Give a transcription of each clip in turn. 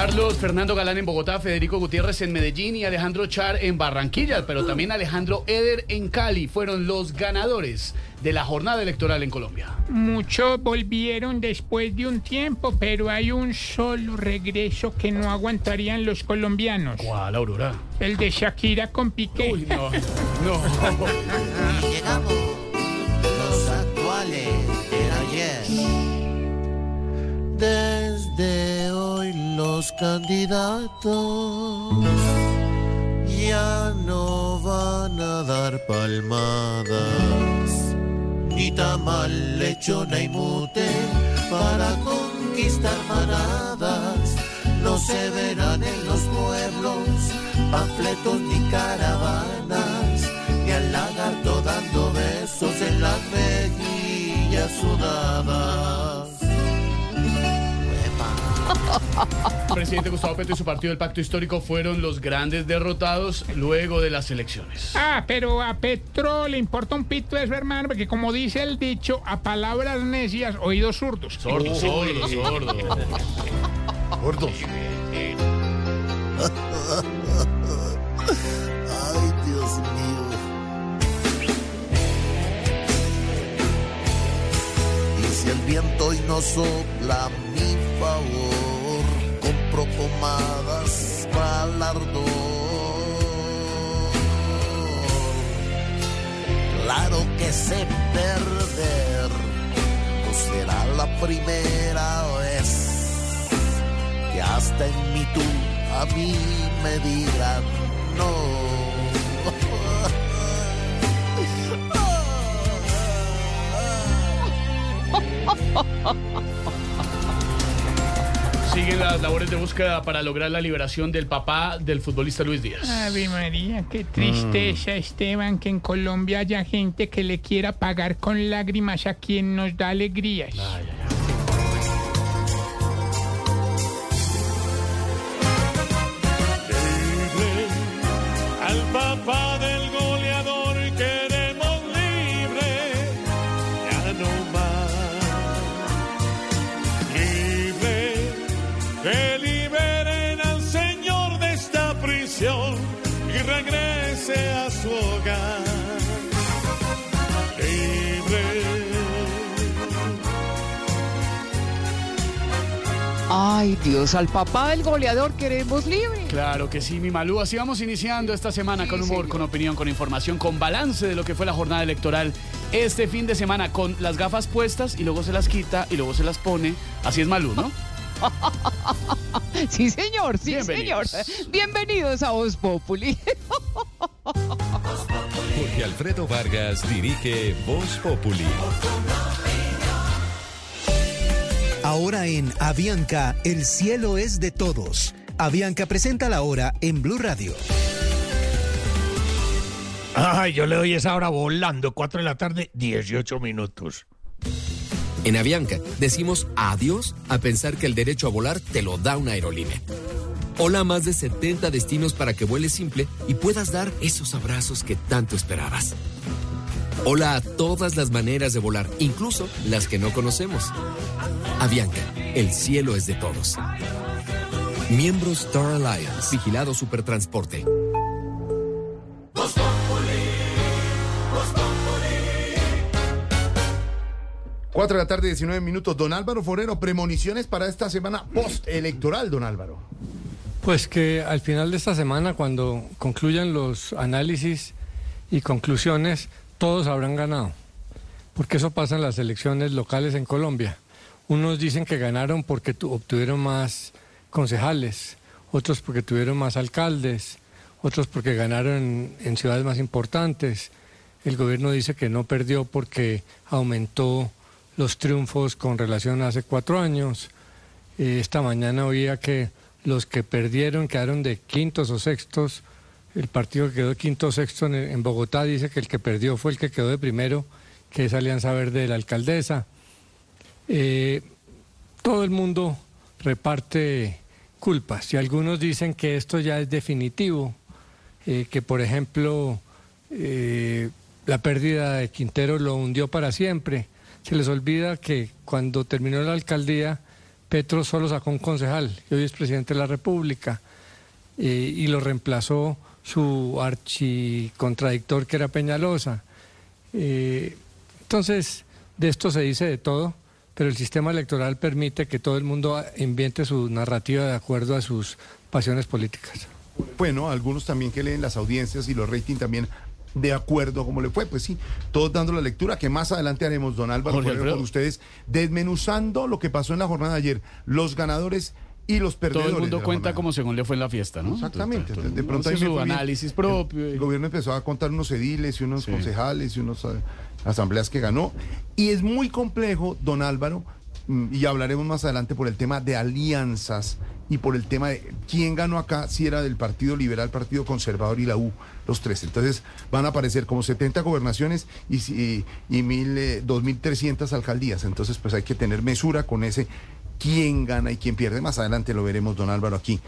Carlos Fernando Galán en Bogotá, Federico Gutiérrez en Medellín y Alejandro Char en Barranquilla, pero también Alejandro Eder en Cali fueron los ganadores de la jornada electoral en Colombia. Muchos volvieron después de un tiempo, pero hay un solo regreso que no aguantarían los colombianos. ¿Cuál, Aurora? El de Shakira con Piqué. Uy, no, no. Y Desde hoy los candidatos ya no van a dar palmadas, ni tamal, lechona y mute para conquistar manadas. No se verán en los pueblos panfletos ni caravanas, ni al lagarto dando besos en las mejillas sudadas. El presidente Gustavo Petro y su partido del Pacto Histórico fueron los grandes derrotados luego de las elecciones. Ah, pero a Petro le importa un pito eso, hermano, porque como dice el dicho, a palabras necias, oídos zurdos. Sordo, sordo, sordo. Gordos. Ay, Dios mío. Y si el viento hoy no sopla a mi favor, compro pomadas para el ardor. Claro que sé perder, no será la primera vez que hasta en mi tú a mí me digan no. Siguen las labores de búsqueda para lograr la liberación del papá del futbolista Luis Díaz. Ave María, qué tristeza, Esteban, que en Colombia haya gente que le quiera pagar con lágrimas a quien nos da alegrías. Al papá del Ay, Dios, al papá del goleador queremos libre. Claro que sí, mi Malú. Así vamos iniciando esta semana Sí, con humor, señor. con opinión, con información, con balance de lo que fue la jornada electoral este fin de semana, con las gafas puestas y luego se las quita y luego se las pone. Así es Malú, ¿no? Sí, señor, sí, Bienvenidos. señor. Bienvenidos a Voz Populi. Jorge Alfredo Vargas dirige Voz Populi. Ahora en Avianca, el cielo es de todos. Avianca presenta la hora en Blue Radio. Ay, yo le doy esa hora volando, 4 de la tarde, 18 minutos. En Avianca decimos adiós a pensar que el derecho a volar te lo da una aerolínea. Hola a más de 70 destinos para que vueles simple y puedas dar esos abrazos que tanto esperabas. Hola a todas las maneras de volar, incluso las que no conocemos. Avianca, el cielo es de todos. Miembro Star Alliance, vigilado Supertransporte. 4 de la tarde, 19 minutos. Don Álvaro Forero, premoniciones para esta semana postelectoral, don Álvaro. Pues que al final de esta semana, cuando concluyan los análisis y conclusiones, todos habrán ganado. Porque eso pasa en las elecciones locales en Colombia. Unos dicen que ganaron porque tu- obtuvieron más concejales, otros porque tuvieron más alcaldes, otros porque ganaron en, en ciudades más importantes. El gobierno dice que no perdió porque aumentó los triunfos con relación a hace cuatro años. Eh, esta mañana oía que los que perdieron quedaron de quintos o sextos. El partido que quedó quinto o sexto en, Bogotá dice que el que perdió fue el que quedó de primero, que es Alianza Verde de la alcaldesa. Eh, todo el mundo reparte culpas y algunos dicen que esto ya es definitivo, eh, que por ejemplo eh, la pérdida de Quintero lo hundió para siempre. Se les olvida que cuando terminó la alcaldía Petro solo sacó un concejal, y hoy es presidente de la República, y lo reemplazó su archicontradictor que era Peñalosa. Eh, entonces, de esto se dice de todo, pero el sistema electoral permite que todo el mundo invente su narrativa de acuerdo a sus pasiones políticas. Bueno, algunos también que leen las audiencias y los ratings también de acuerdo a cómo le fue. Pues sí, todos dando la lectura que más adelante haremos, don Álvaro, con ustedes, desmenuzando lo que pasó en la jornada de ayer, los ganadores y los perdedores. Todo el mundo cuenta como según le fue en la fiesta, ¿no? Exactamente. De pronto me su bien. análisis propio. El, gobierno empezó a contar unos ediles y unos Sí. concejales y unas asambleas que ganó. Y es muy complejo, don Álvaro, mm, y hablaremos más adelante por el tema de alianzas y por el tema de quién ganó acá, si era del Partido Liberal, Partido Conservador y la U, los tres. Entonces van a aparecer como 70 gobernaciones y, si- y, mil, eh, 2.300 alcaldías. Entonces pues hay que tener mesura con ese quién gana y quién pierde. Más adelante lo veremos, don Álvaro, aquí.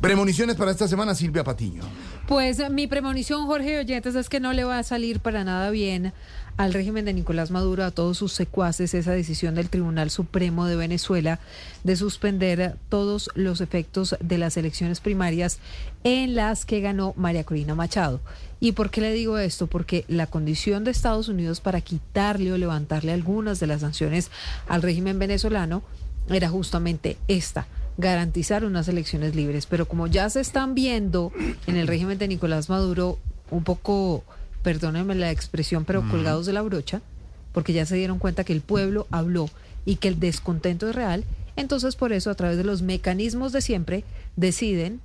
Premoniciones para esta semana, Silvia Patiño. Pues eh, mi premonición, Jorge Oyentes, es que no le va a salir para nada bien al régimen de Nicolás Maduro, a todos sus secuaces, esa decisión del Tribunal Supremo de Venezuela de suspender todos los efectos de las elecciones primarias en las que ganó María Corina Machado. ¿Y por qué le digo esto? Porque la condición de Estados Unidos para quitarle o levantarle algunas de las sanciones al régimen venezolano era justamente esta garantizar unas elecciones libres. Pero como ya se están viendo en el régimen de Nicolás Maduro un poco, perdónenme la expresión, pero colgados de la brocha, porque ya se dieron cuenta que el pueblo habló y que el descontento es real, entonces por eso a través de los mecanismos de siempre deciden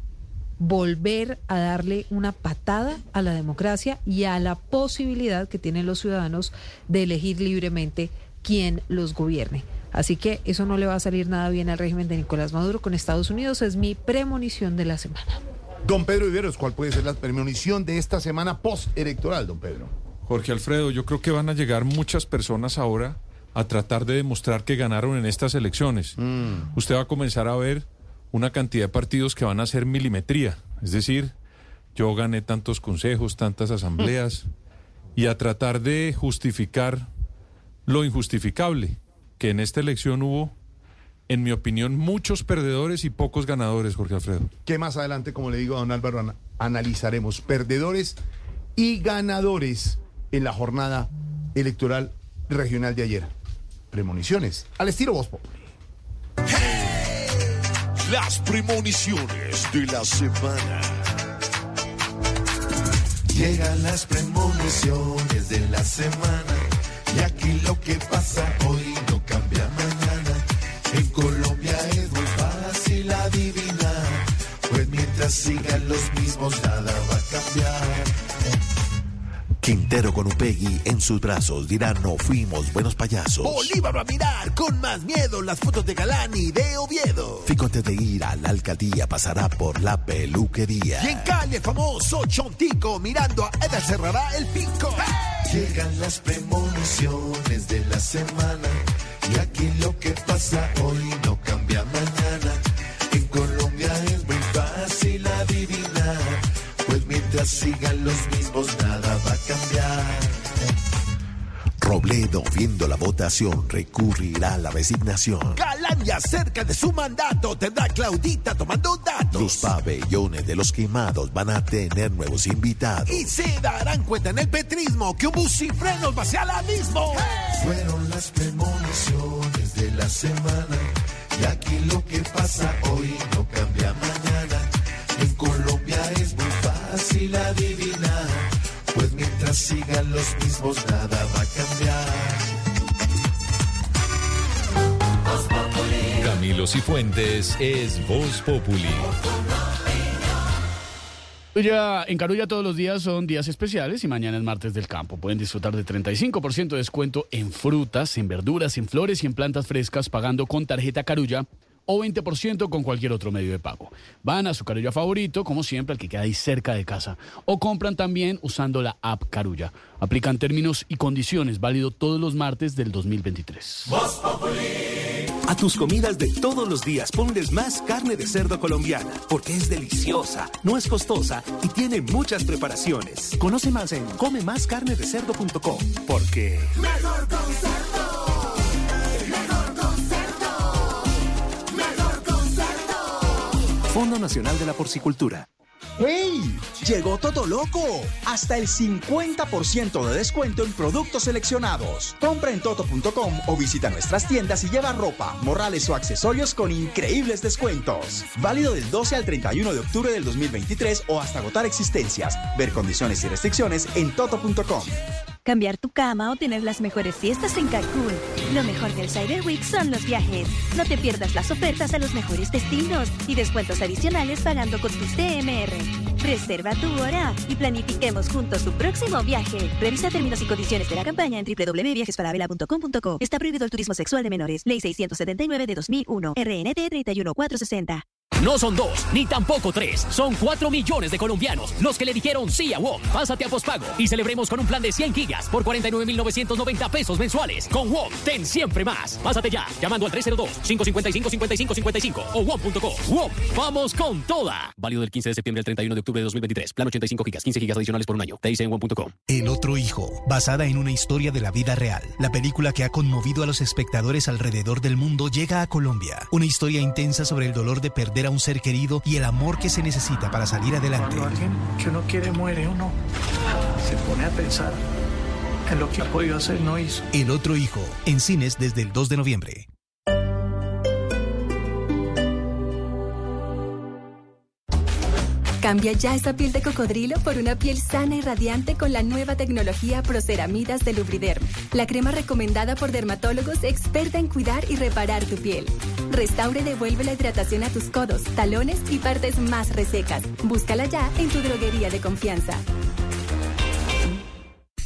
volver a darle una patada a la democracia y a la posibilidad que tienen los ciudadanos de elegir libremente quién los gobierne. Así que eso no le va a salir nada bien al régimen de Nicolás Maduro con Estados Unidos, es mi premonición de la semana. Don Pedro Viveros, ¿cuál puede ser la premonición de esta semana post-electoral, don Pedro? Jorge Alfredo, yo creo que van a llegar muchas personas ahora a tratar de demostrar que ganaron en estas elecciones. Usted va a comenzar a ver una cantidad de partidos que van a hacer milimetría, es decir, yo gané tantos consejos, tantas asambleas, y a tratar de justificar lo injustificable, que en esta elección hubo, en mi opinión, muchos perdedores y pocos ganadores, Jorge Alfredo. Que más adelante, como le digo a don Álvaro, ana- analizaremos perdedores y ganadores en la jornada electoral regional de ayer. Premoniciones, al estilo Voz Populi. Las premoniciones de la semana. Llegan las premoniciones de la semana. Y aquí lo que pasa hoy no cambia mañana. En Colombia es muy fácil adivinar. Pues mientras sigan los mismos, nada va a cambiar. Quintero con Upegui en sus brazos dirá no fuimos buenos payasos. Bolívar va a mirar con más miedo las fotos de Galán y de Oviedo. Fico antes de ir a la alcaldía pasará por la peluquería. Y en Cali el famoso Chontico mirando a Eder cerrará el pico. Llegan las premoniciones de la semana y aquí lo que pasa hoy no cambia mañana. Sigan los mismos nada va a cambiar. Robledo viendo la votación recurrirá a la resignación. Ya cerca de su mandato tendrá Claudita tomando datos. Los pabellones de los quemados van a tener nuevos invitados. Y se darán cuenta en el petrismo que un bus y frenos va hacia el abismo. Fueron las premoniciones de la semana. Y aquí lo que pasa hoy no cambia mañana. En Colombia es muy fácil adivinar. Pues mientras sigan los mismos, nada va a cambiar. Camilo Cifuentes es Voz Populi. Ya en Carulla todos los días son días especiales y mañana es martes del campo. Pueden disfrutar de 35% de descuento en frutas, en verduras, en flores y en plantas frescas pagando con tarjeta Carulla o 20% con cualquier otro medio de pago. Van a su Carulla favorito, como siempre, al que queda ahí cerca de casa. O compran también usando la app Carulla. Aplican términos y condiciones, válido todos los martes del 2023. A tus comidas de todos los días ponles más carne de cerdo colombiana, porque es deliciosa, no es costosa y tiene muchas preparaciones. Conoce más en comemascarnedecerdo.com, porque... Mejor con Fondo Nacional de la Porcicultura. ¡Hey! Llegó Todo Loco. Hasta el 50% de descuento en productos seleccionados. Compra en toto.com o visita nuestras tiendas y lleva ropa, morrales o accesorios con increíbles descuentos. Válido del 12 al 31 de octubre del 2023 o hasta agotar existencias. Ver condiciones y restricciones en toto.com. Cambiar tu cama o tener las mejores fiestas en Cancún. Lo mejor del Cyber Week son los viajes. No te pierdas las ofertas a los mejores destinos y descuentos adicionales pagando con tus TMR. Reserva tu hora y planifiquemos juntos tu próximo viaje. Revisa términos y condiciones de la campaña en www.viajesfalabella.com.co. Está prohibido el turismo sexual de menores. Ley 679 de 2001. RNT 31460. No son dos, ni tampoco tres. Son cuatro millones de colombianos los que le dijeron sí a WOM. Pásate a pospago y celebremos con un plan de 100 gigas por 49,990 pesos mensuales. Con WOM, ten siempre más. Pásate ya, llamando al 302-555-5555 o WOM.co. WOM, vamos con toda. Válido del 15 de septiembre al 31 de octubre de 2023. Plan 85 gigas, 15 gigas adicionales por un año. Te dice en WOM.com. El otro hijo, basada en una historia de la vida real. La película que ha conmovido a los espectadores alrededor del mundo llega a Colombia. Una historia intensa sobre el dolor de perder a un ser querido y el amor que se necesita para salir adelante. Cuando alguien que uno quiere muere, uno se pone a pensar en lo que ha podido hacer, no hizo. El otro hijo, en cines desde el 2 de noviembre. Cambia ya esa piel de cocodrilo por una piel sana y radiante con la nueva tecnología Proceramidas de Lubriderm, la crema recomendada por dermatólogos experta en cuidar y reparar tu piel. Restaure y devuelve la hidratación a tus codos, talones y partes más resecas. Búscala ya en tu droguería de confianza.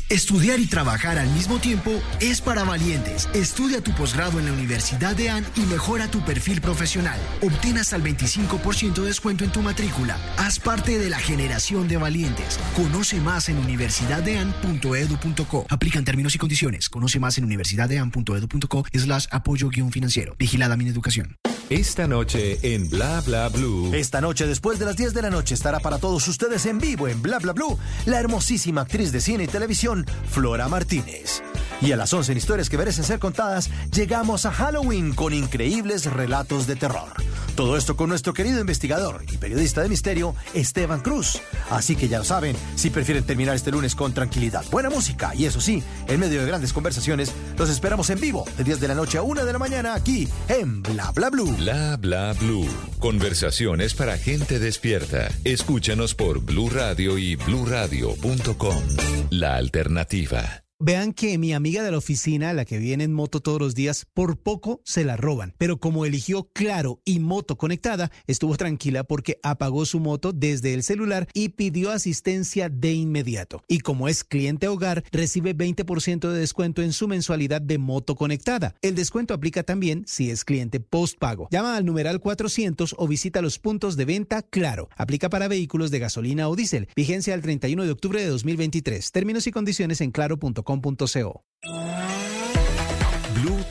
Estudiar y trabajar al mismo tiempo es para valientes. Estudia tu posgrado en la Universidad de AN y mejora tu perfil profesional. Obtén hasta el 25% de descuento en tu matrícula. Haz parte de la generación de valientes. Conoce más en universidaddean.edu.co. Aplican términos y condiciones. Conoce más en universidaddean.edu.co slash apoyo guion financiero. Vigilada mi educación. Esta noche en Bla Bla Blue. Esta noche, después de las 10 de la noche, estará para todos ustedes en vivo en Bla Bla Blue la hermosísima actriz de cine y televisión, Flora Martínez. Y a las 11 en historias que merecen ser contadas, llegamos a Halloween con increíbles relatos de terror. Todo esto con nuestro querido investigador y periodista de misterio, Esteban Cruz. Así que ya lo saben, si prefieren terminar este lunes con tranquilidad, buena música y eso sí, en medio de grandes conversaciones, los esperamos en vivo de 10 de la noche a 1 de la mañana aquí en Bla Bla Blue. Bla Bla Blue. Conversaciones para gente despierta. Escúchanos por Blue Radio y bluradio.com. La alternativa. Vean que mi amiga de la oficina, la que viene en moto todos los días, por poco se la roban. Pero como eligió Claro y Moto Conectada, estuvo tranquila porque apagó su moto desde el celular y pidió asistencia de inmediato. Y como es cliente hogar, recibe 20% de descuento en su mensualidad de Moto Conectada. El descuento aplica también si es cliente postpago. Llama al numeral 400 o visita los puntos de venta Claro. Aplica para vehículos de gasolina o diésel. Vigencia al 31 de octubre de 2023. Términos y condiciones en claro.com.co. Blue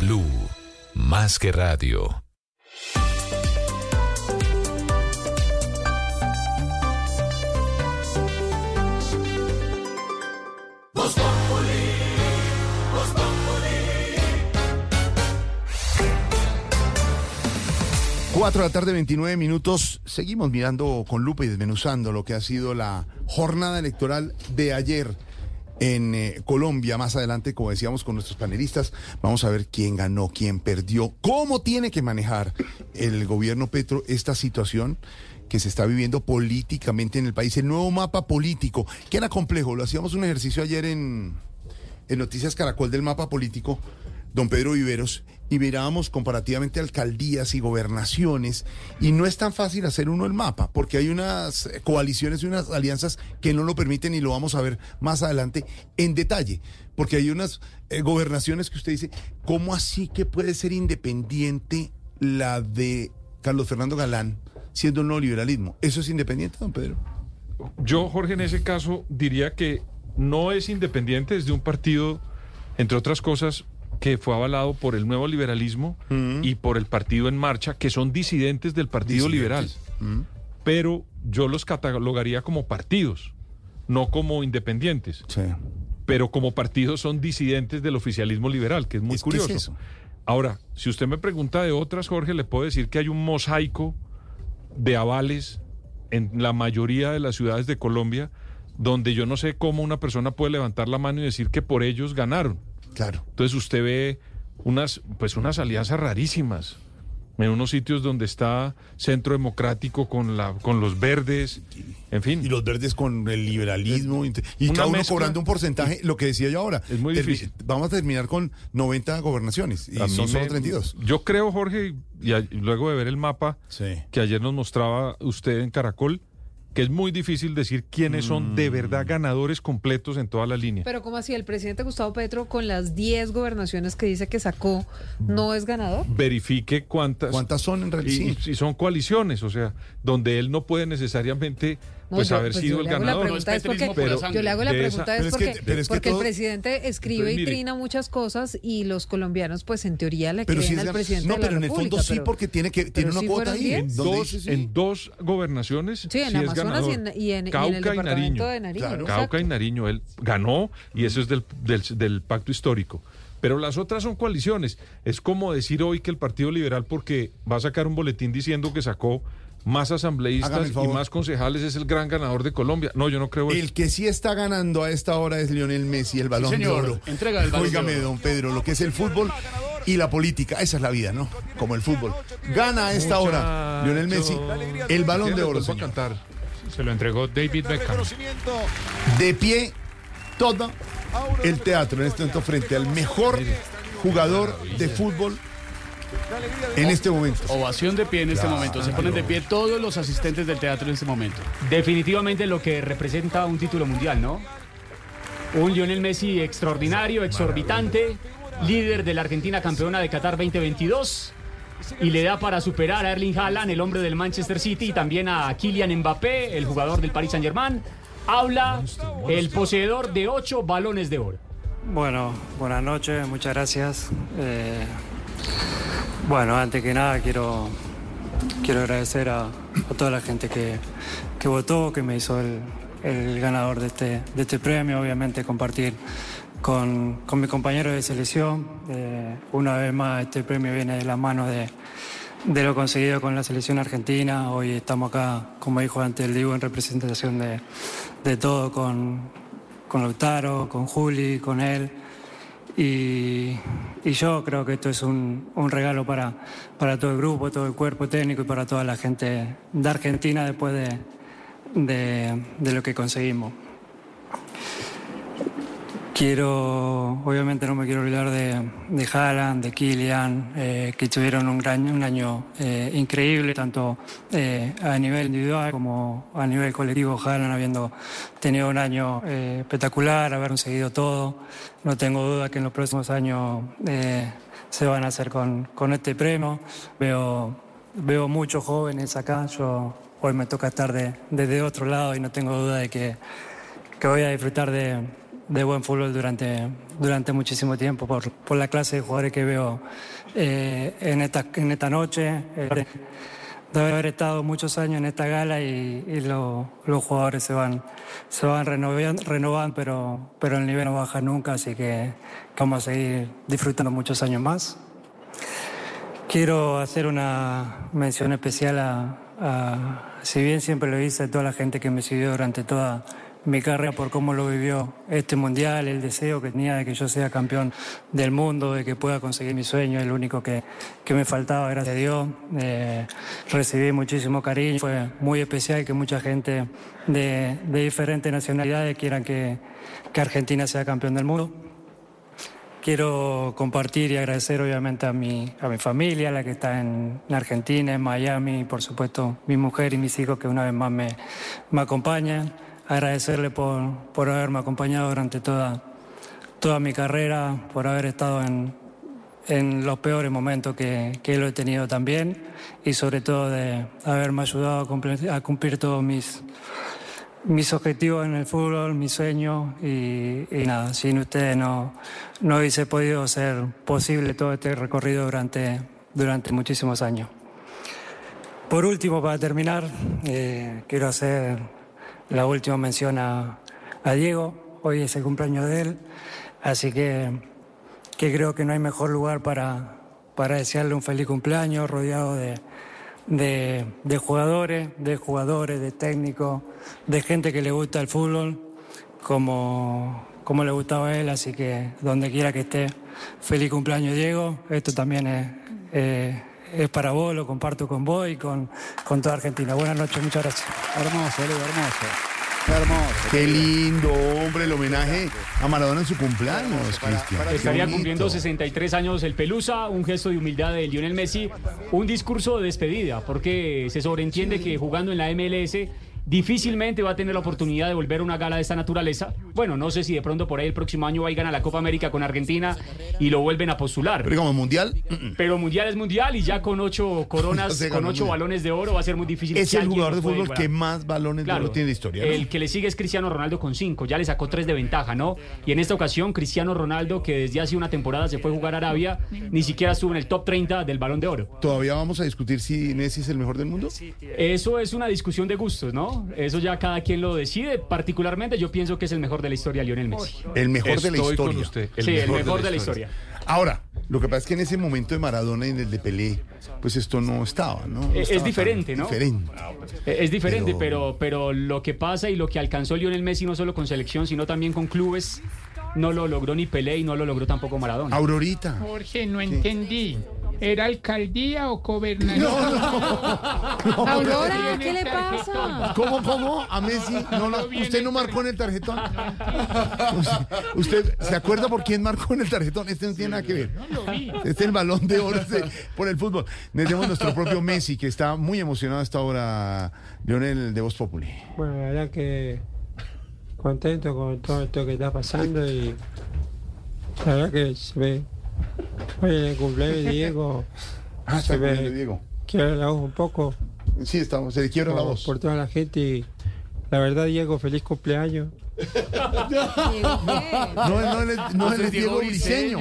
Blue, más que radio. 4 de la tarde, 29 minutos. Seguimos mirando con lupa y desmenuzando lo que ha sido la jornada electoral de ayer en eh, Colombia. Más adelante, como decíamos con nuestros panelistas, vamos a ver quién ganó, quién perdió, cómo tiene que manejar el gobierno Petro esta situación que se está viviendo políticamente en el país, el nuevo mapa político, que era complejo. Lo hacíamos un ejercicio ayer en, en Noticias Caracol del mapa político, don Pedro Viveros, y mirábamos comparativamente alcaldías y gobernaciones, y no es tan fácil hacer uno el mapa, porque hay unas coaliciones y unas alianzas que no lo permiten y lo vamos a ver más adelante en detalle, porque hay unas eh, gobernaciones que usted dice, ¿cómo así que puede ser independiente la de Carlos Fernando Galán? siendo un neoliberalismo. ¿Eso es independiente, don Pedro? Yo, Jorge, en ese caso diría que no es independiente desde un partido, entre otras cosas, que fue avalado por el nuevo liberalismo y por el partido en marcha, que son disidentes del Partido Disidentes. Liberal. Pero yo los catalogaría como partidos, no como independientes. Pero como partidos son disidentes del oficialismo liberal, que es muy Es que es curioso. Ahora, si usted me pregunta de otras, Jorge, le puedo decir que hay un mosaico de avales en la mayoría de las ciudades de Colombia, donde yo no sé cómo una persona puede levantar la mano y decir que por ellos ganaron. Claro. Entonces usted ve unas, pues unas alianzas rarísimas en unos sitios donde está Centro Democrático con la, con los verdes, en fin. Y los verdes con el liberalismo, y cada uno mezcla. cobrando un porcentaje, lo que decía yo ahora. Es muy difícil. Vamos a terminar con 90 gobernaciones y A son solo me- 32. Yo creo, Jorge, y a- y luego de ver el mapa que ayer nos mostraba usted en Caracol, que es muy difícil decir quiénes son de verdad Mm. ganadores completos en toda la línea. Pero como así, el presidente Gustavo Petro con las 10 gobernaciones que dice que sacó, ¿no es ganador? verifique cuántas cuántas son en realidad y, y son coaliciones o sea donde él no puede necesariamente pues yo- haber pues sido el ganador pregunta es porque- Pero yo le hago la pregunta esa- es Pero es que- porque, pero es que porque todo- el presidente escribe y trina muchas cosas y los colombianos pues en teoría le creen al presidente no, de la pero en el fondo sí, pero- porque tiene que tiene una sí cuota ahí. 10. en dos, sí. en dos gobernaciones Sí, en es Amazonas ganador. y en- y en- y en el Cauca y departamento Nariño. de Nariño, Claro. Cauca y Nariño él ganó y eso es del, del, del pacto histórico pero las otras son coaliciones es como decir hoy que el Partido Liberal porque va a sacar un boletín diciendo que sacó más asambleístas y más concejales es el gran ganador de Colombia no yo no creo eso El que sí está ganando a esta hora es Lionel Messi, el balón señor. de oro. Entrega el Balón de Óigame, Oro. don Pedro, lo que es el fútbol y la política. Esa es la vida, ¿no? Como el fútbol. Gana a esta hora Lionel Messi el balón de oro, señor. Se lo entregó David Beckham. De pie todo el teatro en este momento frente al mejor jugador de fútbol en este momento. Ovación de pie en este Claro. momento. Se ponen de pie todos los asistentes del teatro en este momento. Definitivamente lo que representa un título mundial, ¿no? Un Lionel Messi extraordinario, exorbitante, líder de la Argentina campeona de Qatar 2022 y le da para superar a Erling Haaland, el hombre del Manchester City, y también a Kylian Mbappé, el jugador del Paris Saint-Germain. Habla el poseedor de ocho balones de oro. Bueno, buenas noches, muchas gracias. Eh, bueno, antes que nada quiero, quiero agradecer a, toda la gente que, que votó, que me hizo el, ganador de este, de este premio, obviamente compartir con, con mis compañeros de selección. Eh, una vez más, este premio viene de la mano de, de lo conseguido con la selección argentina. Hoy estamos acá, como dijo antes el Diego, en representación de, de todo con, con Lautaro, con Juli, con él. Y, yo creo que esto es un, un regalo para, para todo el grupo, todo el cuerpo técnico y para toda la gente de Argentina después de, de, de lo que conseguimos. Quiero, obviamente no me quiero olvidar de, de Haaland, de Kylian, eh, que tuvieron un, gran, un año eh, increíble, tanto eh, a nivel individual como a nivel colectivo. Haaland habiendo tenido un año espectacular, haber conseguido todo. No tengo duda que en los próximos años se van a hacer con, con este premio. Veo, veo muchos jóvenes acá. Yo hoy me toca estar de- desde otro lado y no tengo duda de que, que voy a disfrutar de, de buen fútbol durante, durante muchísimo tiempo por, por la clase de jugadores que veo eh, en, esta, en esta noche. eh, de haber estado muchos años en esta gala y, y lo- los jugadores se van, se van renovando, renovando pero, pero el nivel no baja nunca, así que vamos a seguir disfrutando muchos años más. Quiero hacer una mención especial a, a- si bien siempre lo hice, a toda la gente que me siguió durante toda mi carrera por cómo lo vivió este mundial, el deseo que tenía de que yo sea campeón del mundo, de que pueda conseguir mi sueño, el único que, que me faltaba, gracias a Dios. Eh, recibí muchísimo cariño, fue muy especial que mucha gente de, de diferentes nacionalidades quieran que, que Argentina sea campeón del mundo. Quiero compartir y agradecer obviamente a mi, a mi familia, la que está en, en Argentina, en Miami, y por supuesto mi mujer y mis hijos que una vez más me, me acompañan. Agradecerle por, por haberme acompañado durante toda, toda mi carrera, por haber estado en, en los peores momentos que, que lo he tenido también y sobre todo de haberme ayudado a cumplir, a cumplir todos mis, mis objetivos en el fútbol, mis sueños y, nada, sin ustedes no, no hubiese podido ser posible todo este recorrido durante, durante muchísimos años. Por último, para terminar, eh, quiero hacer la última mención a, Diego. Hoy es el cumpleaños de él, así que, que creo que no hay mejor lugar para, para desearle un feliz cumpleaños rodeado de, de, jugadores, de jugadores, de técnicos, de gente que le gusta el fútbol, como, como le gustaba a él, así que donde quiera que esté, feliz cumpleaños Diego. Esto también es, es para vos, lo comparto con vos y con, con toda Argentina. Buenas noches, muchas gracias. Hermoso, Leo, hermoso. Hermoso. Qué lindo, hombre, el homenaje a Maradona en su cumpleaños, Cristian. Estaría cumpliendo 63 años el Pelusa, un gesto de humildad de Lionel Messi, un discurso de despedida, porque se sobreentiende que jugando en la MLS difícilmente va a tener la oportunidad de volver a una gala de esta naturaleza. Bueno, no sé si de pronto por ahí el próximo año va y gana la Copa América con Argentina y lo vuelven a postular. Pero como mundial, Pero mundial es mundial y ya con ocho coronas, con ocho mundial. balones de oro va a ser muy difícil. es el jugador de fútbol que más balones de oro tiene de historia. ¿no? El que le sigue es Cristiano Ronaldo con cinco, ya le sacó tres de ventaja, ¿no? Y en esta ocasión, Cristiano Ronaldo, que desde hace una temporada se fue a jugar a Arabia, ni siquiera estuvo en el top 30 del balón de oro. Todavía vamos a discutir si Messi es el mejor del mundo. Eso es una discusión de gustos, ¿no? Eso ya cada quien lo decide. Particularmente yo pienso que es el mejor de la historia, Lionel Messi. El mejor de la con historia. sí, el mejor de la historia. Ahora, lo que pasa es que en ese momento de Maradona y en el de Pelé, pues esto no estaba, ¿no? No Es- estaba diferente, ¿no? Diferente. Es diferente, pero... pero lo que pasa y lo que alcanzó Lionel Messi no solo con selección, sino también con clubes, no lo logró ni Pelé y no lo logró tampoco Maradona. Aurorita. Jorge, no entendí. ¿Era alcaldía o gobernación? Aurora, ¿qué le pasa? ¿Cómo, cómo? A Messi, no, no, usted no marcó en el tarjetón. Usted, se acuerda por quién marcó en el tarjetón? Este no tiene nada que ver. Este es el balón de oro este, por el fútbol. Tenemos nuestro propio Messi, que está muy emocionado a esta hora, Lionel de Voz Populi. Bueno, la verdad que contento con todo esto que está pasando y la verdad que se ve. Hoy en el cumpleaños de Diego Ah, se está ve cumpliendo Diego. quiebra la voz un poco. Sí, estamos, se le quiebra la voz. por toda la gente y la verdad Diego, feliz cumpleaños. No, no, es- no, él es Diego Briseño.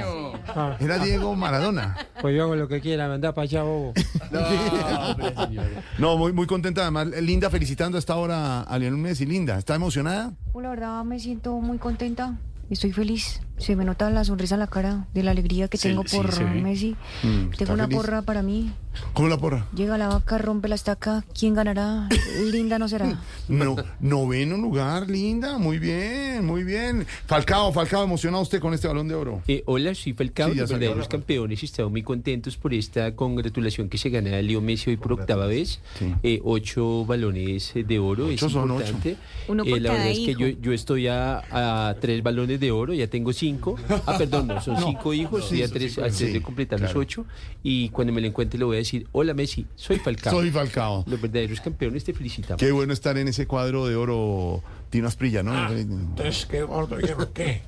Ah. Era Diego Maradona. Pues yo hago lo que quiera, mandá para allá, bobo. No, muy, muy contenta. Además, Linda felicitando a esta hora a Lionel Messi. Linda, ¿está emocionada? La verdad me siento muy contenta. Estoy feliz. Se me nota la sonrisa en la cara de la alegría que Sí, tengo por. Messi. Mm, tengo una feliz. porra para mí. ¿Cómo la porra? Llega la vaca, rompe la estaca. ¿Quién ganará? Linda no será. No, noveno lugar, Linda. Muy bien, muy bien. Falcao, Falcao, emocionado usted con este balón de oro. Eh, hola, soy Falcao, Sí, ya los campeones. Estamos muy contentos por esta congratulación que se gana Leo Messi hoy por octava vez. Eh, ocho balones de oro, es Ocho son ocho. importante. Uno por Eh, la cada verdad es que yo, yo estoy a, a tres balones de oro, ya tengo cinco. Ah, perdón, no, son No. cinco hijos, Sí, estoy a son tres, a tres sí, de completar claro. los ocho. Y cuando me lo encuentre le voy a decir, hola Messi, soy Falcao. Soy Falcao. Los verdaderos campeones te felicitamos. Qué bueno estar en ese cuadro de oro, Tino Asprilla, ¿no? Ah, Entonces, qué gordo, ¿y qué?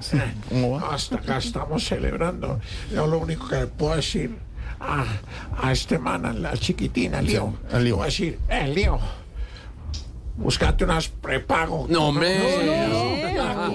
¿Cómo va? Hasta acá estamos celebrando. Yo lo único que le puedo decir a, a este man, a la chiquitina, Leo, Sí, al Leo. le voy a decir, eh, Leo, búscate unas prepago. No, hombre.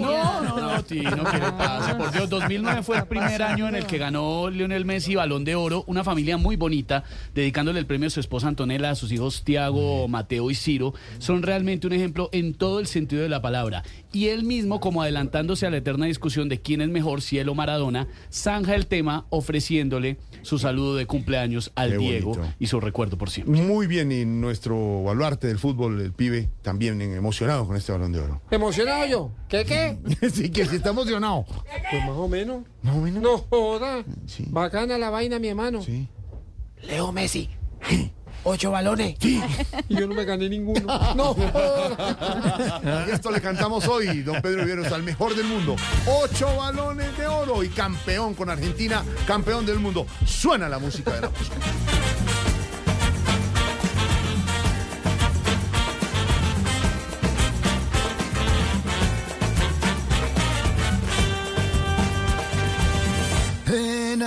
No, no, no, Tino, ¿qué le pasa? Por Dios, 2009 fue el primer año en el que ganó Lionel Messi Balón de Oro, una familia muy bonita, dedicándole el premio a su esposa Antonella, a sus hijos Tiago, Mateo y Ciro. Son realmente un ejemplo en todo el sentido de la palabra. Y él mismo, como adelantándose a la eterna discusión de quién es mejor, él o Maradona, zanja el tema ofreciéndole su saludo de cumpleaños al Diego y su recuerdo por siempre. Muy bien, y nuestro baluarte del fútbol, el pibe, también emocionado con este balón de oro. ¿Emocionado yo? ¿Qué, qué? sí, que sí está emocionado. Pues más o menos. Más o menos. No joda. Bacana la vaina, mi hermano. Sí. Leo Messi. Ocho balones. Y yo no me gané ninguno. No. Y esto le cantamos hoy, don Pedro Viveros, al mejor del mundo. Ocho balones de oro y campeón con Argentina, campeón del mundo. Suena la música de la música.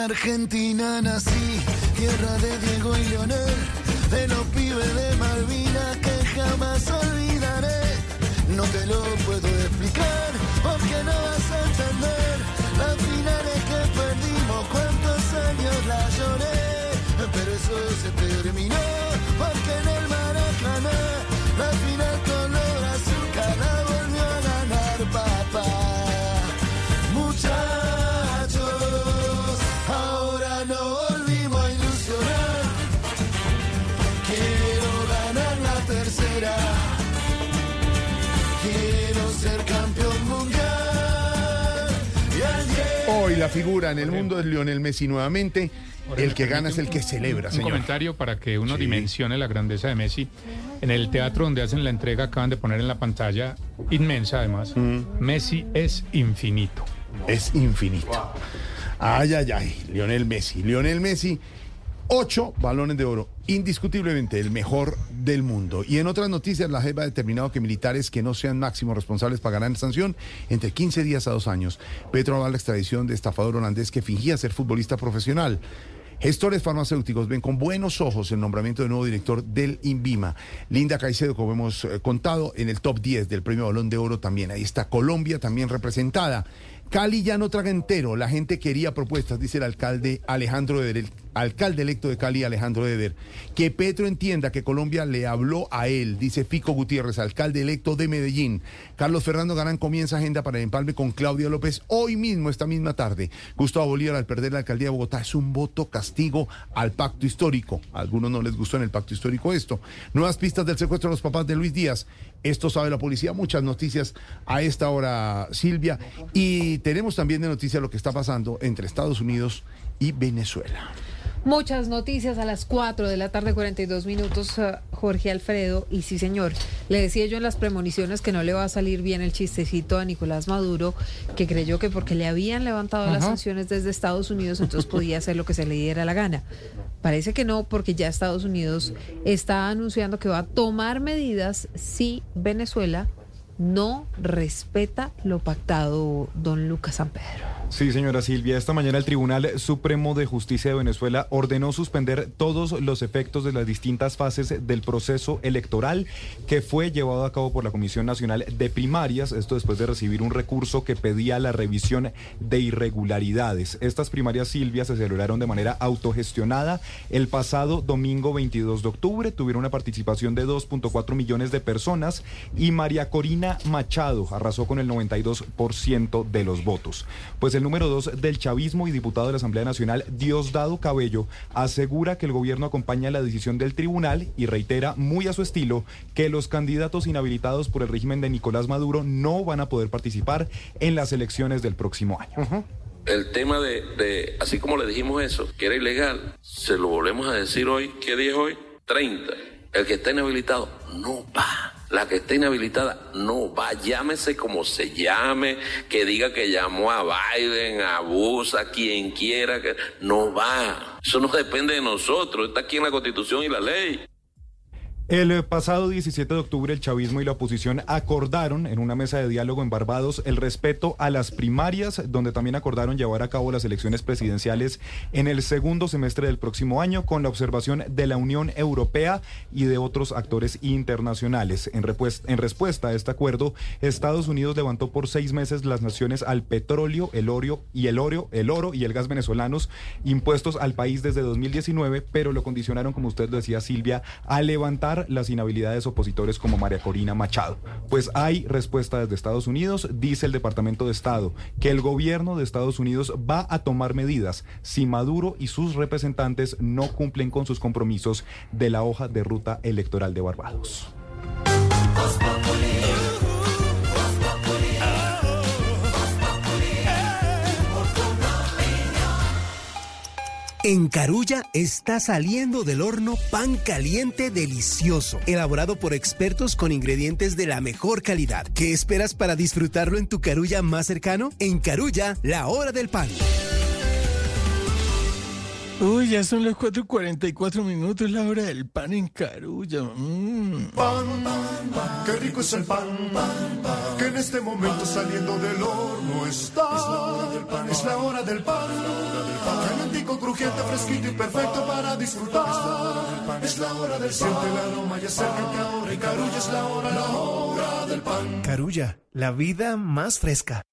Argentina nací, tierra de Diego y Leonel, de los pibes de Malvinas que jamás olvidaré. No te lo puedo explicar, la figura en el mundo es Lionel Messi nuevamente. El que gana es el que celebra, Un comentario para que uno Sí. dimensione la grandeza de Messi. En el teatro donde hacen la entrega acaban de poner en la pantalla, inmensa además, Messi es infinito. Es infinito. Ay, ay, ay. Lionel Messi. Lionel Messi, ocho balones de oro. Indiscutiblemente el mejor del mundo. Y en otras noticias, la JEP ha determinado que militares que no sean máximos responsables pagarán sanción entre 15 días a dos años. Petro avala la extradición de estafador holandés que fingía ser futbolista profesional. Gestores farmacéuticos ven con buenos ojos el nombramiento del nuevo director del INVIMA. Linda Caicedo, como hemos eh, contado, en el top 10 del premio Balón de Oro también. Ahí está Colombia también representada. Cali ya no traga entero. La gente quería propuestas, dice el alcalde Alejandro el alcalde electo de Cali, Alejandro Eder. Que Petro entienda que Colombia le habló a él, dice Fico Gutiérrez, alcalde electo de Medellín. Carlos Fernando Garán comienza agenda para el empalme con Claudia López hoy mismo, esta misma tarde. Gustavo Bolívar, al perder la alcaldía de Bogotá, es un voto castigo al pacto histórico. A algunos no les gustó en el pacto histórico esto. Nuevas pistas del secuestro de los papás de Luis Díaz. Esto sabe la policía. Muchas noticias a esta hora, Silvia. Y tenemos también de noticia lo que está pasando entre Estados Unidos y Venezuela. Muchas noticias a las 4 de la tarde, 42 minutos, eh, Jorge Alfredo. Y sí, señor, le decía yo en las premoniciones que no le va a salir bien el chistecito a Nicolás Maduro, que creyó que porque le habían levantado las sanciones desde Estados Unidos, entonces podía hacer lo que se le diera la gana. Parece que no, porque ya Estados Unidos está anunciando que va a tomar medidas si Venezuela no respeta lo pactado don Lucas San Pedro. Sí, señora Silvia, esta mañana el Tribunal Supremo de Justicia de Venezuela ordenó suspender todos los efectos de las distintas fases del proceso electoral que fue llevado a cabo por la Comisión Nacional de Primarias, esto después de recibir un recurso que pedía la revisión de irregularidades. Estas primarias, Silvia, se celebraron de manera autogestionada el pasado domingo 22 de octubre, tuvieron una participación de 2.4 millones de personas y María Corina Machado arrasó con el 92% de los votos. Pues el número dos del chavismo y diputado de la Asamblea Nacional, Diosdado Cabello, asegura que el gobierno acompaña la decisión del tribunal y reitera muy a su estilo que los candidatos inhabilitados por el régimen de Nicolás Maduro no van a poder participar en las elecciones del próximo año. El tema de, de, así como le dijimos eso, que era ilegal, se lo volvemos a decir hoy. ¿Qué día es hoy? 30. El que está inhabilitado no va. La que está inhabilitada no va. Llámese como se llame, que diga que llamó a Biden, a Bush, a quien quiera, que no va. Eso no depende de nosotros. Está aquí en la Constitución y la ley. El pasado 17 de octubre el chavismo y la oposición acordaron en una mesa de diálogo en Barbados el respeto a las primarias, donde también acordaron llevar a cabo las elecciones presidenciales en el segundo semestre del próximo año con la observación de la Unión Europea y de otros actores internacionales. En, respuesta a este acuerdo, Estados Unidos levantó por seis meses las naciones al petróleo, el oro y el oro, el oro y el gas venezolanos impuestos al país desde 2019, pero lo condicionaron, como usted decía Silvia, a levantar las inhabilidades opositores como María Corina Machado. Pues hay respuesta desde Estados Unidos, dice el Departamento de Estado, que el gobierno de Estados Unidos va a tomar medidas si Maduro y sus representantes no cumplen con sus compromisos de la hoja de ruta electoral de Barbados. En Carulla está saliendo del horno pan caliente delicioso, elaborado por expertos con ingredientes de la mejor calidad. ¿Qué esperas para disfrutarlo en tu Carulla más cercano? En Carulla, la hora del pan. Uy, ya son las 4.44 minutos, la hora del pan en Carulla. Mm. Pan, qué rico es el pan, que en este momento saliendo del horno está. Es la hora del pan, es la hora del pan. Calientico, crujiente, fresquito y perfecto para disfrutar. Es la hora del Siente el aroma, ya acércate ahora y Carulla es la hora, la hora del pan. Carulla, la vida más fresca.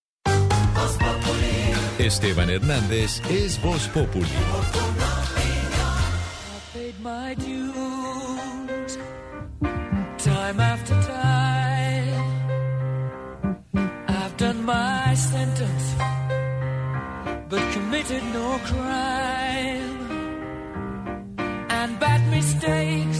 Esteban Hernández es Voz Populi. Committed no crime. And bad mistakes,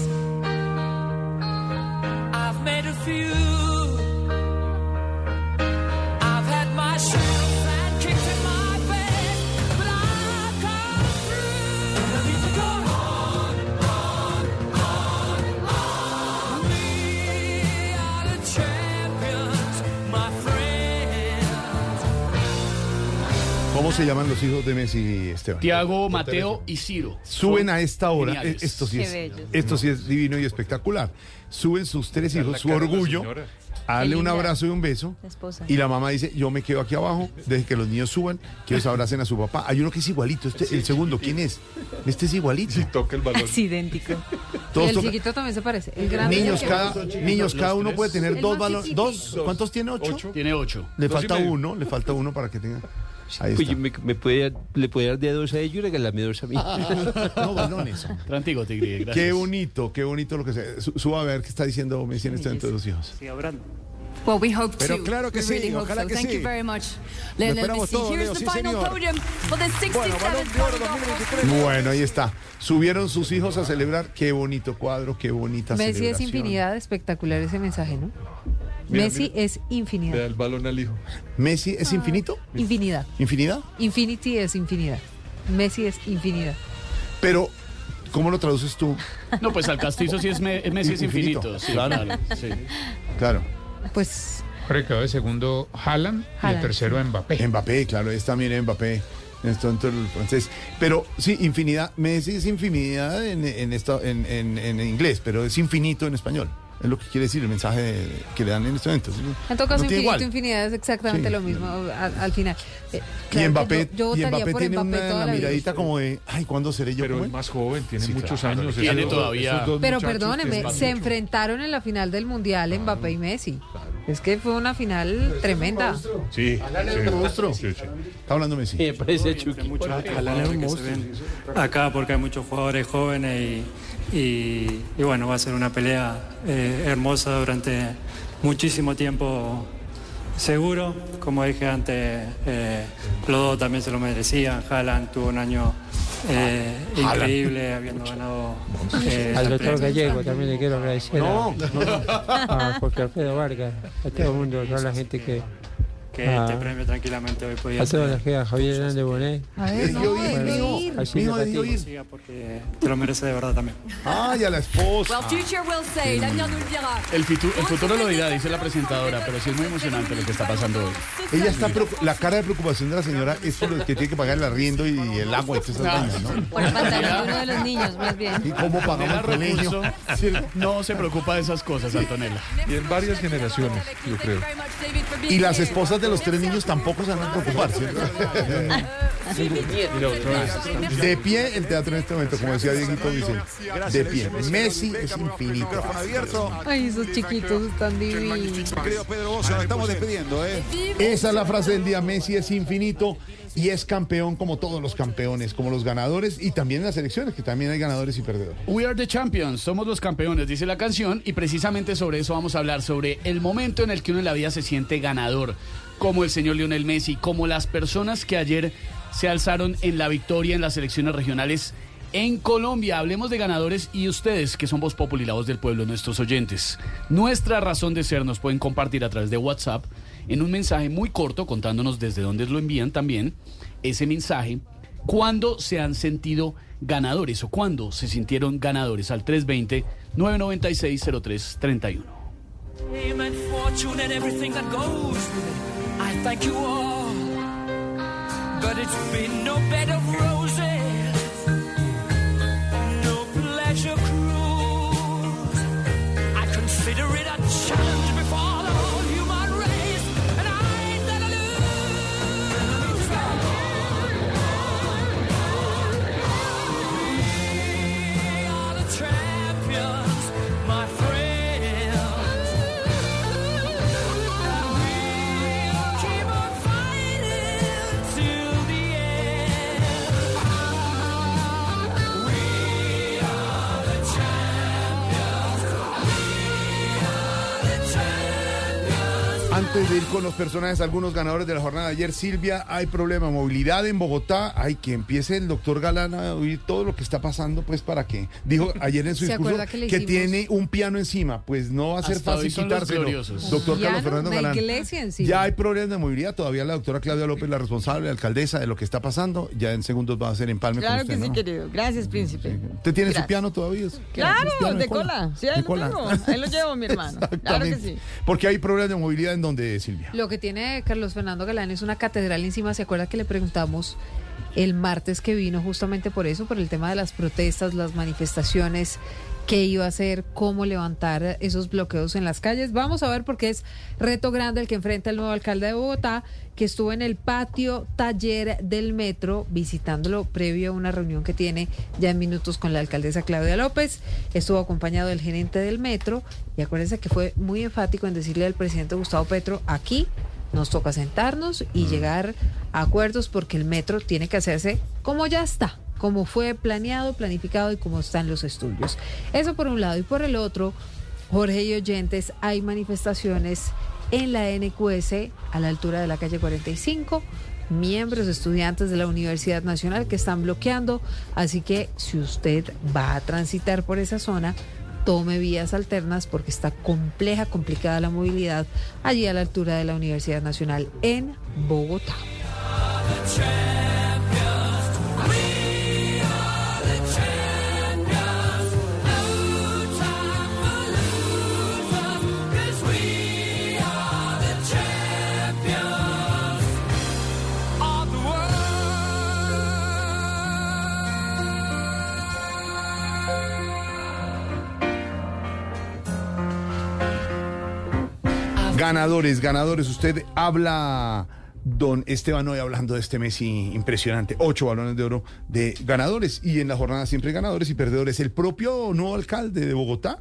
¿Cómo se llaman los hijos de Messi, Esteban? Tiago, Mateo y Ciro. Suben a esta hora, geniales. eh, esto sí, es, esto sí es divino y espectacular. Suben sus tres hijos, su orgullo, a darle un abrazo y un beso. La esposa. Y la mamá dice, yo me quedo aquí abajo, deje que los niños suban, que ellos abracen a su papá. Hay uno que es igualito, este, el segundo, ¿quién es? Este es igualito. toca el balón. Es idéntico. Todos y el chiquito también se parece. El grande Niños, es el que cada, niños, cada uno puede tener dos balones. ¿Dos? ¿Cuántos tiene? ¿Ocho? Tiene ocho. Le Dos falta uno, le falta uno para que tenga. Ahí Pues me, me puede, le puede dar de a dos a ellos y regalarme dos a mí. No, balones. Trantigo, Tigre, gracias. Qué bonito, qué bonito lo que se. su- Suba a ver qué está diciendo Messi en este momento de los hijos. Well, we hope Pero to. claro que we sí, really hope ojalá so. que Thank sí. you very much, esperamos Messi. todo, Here's Leo, the sí, final señor. podium for the 67th Bueno, ahí está. Subieron sus hijos a celebrar. Qué bonito cuadro, qué bonita Messi es celebración. infinidad, espectacular ese mensaje, ¿no? Mira, Messi es Le da infinidad. el balón al hijo. Messi es infinito. Infinidad. ¿Infinidad? Infinity es infinidad. Messi es infinidad. Pero, ¿cómo lo traduces tú? No, pues al castizo sí es Me- Messi es Infinito. infinito. Sí, Claro. claro. sí. Claro. Pues Jorge quedó de segundo Haaland y el tercero Mbappé. Mbappé, claro, es también Mbappé. Esto, en todo el francés. Pero sí, infinidad. Messi es infinidad en, en, esto, en, en- en inglés, pero es infinito en español. Es lo que quiere decir el mensaje que le dan en este momento. En todo caso, No tiene infinito, igual. infinidad es exactamente Sí. lo mismo al, al final. Eh, Y claro que Mbappé, yo, yo y votaría Mbappé por tiene Mbappé una toda la la vida. miradita como de, ay, ¿cuándo seré yo Pero es él? más joven, tiene Sí, muchos claro, años. tiene Esos- todavía- esos Pero perdóneme, se mucho. enfrentaron en la final del Mundial Mbappé y Messi. Es que fue una final tremenda. Sí, es un monstruo. Sí, sí. Está hablando Messi. Me parece Chucky. acá porque hay muchos jugadores jóvenes y, y- y bueno, va a ser una pelea eh, hermosa durante muchísimo tiempo seguro. Como dije antes, eh, los dos también se lo merecían. Haaland tuvo un año eh, increíble habiendo ganado... eh, Al doctor. Gallego también le quiero agradecer No, a, no, no. a Jorge Alfredo Vargas, a todo el mundo, a toda la gente que... Que a- este premio tranquilamente hoy podía A toda la ser. gente, a Javier Hernández Bonet. A ver, no, ir. así ir. Siga porque te lo merece de verdad también. Ay, a la esposa. Well, future will say. El, fitu- el futuro lo dirá, dice la presentadora, pero sí es muy emocionante lo que está pasando hoy. Ella está la cara de preocupación de la señora es por lo que tiene que pagar el arriendo y el agua y todas esas vainas, ¿no? Por el pantalón de uno de los niños, más bien. ¿Y cómo pagamos el colegio? Recurso, no se preocupa de esas cosas, Antonella. Y en varias generaciones, yo creo. Y las esposas de los tres niños tampoco se van a preocupar, ¿cierto? De pie el teatro en este momento, como decía Dieguito dice, de pie. Messi es infinito. Ay, esos chiquitos están divinos. Querido Pedro Bosa, nos estamos despidiendo, ¿eh? Esa es la frase del día. Messi es infinito y es campeón como todos los campeones, como los ganadores y también en las elecciones, que también hay ganadores y perdedores. We are the champions, somos los campeones, dice la canción, y precisamente sobre eso vamos a hablar, sobre el momento en el que uno en la vida se siente ganador, como el señor Lionel Messi, como las personas que ayer se alzaron en la victoria en las elecciones regionales en Colombia. Hablemos de ganadores y ustedes, que son Voz del pueblo, nuestros oyentes. Nuestra razón de ser nos pueden compartir a través de WhatsApp en un mensaje muy corto, contándonos desde dónde lo envían también, ese mensaje, cuándo se han sentido ganadores o cuándo se sintieron ganadores al 320-996-0331. I thank you all, but it's been no bed of roses, no pleasure cruise. I consider it a Antes de ir con los personajes, algunos ganadores de la jornada de ayer, Silvia, hay problema de movilidad en Bogotá. Hay que empiece el doctor Galán a oír todo lo que está pasando, pues para que dijo ayer en su ¿Se discurso que tiene un piano encima. Pues no va a ser Hasta fácil quitárselo. Doctor Piano, Carlos Fernando Galán. Ya hay problemas de movilidad. Todavía la doctora Claudia López, la responsable, la alcaldesa de lo que está pasando. Ya en segundos va a hacer empalme Claro con usted, que sí, ¿no? querido. Gracias, príncipe. ¿Usted tiene su piano todavía? ¿Qué? Claro, ¿Piano de cola. Sí, ahí De lo cola. tengo. Ahí lo llevo, mi hermano. Claro que sí. Porque hay problemas de movilidad en donde, Silvia. Lo que tiene Carlos Fernando Galán es una catedral encima. ¿Se acuerda que le preguntamos el martes que vino justamente por eso, por el tema de las protestas, las manifestaciones, qué iba a hacer, cómo levantar esos bloqueos en las calles? Vamos a ver porque es reto grande el que enfrenta el nuevo alcalde de Bogotá, que estuvo en el patio taller del metro visitándolo previo a una reunión que tiene ya en minutos con la alcaldesa Claudia López. Estuvo acompañado del gerente del metro y acuérdense que fue muy enfático en decirle al presidente Gustavo Petro, aquí nos toca sentarnos y llegar a acuerdos porque el metro tiene que hacerse como ya está, como fue planeado, planificado y como están los estudios. Eso por un lado. Y por el otro, Jorge y oyentes, hay manifestaciones en la NQS a la altura de la calle 45 miembros, estudiantes de la Universidad Nacional que están bloqueando. Así que si usted va a transitar por esa zona, tome vías alternas porque está compleja, complicada la movilidad allí a la altura de la Universidad Nacional en Bogotá. Ganadores, ganadores. Usted habla, don Esteban, hoy hablando de este Messi impresionante. Ocho balones de oro de ganadores. Y en la jornada siempre ganadores y perdedores. El propio nuevo alcalde de Bogotá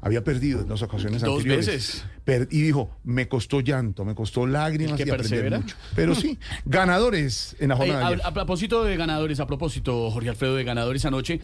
había perdido en dos ocasiones Dos anteriores. veces. Per- y dijo, me costó llanto, me costó lágrimas que y aprender mucho. Pero sí, ganadores en la jornada a, a propósito de ganadores, a propósito, Jorge Alfredo, de ganadores anoche,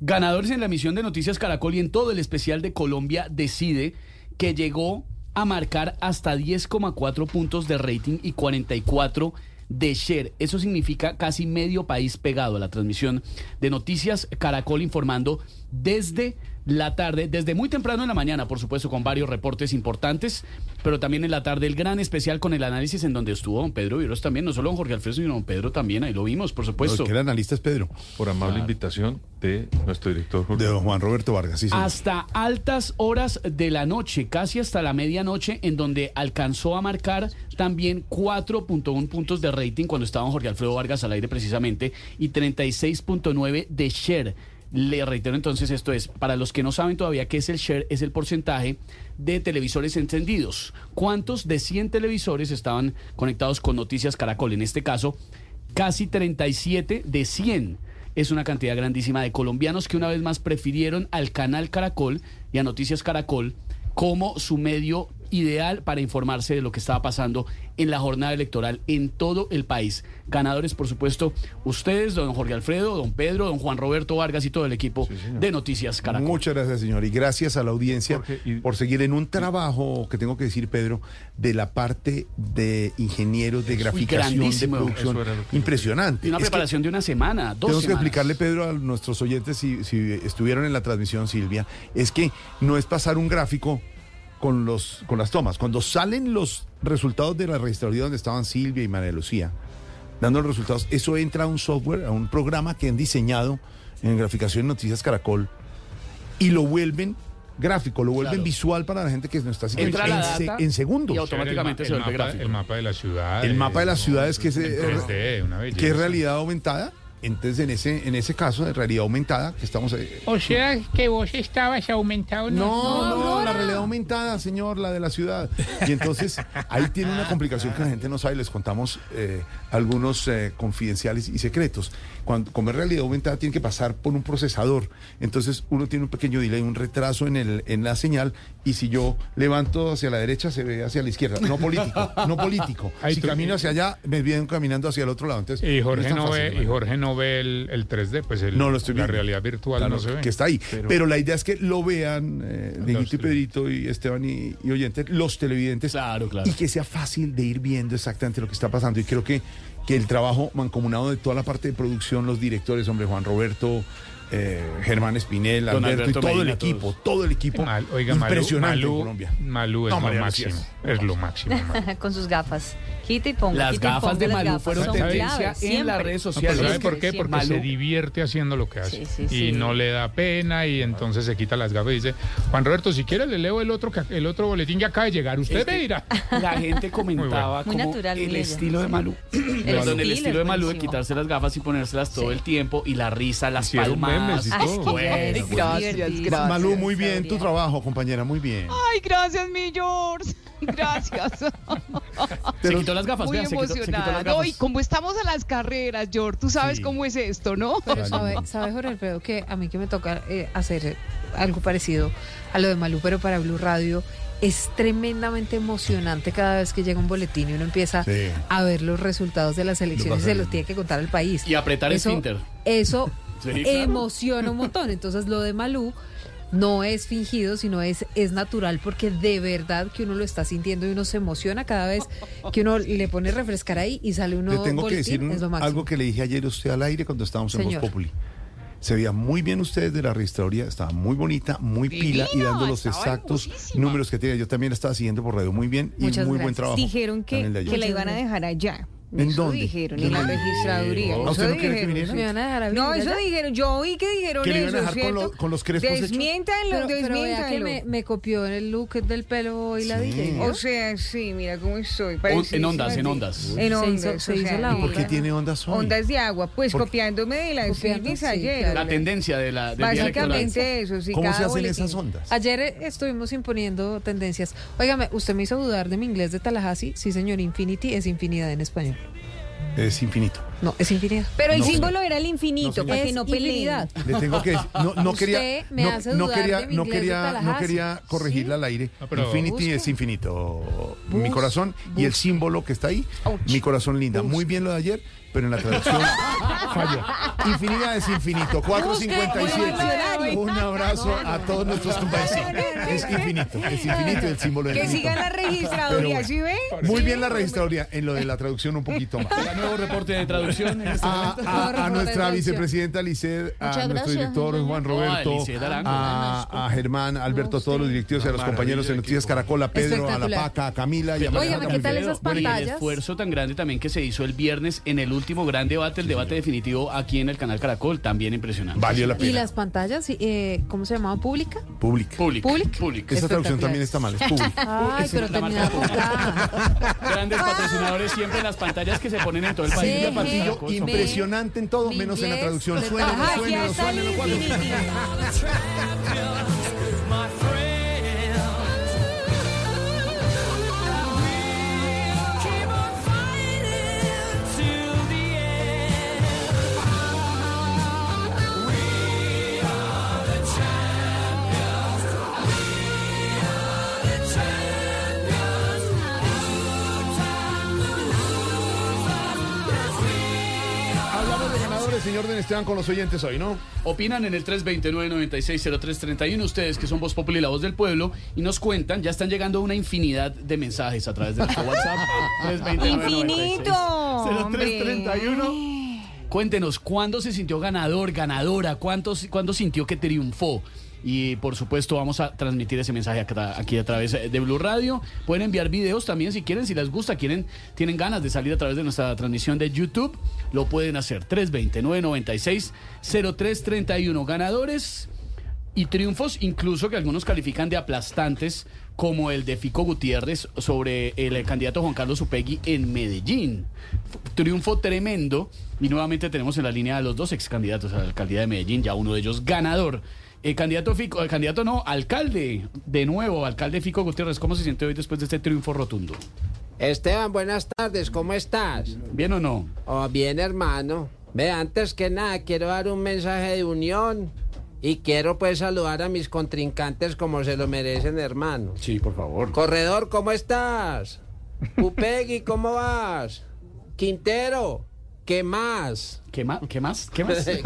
ganadores en la emisión de Noticias Caracol y en todo el especial de Colombia decide que llegó a marcar hasta 10,4 puntos de rating y 44 de share. Eso significa casi medio país pegado a la transmisión de Noticias Caracol informando desde la tarde, desde muy temprano en la mañana, por supuesto, con varios reportes importantes, pero también en la tarde el gran especial con el análisis en donde estuvo don Pedro Viveros también, no solo don Jorge Alfredo, sino don Pedro también, ahí lo vimos, por supuesto. El que era analista es Pedro. Por amable Claro. invitación de nuestro director De don Juan Roberto Vargas, sí, señor. hasta altas horas de la noche, casi hasta la medianoche, en donde alcanzó a marcar también 4.1 puntos de rating cuando estaba Jorge Alfredo Vargas al aire precisamente y 36.9 de share. Le reitero entonces, esto es, para los que no saben todavía qué es el share, es el porcentaje de televisores encendidos. ¿Cuántos de 100 televisores estaban conectados con Noticias Caracol? En este caso, casi 37 de 100. Es una cantidad grandísima de colombianos que una vez más prefirieron al canal Caracol y a Noticias Caracol como su medio ideal para informarse de lo que estaba pasando en la jornada electoral en todo el país. Ganadores, por supuesto, ustedes, don Jorge Alfredo, don Pedro, don Juan Roberto Vargas y todo el equipo de Noticias Caracol. Muchas gracias, señor. Y gracias a la audiencia por seguir en un trabajo que tengo que decir, Pedro, de la parte de ingenieros, de graficación, de producción. Impresionante. Y una Es que preparación de una semana, dos Tenemos que explicarle, Pedro, a nuestros oyentes, si, si estuvieron en la transmisión, Silvia, es que no es pasar un gráfico con, los, con las tomas. Cuando salen los resultados de la registraduría donde estaban Silvia y María Lucía, dando los resultados, eso entra a un software, a un programa que han diseñado en Graficación Noticias Caracol y lo vuelven gráfico, lo vuelven Claro. visual para la gente que no está siguiendo Entra la en, se- data en segundos. y automáticamente el, se vuelve mapa, gráfico. el mapa de la ciudad. El mapa de las ciudades que es, eh, 3D, una belleza. que es realidad aumentada. Entonces, en ese, en ese caso de realidad aumentada, que estamos... eh, O sea que vos estabas aumentado. no, no, la realidad aumentada, señor, la de la ciudad. Y entonces ahí tiene una complicación que la gente no sabe. Les contamos eh, algunos eh, confidenciales y secretos. Cuando como es realidad aumentada, tiene que pasar por un procesador. Entonces uno tiene un pequeño delay, un retraso en, el, en la señal. Y si yo levanto hacia la derecha, se ve hacia la izquierda. No político, no político. Ahí si camino hacia allá, me vienen caminando hacia el otro lado. Entonces, Y Jorge no, fácil, ve, ¿no? y Jorge no ve el, el 3D, pues el, No lo estoy la viendo. realidad virtual Claro, no se ve. que está ahí. Pero, la idea es que lo vean, eh, Dieguito y. Pedrito y Esteban y, y oyentes, los televidentes. Claro, claro. Y que sea fácil de ir viendo exactamente lo que está pasando. Y creo que, que el trabajo mancomunado de toda la parte de producción, los directores, hombre, Juan Roberto, eh, Germán Espinel, Alberto, Alberto y todo Medina, el equipo, todos. todo el equipo. Mal- oiga, Malú- impresionante en Malú, Colombia. Malú es No, lo María máximo. Es lo máximo. Con sus gafas. Quita y ponga. Las y gafas ponga de Malú gafas. fueron tendencia en las redes No, sociales. ¿Sabe por qué? Porque Malú- se divierte haciendo lo que hace. Sí, sí, y sí. no le da pena y entonces se quita las gafas y dice, Juan Roberto, si quiere le leo el otro, el otro boletín que acaba de llegar. Usted me dirá. La gente comentaba Muy como natural, el ella. estilo de Malú. El Perdón, el estilo de Malú de quitarse las gafas y ponérselas todo el tiempo y la risa, las memes y todo. Bueno, es Gracias, gracias. Malú, muy bien tu trabajo, compañera, muy bien. Ay, gracias, mi George. Gracias. Se quitó las gafas, Muy vean, se quitó, se quitó las emocionada. gafas. No, y como estamos a las carreras, George, tú sabes Sí. cómo es esto, ¿no? Pero sabe, sabe Jorge Alfredo que a mí que me toca eh, hacer algo parecido a lo de Malú, pero para Blue Radio es tremendamente emocionante cada vez que llega un boletín y uno empieza Sí. a ver los resultados de las elecciones y se los tiene que contar al país. Y apretar eso, esfínter. Eso Sí, claro. emociona un montón. Entonces lo de Malú no es fingido, sino es, es natural porque de verdad que uno lo está sintiendo y uno se emociona cada vez que uno le pone refrescar ahí y sale uno Le tengo que decir un- es lo máximo. algo que le dije ayer a usted al aire cuando estábamos en Voz. Populi. Se veía muy bien ustedes de la registraduría, estaba muy bonita, muy pila y dando los exactos hermosísima. números que tiene. Yo también la estaba siguiendo por radio muy bien y Muchas muy buen trabajo. Dijeron que, que la iban a dejar allá. ¿En eso dónde? dijeron, Yo en la registraduría. ¿A Eso usted no quiere que dijeron. viniera? ¿Me van a dejar a No, eso dijeron. Yo oí que dijeron ¿Que le iban a eso, dejar con ¿cierto? lo- con los crespos hechos? Desmiéntanlo, Pero, pero vea que desmiéntanlo. me, me copió en el look del pelo y la Sí. DJ. O sea, sí, mira cómo estoy. En ondas, en ondas. En Se hizo- ondas, se o hizo sea, la ¿Y por qué onda. tiene ondas hoy? Ondas de agua, pues copiándome de la Copiando, Silvis sí, ayer. La tendencia de la del día electoral. Básicamente eso, sí, ¿Cómo cada se hacen boletín. esas ondas? Ayer eh, estuvimos imponiendo tendencias. Óigame, usted me hizo dudar de mi inglés de Tallahassee. Sí, señor, infinity es infinidad en español. Es infinito. No, es infinidad. Pero el No, símbolo era el infinito, no, que es no peleen. infinidad. Le tengo que no, no Usted quería me no, hace no dudar quería no quería no quería corregirla al aire. Ah, pero- Infinity Busque. es infinito. Bus- mi corazón y el símbolo que está ahí, mi corazón linda. Muy bien lo de ayer, pero en la traducción falló. Infinidad es infinito. 457. Un abrazo a todos nuestros compañeros. Es infinito, es infinito el símbolo de Que infinito. sigan la registraduría, Pero ¿sí ve? Muy bien la registraduría en lo de la traducción un poquito más. Nuevo reporte de traducción en este a, nuestra vicepresidenta Liced, a nuestro director. Juan Roberto, a, Germán, Alberto, a todos los directivos y a los compañeros de Noticias Caracol, a Pedro, a la. Paca, a Camila y a Mariana ¿qué tal esas Bueno, y el pantallas? esfuerzo tan grande también que se hizo el viernes en el último gran debate, el debate definitivo aquí en el canal Caracol, también impresionante. Valió la Y pena. las pantallas, eh, ¿cómo se llamaba? ¿Pública? Pública. Público. Público. Esta traducción también está mal, es pública. Ay, pero terminaba. Grandes patrocinadores siempre en las pantallas que se ponen en todo el país. Sí, impresionante en todo, menos en la traducción. Suena, suena, está suena, el señor Den Esteban, con los oyentes hoy, ¿no? Opinan en el 329-960331 ustedes que son Voz Populi, la voz del pueblo, y nos cuentan, ya están llegando una infinidad de mensajes a través de nuestro WhatsApp. ¡Infinito! 0331. Cuéntenos, ¿cuándo se sintió ganador, ganadora? ¿Cuánto, ¿Cuándo sintió que triunfó? Y por supuesto vamos a transmitir ese mensaje aquí a través de Blue Radio. Pueden enviar videos también si quieren, si les gusta, quieren, tienen ganas de salir a través de nuestra transmisión de YouTube, lo pueden hacer. 320-996-0331. Ganadores y triunfos, incluso que algunos califican de aplastantes, como el de Fico Gutiérrez sobre el eh, candidato Juan Carlos Upegui en Medellín. Triunfo tremendo. Y nuevamente tenemos en la línea a los dos ex candidatos a la alcaldía de Medellín, ya uno de ellos ganador. El candidato Fico, el candidato no, alcalde, de nuevo, alcalde Fico Gutiérrez, ¿cómo se siente hoy después de este triunfo rotundo? Esteban, buenas tardes, ¿cómo estás? ¿Bien o no? Oh, bien, hermano. Ve, antes que nada, quiero dar un mensaje de unión y quiero pues saludar a mis contrincantes como se lo merecen, hermano. Sí, por favor. Corredor, ¿cómo estás? Upegui, ¿cómo vas? Quintero, ¿Qué más? ¿Qué más? ¿Qué más? ¿Qué más? ¿Qué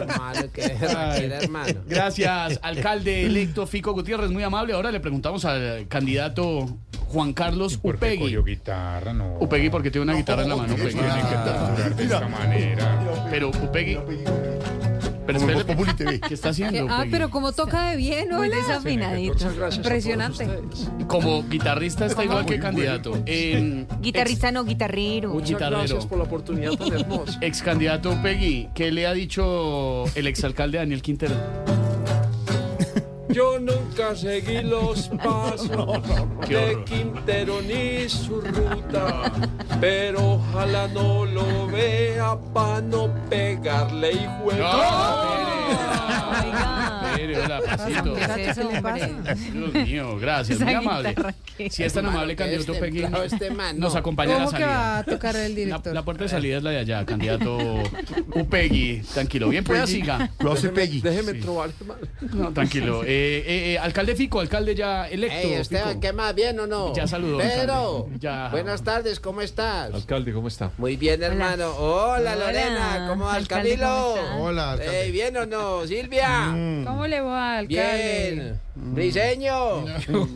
hermano, qué berraquera, hermano. Gracias, alcalde electo Fico Gutiérrez, muy amable. Ahora le preguntamos al candidato Juan Carlos ¿Por qué Upegui. cogió guitarra? No. Upegui porque tiene una guitarra en la mano. Upegui. Tiene que torturar de esta manera. Pero Upegui. Pero espérate, ¿qué está haciendo? Ah, Upegui? pero como toca de bien, Muy hola. desafinadito. Impresionante. Como guitarrista está igual que candidato. Eh, Guitarrista no, guitarrero. guitarrero. la oportunidad tan hermosa. Ex candidato Upegui, ¿qué le ha dicho el exalcalde Daniel Quintero? Yo nunca seguí los pasos de. Quintero ni su ruta, pero ojalá no lo vea para no pegarle y Espere, hola. Dios mío, gracias, muy amable. Si es tan amable, candidato Upegui, destemplado este man, nos no. acompaña a la ¿Cómo que va salida. a tocar el La, director? la puerta de salida es la de allá, candidato Upegui. Tranquilo, bien pueda, siga. Lo hace Peggy. Déjeme Sí. trobar. No, tranquilo. Eh, eh, eh, alcalde Fico, alcalde ya electo. Ey, Esteban, Fico. ¿qué más? ¿Bien o no? Ya saludó, Pero. Ya. buenas tardes, ¿cómo estás? Alcalde, ¿cómo está? Muy bien, hermano. Hola, Hola, Lorena, ¿cómo va el alcalde, Camilo? Hola, alcalde. ¿Bien o no? Silvia. ¿Cómo le alcalde? Bien. Briseño.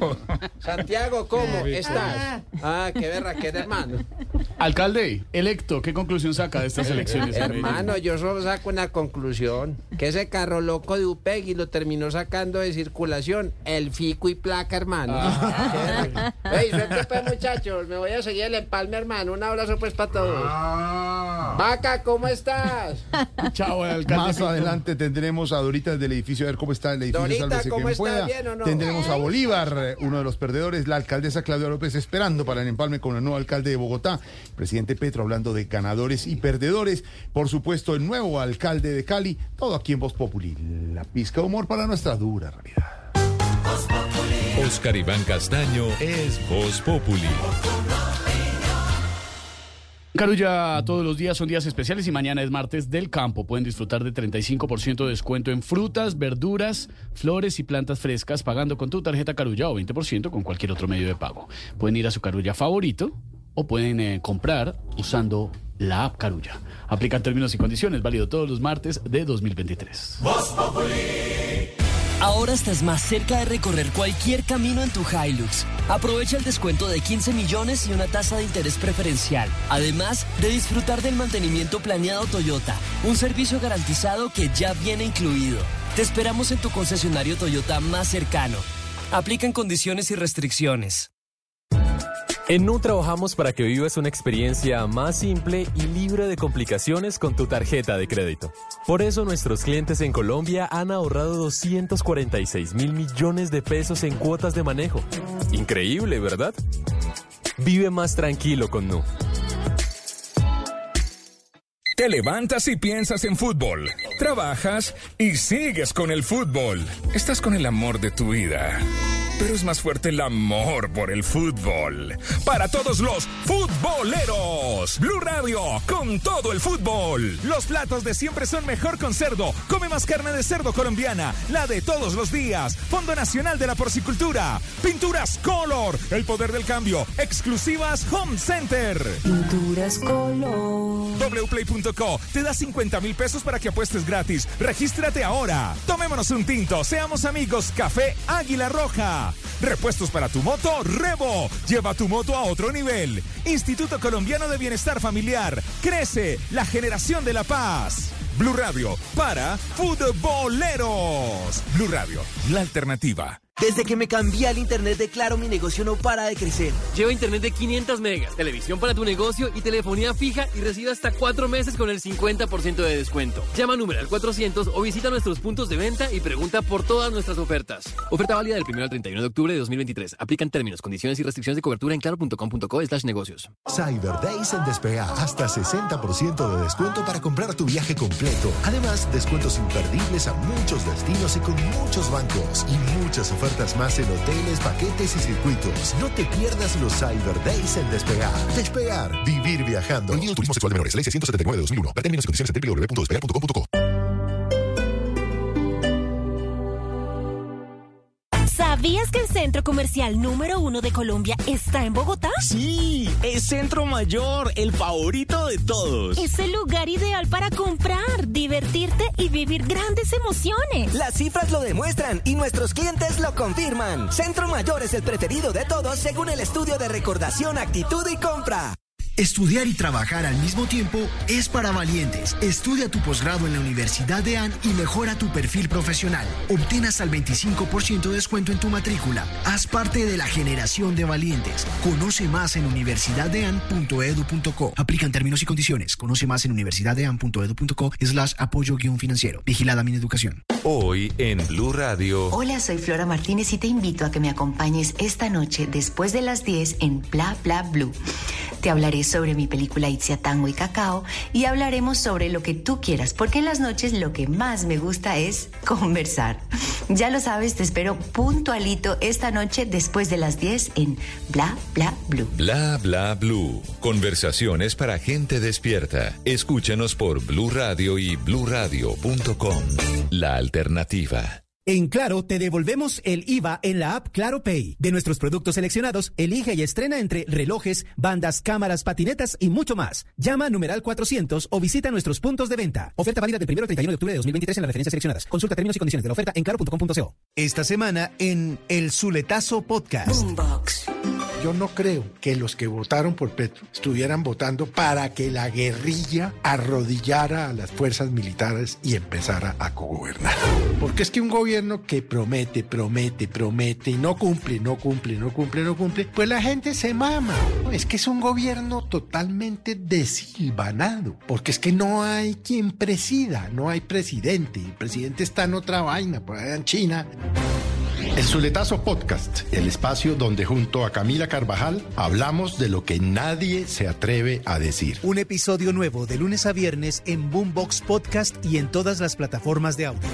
Santiago, ¿cómo estás? Ah, qué berraquera, hermano. Alcalde electo, ¿qué conclusión saca de estas elecciones? Hermano, yo solo saco una conclusión. Que ese carro loco de Upegui lo terminó sacando de circulación el fico y placa, hermano. Ah. Ey, suerte pues, muchachos. Me voy a seguir el empalme, hermano. Un abrazo pues para todos. Ah. Vaca, ¿cómo estás? Chao, alcalde. Más adelante tendremos a Dorita del edificio, a ver cómo está el edificio. Dorita, ¿cómo quien Tendremos a Bolívar, eh, uno de los perdedores, la alcaldesa Claudia López esperando para el empalme con el nuevo alcalde de Bogotá, presidente Petro hablando de ganadores y perdedores, por supuesto el nuevo alcalde de Cali, todo aquí en Voz Populi, la pizca de humor para nuestra dura realidad. Oscar Iván Castaño es Voz Populi. Carulla, todos los días son días especiales y mañana es martes del campo. Pueden disfrutar de 35% de descuento en frutas, verduras, flores y plantas frescas pagando con tu tarjeta Carulla o 20% con cualquier otro medio de pago. Pueden ir a su Carulla favorito o pueden eh, comprar usando la app Carulla. Aplican términos y condiciones, válido todos los martes de 2023. Ahora estás más cerca de recorrer cualquier camino en tu Hilux. Aprovecha el descuento de 15 millones y una tasa de interés preferencial. Además de disfrutar del mantenimiento planeado Toyota, un servicio garantizado que ya viene incluido. Te esperamos en tu concesionario Toyota más cercano. Aplican condiciones y restricciones. En Nu trabajamos para que vivas una experiencia más simple y libre de complicaciones con tu tarjeta de crédito. Por eso nuestros clientes en Colombia han ahorrado 246 mil millones de pesos en cuotas de manejo. Increíble, ¿verdad? Vive más tranquilo con Nu. Te levantas y piensas en fútbol. Trabajas y sigues con el fútbol. Estás con el amor de tu vida. Pero es más fuerte el amor por el fútbol. Para todos los futboleros. Blue Radio con todo el fútbol. Los platos de siempre son mejor con cerdo. Come más carne de cerdo colombiana, la de todos los días. Fondo Nacional de la Porcicultura. Pinturas Color, el poder del cambio. Exclusivas Home Center. Pinturas color. Wplay.co te da 50 mil pesos para que apuestes gratis. Regístrate ahora. Tomémonos un tinto. Seamos amigos. Café Águila Roja. Repuestos para tu moto, Revo. Lleva tu moto a otro nivel. Instituto Colombiano de Bienestar Familiar. Crece la generación de la paz. Blue Radio para futboleros. Blue Radio, la alternativa. Desde que me cambié al internet de Claro, mi negocio no para de crecer. Lleva internet de 500 megas, televisión para tu negocio y telefonía fija y recibe hasta 4 meses con el 50% de descuento. Llama número al 400 o visita nuestros puntos de venta y pregunta por todas nuestras ofertas. Oferta válida del 1 al 31 de octubre de 2023. Aplican términos, condiciones y restricciones de cobertura en claro.com.co slash negocios. Cyber Days en Despea. Hasta 60% de descuento para comprar tu viaje completo. Además, descuentos imperdibles a muchos destinos y con muchos bancos. Y muchas ofertas más en hoteles, paquetes y circuitos. No te pierdas los Cyber Days en Despegar. Despegar. Vivir viajando. El turismo sexual de menores. Ley 679 de 2001. Ver términos y condiciones en www.despegar.com.co. ¿Sabías que el centro comercial número uno de Colombia está en Bogotá? Sí, es Centro Mayor, el favorito de todos. Es el lugar ideal para comprar, divertirte y vivir grandes emociones. Las cifras lo demuestran y nuestros clientes lo confirman. Centro Mayor es el preferido de todos según el estudio de recordación, actitud y compra. Estudiar y trabajar al mismo tiempo es para valientes. Estudia tu posgrado en la Universidad de AN y mejora tu perfil profesional. Obtén hasta el 25% de descuento en tu matrícula. Haz parte de la generación de valientes. Conoce más en universidaddean.edu.co. Aplican términos y condiciones. Conoce más en universidaddean.edu.co slash apoyo guion financiero. Vigilada mi educación. Hoy en Blue Radio. Hola, soy Flora Martínez y te invito a que me acompañes esta noche después de las 10 en Bla Bla Blue. Te hablaré sobre mi película Itzia Tango y Cacao y hablaremos sobre lo que tú quieras, porque en las noches lo que más me gusta es conversar. Ya lo sabes, te espero puntualito esta noche después de las 10 en Bla Bla Blue. Bla bla blue. Conversaciones para gente despierta. Escúchanos por Blue Radio y bluradio.com. La alternativa. En Claro, te devolvemos el IVA en la app Claro Pay. De nuestros productos seleccionados, elige y estrena entre relojes, bandas, cámaras, patinetas y mucho más. Llama a numeral 400 o visita nuestros puntos de venta. Oferta válida del 1 al 31 de octubre de 2023 en las referencias seleccionadas. Consulta términos y condiciones de la oferta en claro.com.co. Esta semana en El Zuletazo Podcast. Yo no creo que los que votaron por Petro estuvieran votando para que la guerrilla arrodillara a las fuerzas militares y empezara a cogobernar. Porque es que un gobierno que promete, promete, promete y no cumple, no cumple, no cumple, no cumple, pues la gente se mama. Es que es un gobierno totalmente desilvanado. Porque es que no hay quien presida, no hay presidente. El presidente está en otra vaina, por allá en China. El Zuletazo Podcast, el espacio donde junto a Camila Carvajal hablamos de lo que nadie se atreve a decir. Un episodio nuevo de lunes a viernes en Boombox Podcast y en todas las plataformas de audio.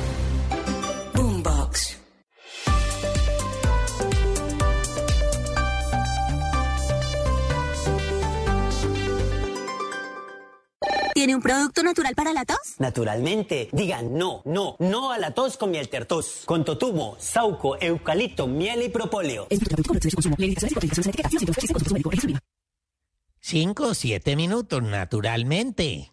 Boombox. ¿Tiene un producto natural para la tos? Naturalmente, digan no, no, no a la tos con miel tertos. Con totumo, sauco, eucalipto, miel y propóleo. Cinco o siete minutos, naturalmente.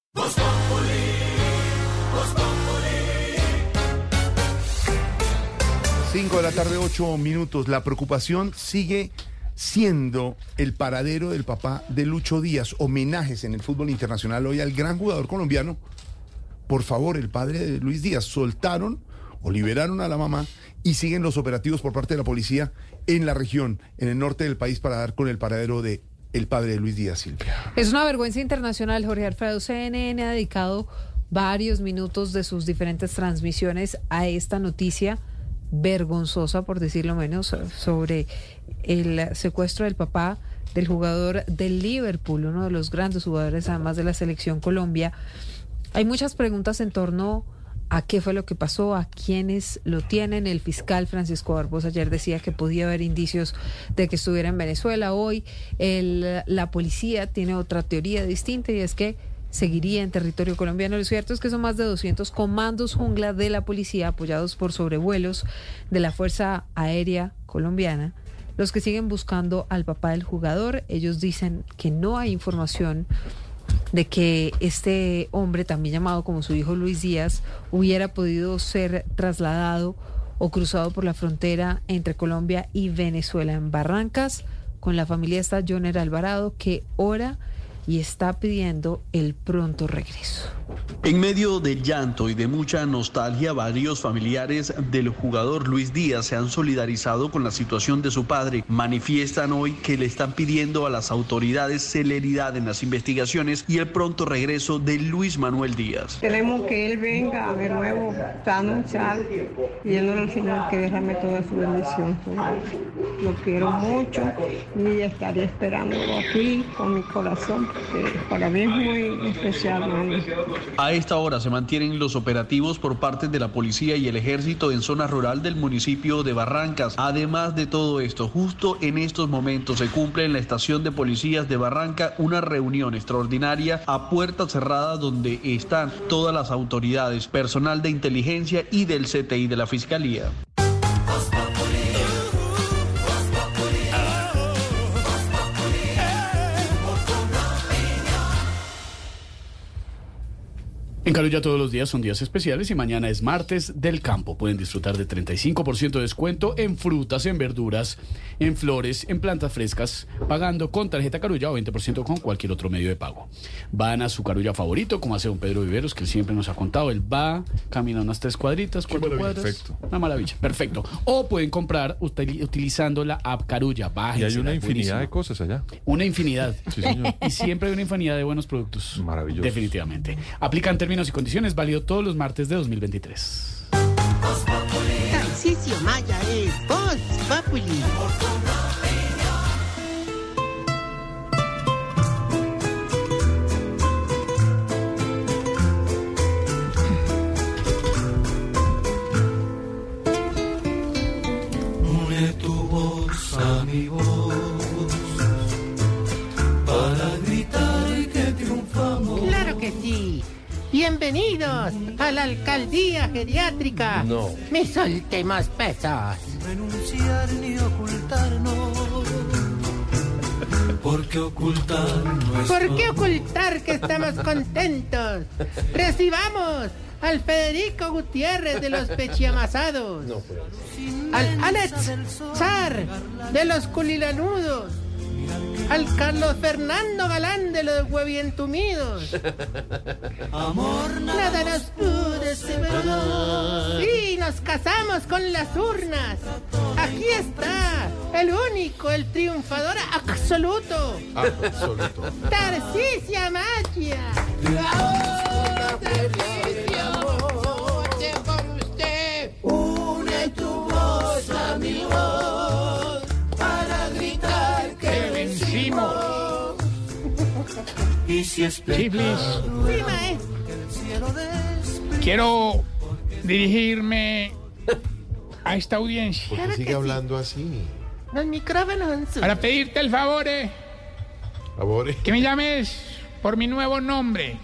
viva. Cinco de la tarde, ocho minutos. La preocupación sigue siendo el paradero del papá de Lucho Díaz. Homenajes en el fútbol internacional hoy al gran jugador colombiano. Por favor, el padre de Luis Díaz. Soltaron o liberaron a la mamá y siguen los operativos por parte de la policía en la región, en el norte del país, para dar con el paradero de el padre de Luis Díaz Silvia. Es una vergüenza internacional. Jorge Alfredo CNN ha dedicado varios minutos de sus diferentes transmisiones a esta noticia vergonzosa, por decirlo menos, sobre el secuestro del papá del jugador del Liverpool, uno de los grandes jugadores además de la selección Colombia. Hay muchas preguntas en torno a qué fue lo que pasó, a quiénes lo tienen. El fiscal Francisco Barbosa ayer decía que podía haber indicios de que estuviera en Venezuela. Hoy la policía tiene otra teoría distinta y es que seguiría en territorio colombiano. Lo cierto es que son más de 200 comandos jungla de la policía apoyados por sobrevuelos de la Fuerza Aérea Colombiana los que siguen buscando al papá del jugador. Ellos dicen que no hay información de que este hombre, también llamado como su hijo Luis Díaz, hubiera podido ser trasladado o cruzado por la frontera entre Colombia y Venezuela. En Barrancas, con la familia está Joner Alvarado, que ora y está pidiendo el pronto regreso. En medio del llanto y de mucha nostalgia, varios familiares del jugador Luis Díaz se han solidarizado con la situación de su padre. Manifiestan hoy que le están pidiendo a las autoridades celeridad en las investigaciones y el pronto regreso de Luis Manuel Díaz. Queremos que él venga de nuevo sano, salvo, y él al final que derrame toda su bendición. Lo quiero mucho y estaré esperándolo aquí con mi corazón, porque para mí es muy especial. mami. A esta hora se mantienen los operativos por parte de la policía y el ejército en zona rural del municipio de Barrancas. Además de todo esto, justo en estos momentos se cumple en la estación de policías de Barranca una reunión extraordinaria a puerta cerrada donde están todas las autoridades, personal de inteligencia y del CTI de la Fiscalía. En Carulla todos los días son días especiales y mañana es martes del campo. Pueden disfrutar de 35% de descuento en frutas, en verduras, en flores, en plantas frescas, pagando con tarjeta Carulla o 20% con cualquier otro medio de pago. Van a su Carulla favorito, como hace don Pedro Viveros, que él siempre nos ha contado. Él va, camina unas tres cuadritas, cuatro cuadras. perfecto. Una maravilla, perfecto. O pueden comprar utili- utilizando la app Carulla. Y hay una infinidad de cosas allá. Una infinidad. Sí, señor. Y siempre hay una infinidad de buenos productos. Maravilloso. Definitivamente. Aplican términos y condiciones válido todos los martes de 2023. Tarcisio Maya es Voz Populi. Une tu voz a mi voz Bienvenidos a la alcaldía geriátrica. No. Me soltemos pesos. Renunciar ni ocultarnos. ¿Por qué ocultar nuestro ¿Por qué ocultar que estamos contentos? Recibamos al Federico Gutiérrez de los Pechiamasados. Al Alex Zar de los Culilanudos. Al Carlos Fernando Galán de los Huevientumidos. Amor Nada nos pudo separar. Sí, nos casamos con las urnas. Aquí está, el único, el triunfador absoluto. Absoluto. Tarcisia Magia. Une Y si es Chiflis, Sí, quiero dirigirme a esta audiencia ¿Por qué sigue hablando así? Los micrófonos en su. para pedirte el favor eh, Favore. que me llames por mi nuevo nombre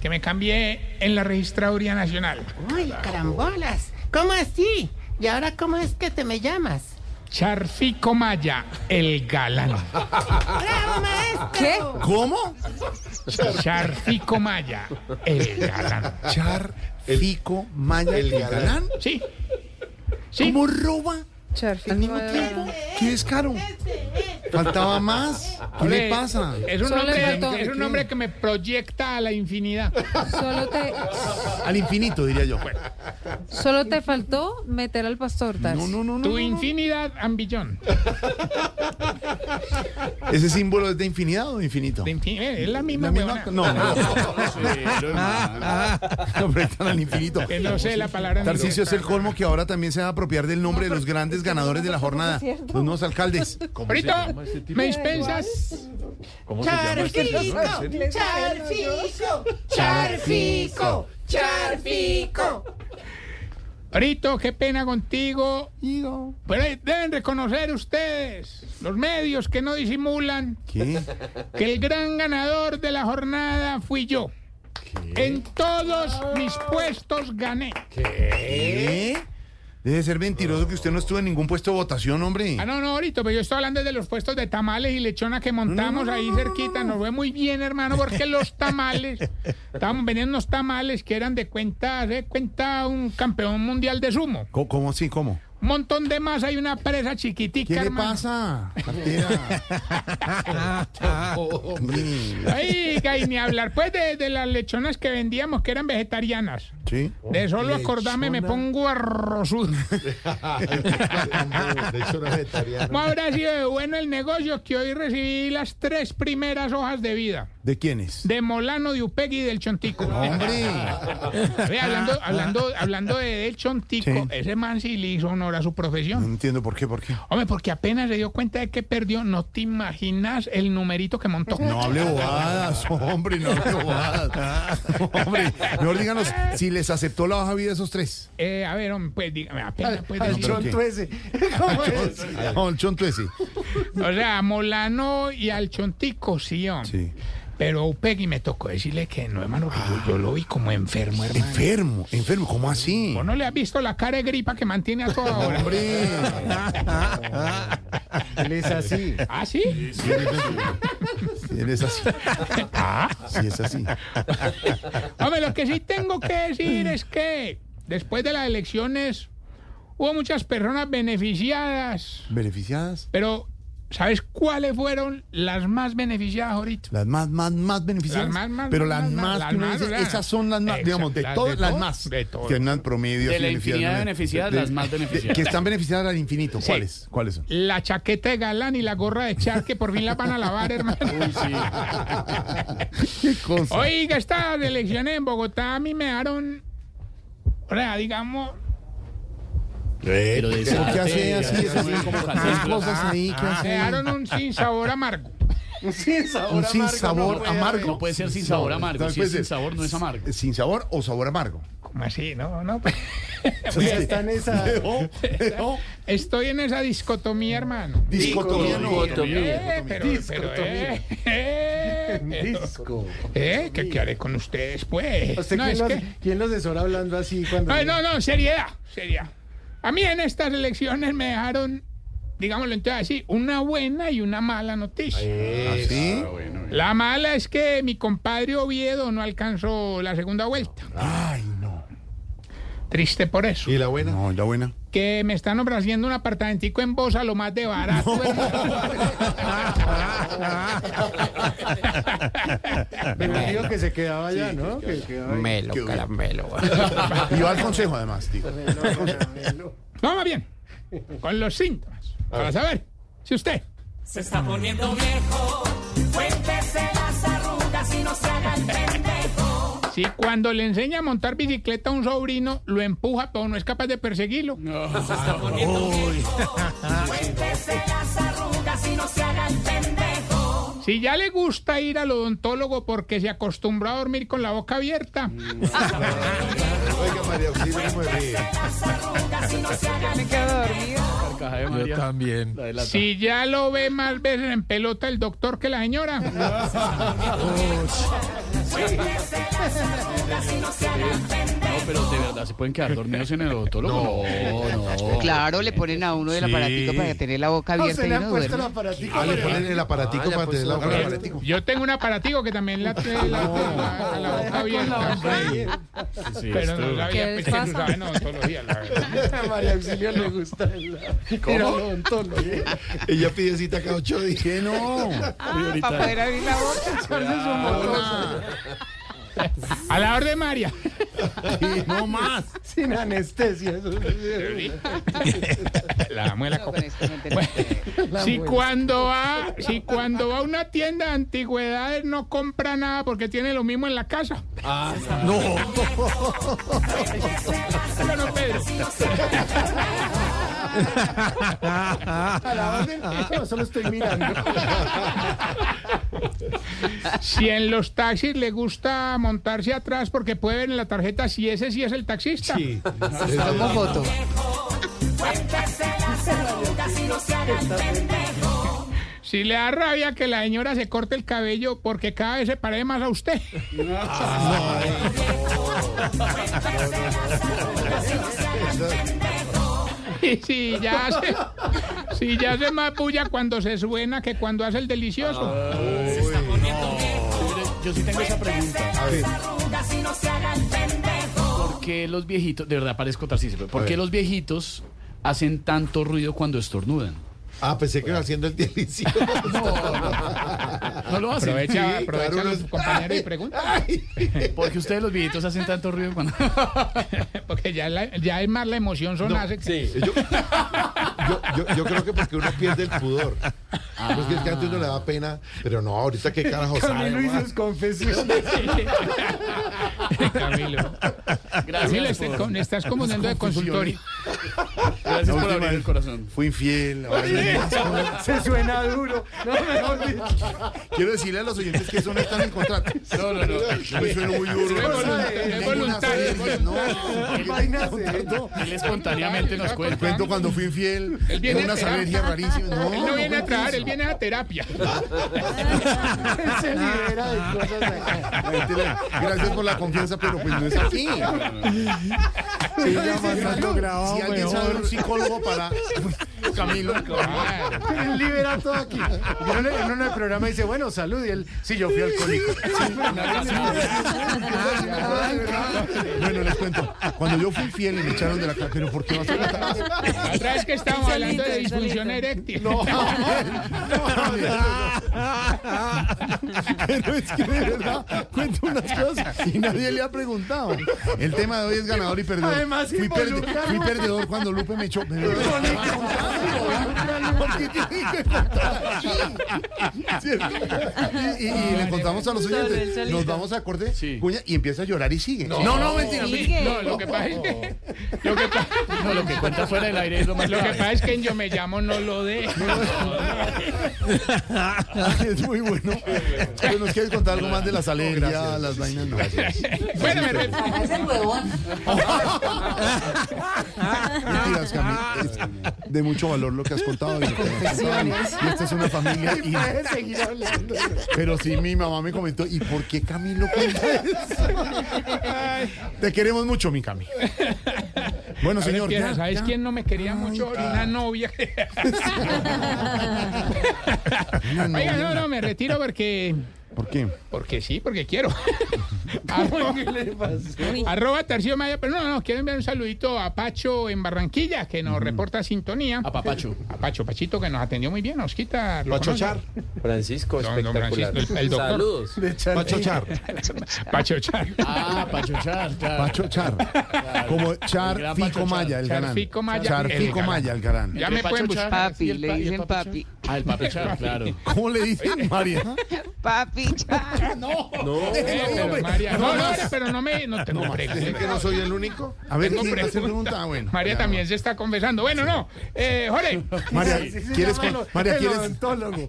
que me cambié en la registraduría nacional. Uy, carambolas. ¿Cómo así? ¿Y ahora cómo es que te me llamas? Charfico Maya, el galán. ¡Bravo, maestro! ¿Qué? ¿Cómo? Charfico Maya, el galán. Char, Fico, Maya, el galán. Sí. Sí. ¿Cómo roba Al mismo tiempo? ¿Qué descaro? Faltaba más. ¿Qué le pasa? Es un, Solo faltó- es un nombre que me proyecta a la infinidad. Solo te, Al infinito, diría yo. solo te faltó meter al pastor, Tarsi. No, no, no, no. Tu no, no. infinidad ambillón. ¿Ese símbolo es de infinidad o de infinito? De infin- eh, es la misma. ¿La misma? huevona. No, no. No, pero están al infinito. Que no sé la palabra. en Tarcicio inglés. es el colmo que ahora también se va a apropiar del nombre de los grandes ganadores de la jornada, los nuevos alcaldes. Ahorita, este ¿me dispensas? ¿Cómo se llama este Charfico? Charfico, Charfico, Charfico. Ahorita, qué pena contigo. Pero deben reconocer ustedes, los medios que no disimulan, ¿Qué? que el gran ganador de la jornada fui yo. En todos mis puestos gané. ¿Qué? Debe ser mentiroso que usted no estuvo en ningún puesto de votación, hombre. Ah, no, no, ahorita, pero yo estoy hablando de los puestos de tamales y lechona que montamos ahí cerquita. Nos fue muy bien, hermano, porque los tamales, estábamos vendiendo unos tamales que eran de cuenta, de cuenta un campeón mundial de sumo. ¿Cómo, cómo así? ¿Cómo? Un montón de masa y una presa chiquitica, ¿Qué le hermano. pasa? Oiga, y ni hablar pues de, de las lechonas que vendíamos que eran vegetarianas. Sí. De solo acordarme me pongo arrozudo. ¿Cómo habrá sido de bueno el negocio que hoy recibí las tres primeras hojas de vida? ¿De quiénes? De Molano, de Upegui y del Chontico. Hombre. Ve, hablando, hablando, hablando de del Chontico, Sí. ese man sí le hizo honor a su No profesión. entiendo por qué, por qué. Hombre, porque apenas se dio cuenta de que perdió, no te imaginas el numerito que montó. No hable bobadas, hombre, no hable bobadas. Hombre, mejor díganos si les aceptó la de vida esos tres. Eh, a ver, hombre, pues dígame, apenas pues al decir- chonto ese. ¿Cómo es? No, el chonto ese. O sea, a Molano y al Chontico, sí, hombre. Sí. Pero a Upegui me tocó decirle que no, hermano, que yo, yo lo vi como enfermo, hermano. Enfermo, enfermo, ¿cómo así? ¿Vos no le has visto la cara de gripa que mantiene a toda hora? Hombre. Él es así. ¿Ah, sí? Sí, él es así. Ah. Sí, es así. Hombre, lo que sí tengo que decir es que después de las elecciones hubo muchas personas beneficiadas, ¿Beneficiadas? pero ¿sabes cuáles fueron las más beneficiadas ahorita? Las más, más, más beneficiadas. Las más, más, Pero más, las más, más, las que uno dice, esas son las más, exacto, digamos, de las todas de las todo, más. de todo. Que andan promedio. De la infinidad de beneficiadas, las más beneficiadas. Que están beneficiadas al infinito. Sí. ¿Cuáles? ¿Cuáles son? La chaqueta de galán y la gorra de char que por fin la van a lavar, hermano. ¿Qué cosa? Oiga, estas elecciones en Bogotá a mí me dejaron, o sea, digamos, Pero de ¿Pero qué hace así? cosas ahí que dejaron un sin sabor amargo. Sin sabor Un sin amargo, sabor amargo. No puede ser sin sabor amargo. Si es sin sabor, no es amargo. ¿Sin sabor o sabor amargo? ¿Cómo así? No, no. haber. Ya está en esa. Dejó, dejó. Estoy en esa discotomía, hermano. Discotomía, no. Eh, pero, pero, eh, eh, Disco. eh, ¿qué, qué haré con ustedes, pues? ¿Usted No, quién, es los, que, quién los asesora hablando así cuando.? no, no, no, seriedad, seriedad. A mí en estas elecciones me dejaron, digámoslo entonces así, una buena y una mala noticia. ¿Ah, sí? La mala es que mi compadre Oviedo no alcanzó la segunda vuelta. Ay, no. Triste por eso. ¿Y la buena? No, la buena. Que me están ofreciendo un apartamentico en Bosa lo más de barato. Pero dijo que se quedaba allá, ¿no? Que quedaba ahí. Melo, caramelo. Y va al consejo, además, digo. Vamos bien. Con los síntomas. Para saber si usted Se está poniendo viejo. Cuéntese las arrugas y no se haga el. Si cuando le enseña a montar bicicleta a un sobrino, lo empuja, pero no es capaz de perseguirlo. Se está poniendo viejo. Cuéntese las arrugas y no se haga el. Si ya le gusta ir al odontólogo porque se acostumbró a dormir con la boca abierta. Oiga, María Auxilio, ¿cómo me ríe? Las arrugas y no se haga el Carcaja de María. también. Si ya lo ve más veces en pelota el doctor que la señora. No, pero de verdad, ¿se pueden quedar dormidos en el odontólogo? No, no. Claro, le ponen a uno del Sí. aparatico para tener la boca ¿A abierta y le han uno puesto el duerme. aparatico? Ah, le María? ponen el aparatico para tener la Yo tengo un aparatico que también la la, la- la boca abierta. Sí, Pero no esto- sabía ¿Qué pues, les que se pasa? usaba en odontología, la verdad. A María Auxilio le gusta. Ella pide cita cada ocho días. ¿Qué no? Ah, para poder abrir la boca. A la orden María. Sí, no más. Sin anestesia. eso La muela No, no Bueno, si cuando va, si cuando va a una tienda de antigüedades no compra nada porque tiene lo mismo en la casa. No. Pero no, Pedro. A la orden. No, solo estoy mirando. Si en los taxis le gusta montarse atrás porque puede ver en la tarjeta si ese sí es el taxista. Sí. Tomo foto. Y no. Si le da rabia que la señora se corte el cabello porque cada vez se parece más a usted. Sí, sí, ya hace, sí, ya hace más bulla cuando se suena que cuando hace el delicioso. Yo sí tengo esa pregunta. Pendejo. ¿Por qué los viejitos, de verdad parezco Tarcisio, pero ¿por A qué los viejitos hacen tanto ruido cuando estornudan? Ah, pensé que iba haciendo el delicioso. No lo hacen. Aprovecha, Sí, aprovecha claro, los uno- compañeros y pregunta. Porque ustedes los viejitos hacen tanto ruido cuando... Porque ya, la- ya es más la emoción son hace que- Yo, yo, yo- yo creo que porque uno pierde el pudor. Porque es que antes uno le da pena, pero no, ahorita qué carajo sabe. man? confesiones. Camilo. Camilo, este- con- estás confundiendo de consultorio. Gracias por abrir el corazón. Fui infiel. ahora- Se suena duro. No, mejor dicho. Quiero decirle a los oyentes que eso no está en el contrato. No, no, no. Yo me sueno muy duro. Es voluntario, una no. Él espontáneamente nos cuenta. Cuento cuando fui infiel, Él viene tengo unas a terapia. alergias rarísimas. No, Él no viene a trabajar, él viene a terapia. Se libera de cosas. Mentira. Gracias por la confianza, pero pues no es aquí. Santo grabado, Si alguien mejor. sabe un psicólogo para Camilo, Él libera todo aquí. Uno, en uno del programa dice, bueno, salud. Y él, sí, yo fui alcohólico. Bueno, les cuento. Cuando yo fui infiel y me echaron de la casa, pero ¿por qué vas a? La otra vez que estábamos hablando de disfunción eréctil. No, pero es que de verdad cuento unas cosas y nadie le ha preguntado. El tema de hoy es ganador y perdedor. Además, fui, perde- fui perdedor cuando Lupe me echó. Pero ¿Por qué tiene que contar aquí? ¿Cierto? Y, y- y le contamos a los oyentes. Nos vamos a corte, cuña, y empieza a llorar y sigue. No, no, mentira. No, lo que pasa es que. Lo que, pa- No, lo que cuenta fuera del aire es lo más lo que pasa es que en Yo Me Llamo no lo de. es muy bueno. Pero nos quieres contar algo más de las alergias, las vainas. No. Bueno, me re- Mentiras, Cami, es de mucho valor lo que has contado. Y, lo que me has contado. Y esta es una familia. y- Puede seguir hablando. pero sí, mi mamá me comentó, ¿y por qué Camilo cuenta eso? Te queremos mucho, mi Cami. Bueno, señor. ya, ¿Sabes ya. quién no me quería mucho? Una novia. Una Oiga, novia. no, no, me retiro porque. ¿Por qué? Porque sí, porque quiero. Arroba, ¿Qué le pasó? arroba Tarcillo Maya, pero no, no, quiero enviar un saludito a Pacho en Barranquilla, que nos reporta sintonía. A Papacho. A Pacho, Pachito, que nos atendió muy bien, nos quita. ¿lo Pacho? Char. Francisco, No, espectacular. Francisco, el- el doctor. Saludos. Pacho Char. Pacho Char. Ah, Pachochar, claro. Pacho Char. Como Char Fico Pacho Char. Maya, el Char galán. Fico Maya, Char el Fico. Maya, el galán. Ya me pueden Pacho buscar. Char Papi, le dicen papi. Ah, el papi Char, claro. ¿Cómo le dicen, María? Papi, chao. No, Eh, pero María, no, no, pero no me, no tengo. ¿Creen que no soy el único? A ver, Tengo ¿quién hace pregunta. pregunta? Ah, bueno. María ya. también se está confesando. Bueno, no. Eh, Jorge. María, ¿quieres, María, ¿quieres.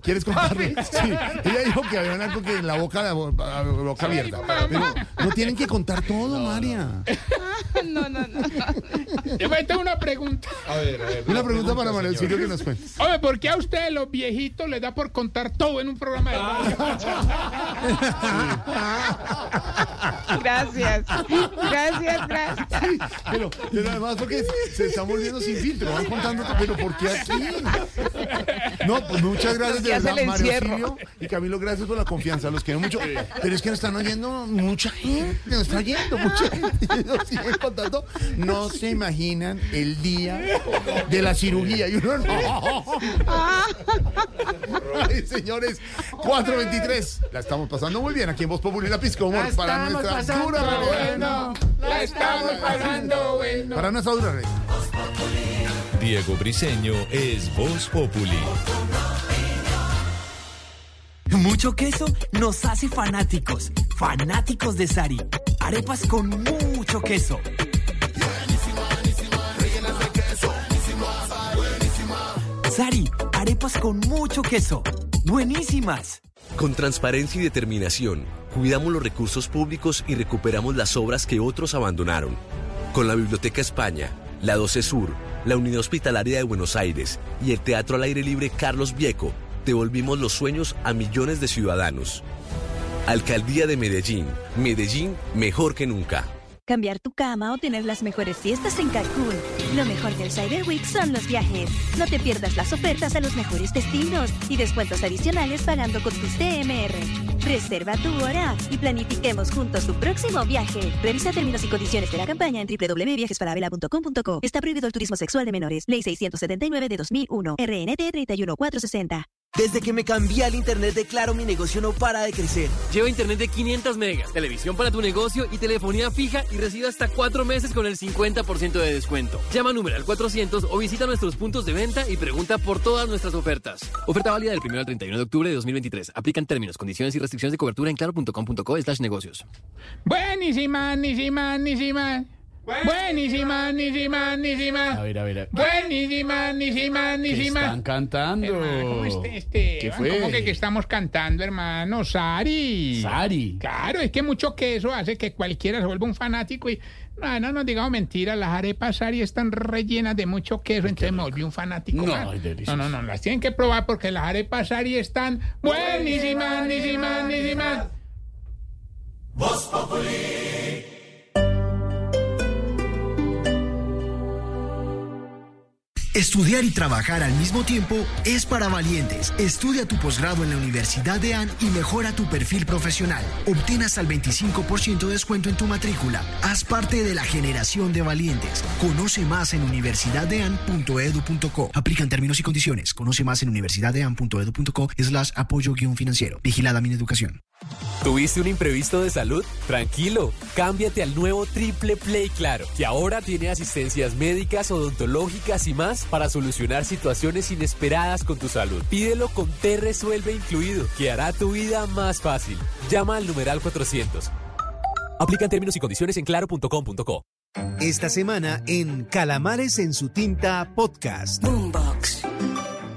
¿quieres contarle? Sí, ella dijo que había algo que en la boca, la bo- la boca abierta. Pero no tienen que contar todo, María. No, no, no. Yo me tengo una pregunta. A ver, a ver. Una pregunta para María Auxilio que nos cuente. Oye, ¿por qué a ustedes los viejitos les da por contar todo en un programa de radio? Gracias. Gracias, gracias. Pero, pero además porque se están volviendo sin filtro, van contando, todo, pero ¿por qué aquí? No, pues muchas gracias de verdad, Mario encierro. Auxilio y Camilo, gracias por la confianza, los quiero mucho. Pero es que nos están oyendo mucha gente, nos está oyendo mucha gente, nos siguen contando. No se imaginan el día de la cirugía y uno no. Ay, señores, 423. La estamos pasando muy bien aquí en Voz Popular y la Pizca Humor La para estamos nuestra pasando dura realidad. Bueno, la estamos pasando bueno. Para nuestra dura realidad. Diego Briseño es Voz Populi. Mucho queso nos hace fanáticos. Fanáticos de Sari. Arepas con mucho queso. Sari, arepas con mucho queso. Buenísimas. Con transparencia y determinación, cuidamos los recursos públicos y recuperamos las obras que otros abandonaron. Con la Biblioteca España, la 12 Sur, la Unidad Hospitalaria de Buenos Aires y el Teatro al Aire Libre Carlos Vieco, devolvimos los sueños a millones de ciudadanos. Alcaldía de Medellín, Medellín mejor que nunca. Cambiar tu cama o tener las mejores fiestas en Cancún. Lo mejor del Cyber Week son los viajes. No te pierdas las ofertas a los mejores destinos y descuentos adicionales pagando con tus TMR. Reserva tu hora y planifiquemos juntos tu próximo viaje. Revisa términos y condiciones de la campaña en www.viajesfalabella.com.co. Está prohibido el turismo sexual de menores. Ley 679 de 2001. RNT 31460. Desde que me cambié al internet de Claro, mi negocio no para de crecer. Lleva internet de 500 megas, televisión para tu negocio y telefonía fija y recibe hasta 4 meses con el 50% de descuento. Llama al numeral 400 o visita nuestros puntos de venta y pregunta por todas nuestras ofertas. Oferta válida del 1 al 31 de octubre de 2023. Aplican términos, condiciones y restricciones de cobertura en claro.com.co slash negocios. Buenísima, buenísima, buenísima. Buenísima, buenísima, buenísima. A ver, a ver. Buenísima, buenísima, ¿Qué buenísima. están cantando? Hermano, ¿cómo este, este? ¿Qué fue? ¿Cómo que, que estamos cantando, hermano? Sari. Sari. Claro, es que mucho queso hace que cualquiera se vuelva un fanático y... No, no nos digamos mentiras, las arepas Sari están rellenas de mucho queso, entonces me volví un fanático No, no, no, no, las tienen que probar porque las arepas Sari están buenísimas, buenísimas, buenísimas. Estudiar y trabajar al mismo tiempo es para valientes. Estudia tu posgrado en la Universidad de AN y mejora tu perfil profesional. Obtén hasta el 25% de descuento en tu matrícula. Haz parte de la generación de valientes. Conoce más en universidaddean.edu.co. Aplican términos y condiciones. Conoce más en universidaddean.edu.co slash apoyo guion financiero. Vigilada mi educación. ¿Tuviste un imprevisto de salud? Tranquilo, cámbiate al nuevo Triple Play Claro, que ahora tiene asistencias médicas, odontológicas y más para solucionar situaciones inesperadas con tu salud. Pídelo con T Resuelve incluido, que hará tu vida más fácil. Llama al numeral 400. Aplican términos y condiciones en claro.com.co. Esta semana en Calamares en su tinta podcast. Boombox.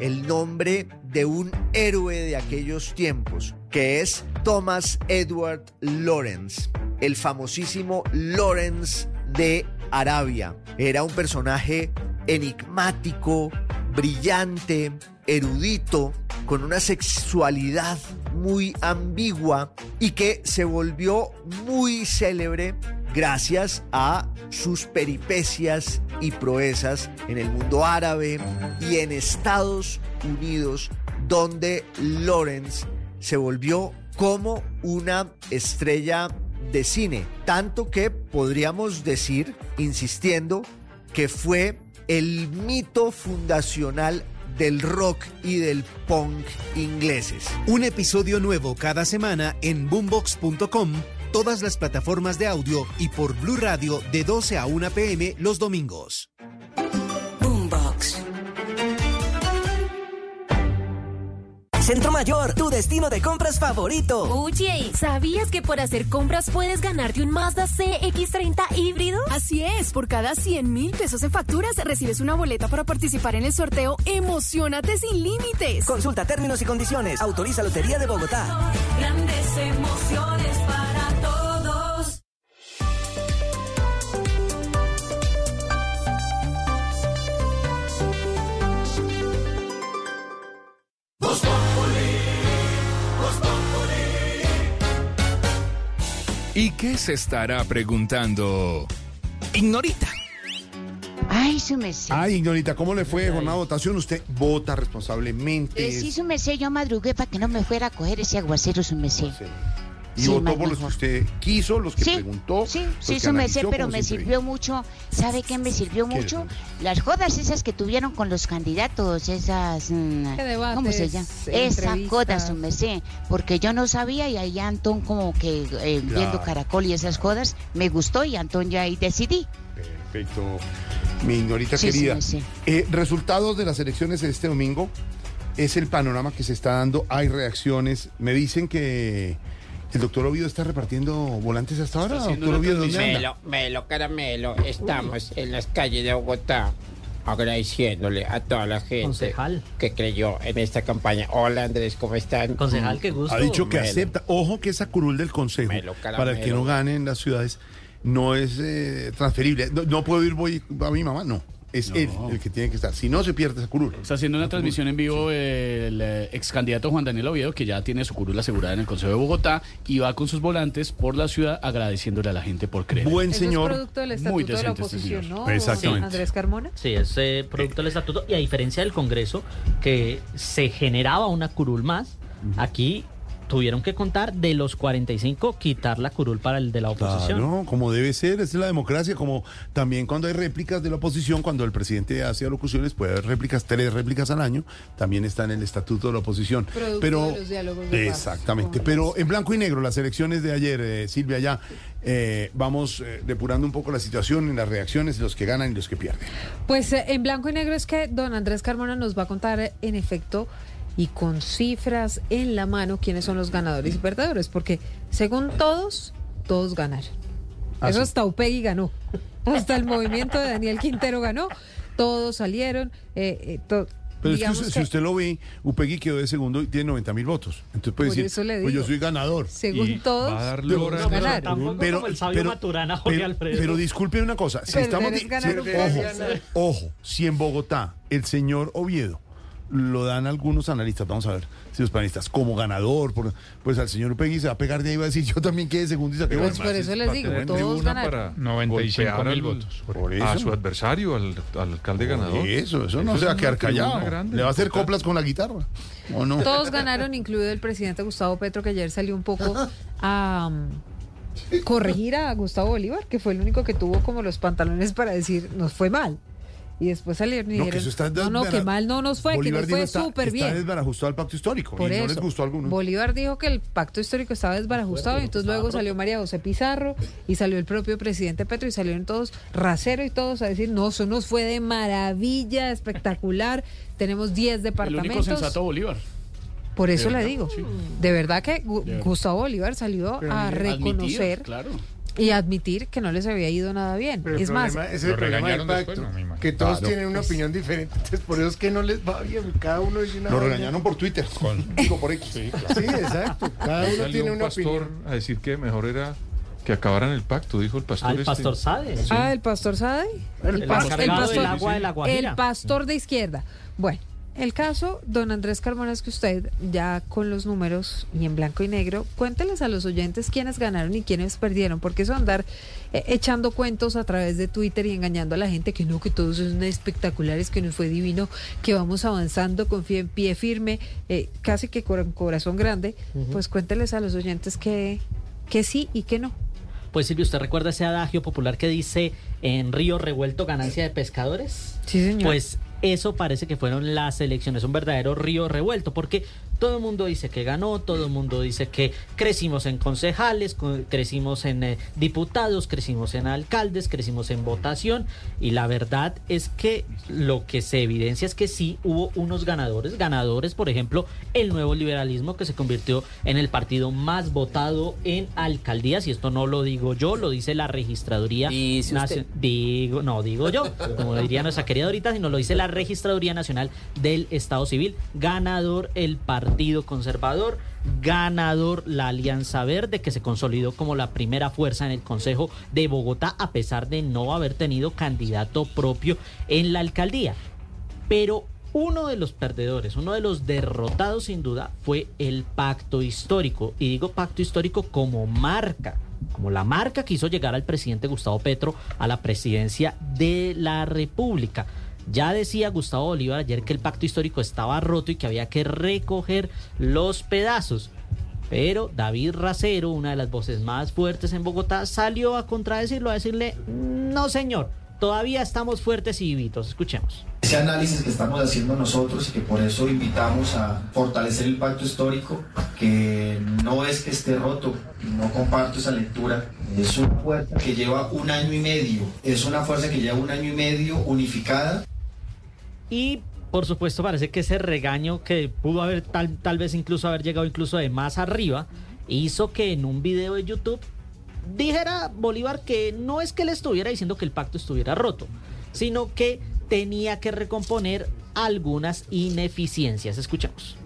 El nombre de un héroe de aquellos tiempos, que es Thomas Edward Lawrence, el famosísimo Lawrence de Arabia. Era un personaje enigmático, brillante, erudito, con una sexualidad muy ambigua y que se volvió muy célebre gracias a sus peripecias y proezas en el mundo árabe y en Estados Unidos, donde Lawrence se volvió como una estrella de cine, tanto que podríamos decir, insistiendo, que fue el mito fundacional del rock y del punk ingleses. Un episodio nuevo cada semana en boombox.com, todas las plataformas de audio y por Blue Radio de 12 a 1 pm los domingos. Centro Mayor, tu destino de compras favorito. Oye, ¿sabías que por hacer compras puedes ganarte un Mazda CX30 híbrido? Así es, por cada 100 mil pesos en facturas recibes una boleta para participar en el sorteo Emocionate sin límites. Consulta términos y condiciones. Autoriza Lotería de Bogotá. Grandes emociones ¿Y qué se estará preguntando? Ignorita. Ay, su mesé. Ay, Ignorita, ¿cómo le fue jornada de votación? Usted vota responsablemente. Eh, sí, su mesé, yo madrugué para que no me fuera a coger ese aguacero, su mesé. Y sí, votó por los que usted quiso, los que Sí, preguntó. Sí, sí, mesé, analizó, pero me sirvió mucho. ¿Sabe qué me sirvió ¿Qué, mucho? Las jodas esas que tuvieron con los candidatos, esas... mm, ¿Qué debates, ¿Cómo se llama? Esa entrevistas? joda, su mesé. Porque yo no sabía y ahí Antón como que eh, viendo. Caracol y esas jodas, me gustó y Antón ya ahí decidí. Perfecto. Mi ignorita Sí, sí, querida. me sé. Eh, resultados de las elecciones de este domingo. Es el panorama que se está dando. Hay reacciones. Me dicen que el doctor Oviedo está repartiendo volantes hasta ahora. Doctor Oviedo, ¿dónde anda? Melo, Melo, caramelo, estamos en las calles de Bogotá agradeciéndole a toda la gente que creyó en esta campaña. Hola Andrés, ¿cómo están? Concejal, qué gusto. Ha dicho que Melo. acepta. Ojo que esa curul del consejo para el que no gane en las ciudades no es eh, transferible. No, no puedo ir voy a mi mamá, no. Es No. él el que tiene que estar. Si no, se pierde esa curul. Está haciendo una transmisión en vivo el eh, ex candidato Juan Daniel Oviedo, que ya tiene su curul asegurada en el Consejo de Bogotá, y va con sus volantes por la ciudad agradeciéndole a la gente por creer. Buen Eso es producto del estatuto Muy de la decente este oposición, señor. ¿no? Exactamente. Andrés Carmona. Sí, es eh, producto del estatuto y a diferencia del Congreso que se generaba una curul más, aquí tuvieron que contar de los 45 quitar la curul para el de la oposición. Claro, como debe ser, es la democracia, como también cuando hay réplicas de la oposición, cuando el presidente hace alocuciones, puede haber réplicas, tres réplicas al año, también está en el estatuto de la oposición. Producto Pero, de los diálogos de paz. exactamente, pero en blanco y negro, las elecciones de ayer, eh, Silvia, ya eh, vamos eh, depurando un poco la situación en las reacciones, los que ganan y los que pierden. Pues eh, en blanco y negro es que don Andrés Carmona nos va a contar en efecto y con cifras en la mano quiénes son los ganadores y perdedores, porque según todos, todos ganaron. Ah, Eso hasta Upegui ganó, hasta el movimiento de Daniel Quintero ganó, todos salieron. eh, eh, to- Pero es que si usted lo ve, Upegui quedó de segundo y tiene 90 mil votos. Entonces puede decir, eso le pues yo soy ganador. Según Y todos, va a en esa Tampoco Pero- como el sabio pero- Maturana, Jorge pero, Alfredo. pero disculpe una cosa, si estamos ganar, si- ojo, ganar. ojo, si en Bogotá el señor Oviedo lo dan algunos analistas, vamos a ver si los panelistas, como ganador, por- pues al señor Upegui se va a pegar de ahí y va a decir, yo también quedé segundo y saqué Pues por eso les digo, todos ganaron. para 95 golpear mil votos. Por a eso. su adversario, al, al alcalde ganador. Eso, eso no se va a quedar callado. grande, Le va a hacer coplas con la guitarra. ¿O no? Todos ganaron, incluido el presidente Gustavo Petro, que ayer salió un poco a um, corregir a Gustavo Bolívar, que fue el único que tuvo como los pantalones para decir, nos fue mal. Y después salieron y No, que dijeron, está no, no, que mal no nos fue, Bolívar que nos dijo fue súper Está bien. desbarajustado al pacto histórico Por y eso, no les gustó a algunos. Bolívar dijo que el pacto histórico estaba desbarajustado y entonces luego salió María José Pizarro y salió el propio presidente Petro y salieron todos rasero y todos a decir, no, eso nos fue de maravilla, espectacular, tenemos 10 El departamentos. único sensato Bolívar. Por eso De le digo, sí. de verdad que Gu- De verdad. Gustavo Bolívar salió a reconocer claro. Y admitir que no les había ido nada bien. Pero es más, es el problema del pacto, que todos tienen una opinión diferente, entonces por eso es que no les va bien, cada uno dice una Lo regañaron por Twitter. Digo, por X. Sí, exacto, cada uno salió tiene un una pastor opinión. a decir que mejor era que acabaran el pacto, dijo el pastor. Ah, el este. pastor Sade. Sí. ah, el pastor Sade, El pas- encargado del agua de la Guajira. el pastor de izquierda. Bueno, el caso, don Andrés Carmona, es que usted, ya con los números y en blanco y negro, cuénteles a los oyentes quiénes ganaron y quiénes perdieron, porque eso andar eh, echando cuentos a través de Twitter y engañando a la gente que no, que todos son espectaculares, que nos fue divino, que vamos avanzando con fie- pie firme, eh, casi que con corazón grande, pues cuénteles a los oyentes que, que sí y que no. Pues Silvio, ¿usted recuerda ese adagio popular que dice en río revuelto ganancia de pescadores? Sí, señor. Pues eso parece que fueron las elecciones, un verdadero río revuelto, porque todo el mundo dice que ganó, todo el mundo dice que crecimos en concejales, co- crecimos en eh, diputados, crecimos en alcaldes, crecimos en votación, y la verdad es que lo que se evidencia es que sí hubo unos ganadores, ganadores, por ejemplo, el nuevo liberalismo que se convirtió en el partido más votado en alcaldías, y esto no lo digo yo, lo dice la registraduría usted. nacio- Digo, no digo yo, como diría nuestra querida ahorita, sino lo dice la Registraduría Nacional del Estado Civil. Ganador el Partido Conservador, ganador la Alianza Verde, que se consolidó como la primera fuerza en el Consejo de Bogotá, a pesar de no haber tenido candidato propio en la alcaldía. Pero uno de los perdedores, uno de los derrotados sin duda fue el pacto histórico. Y digo pacto histórico como marca, como la marca que hizo llegar al presidente Gustavo Petro a la presidencia de la República. Ya decía Gustavo Bolívar ayer que el pacto histórico estaba roto y que había que recoger los pedazos. Pero David Racero, una de las voces más fuertes en Bogotá, salió a contradecirlo, a decirle, no señor, todavía estamos fuertes y vivitos. Escuchemos. Ese análisis que estamos haciendo nosotros y que por eso invitamos a fortalecer el pacto histórico, que no es que esté roto, no comparto esa lectura, es una fuerza que lleva un año y medio, es una fuerza que lleva un año y medio unificada. Y por supuesto parece que ese regaño que pudo haber tal, tal vez incluso haber llegado incluso de más arriba, hizo que en un video de YouTube dijera Bolívar que no es que le estuviera diciendo que el pacto estuviera roto, sino que tenía que recomponer algunas ineficiencias. Escuchamos.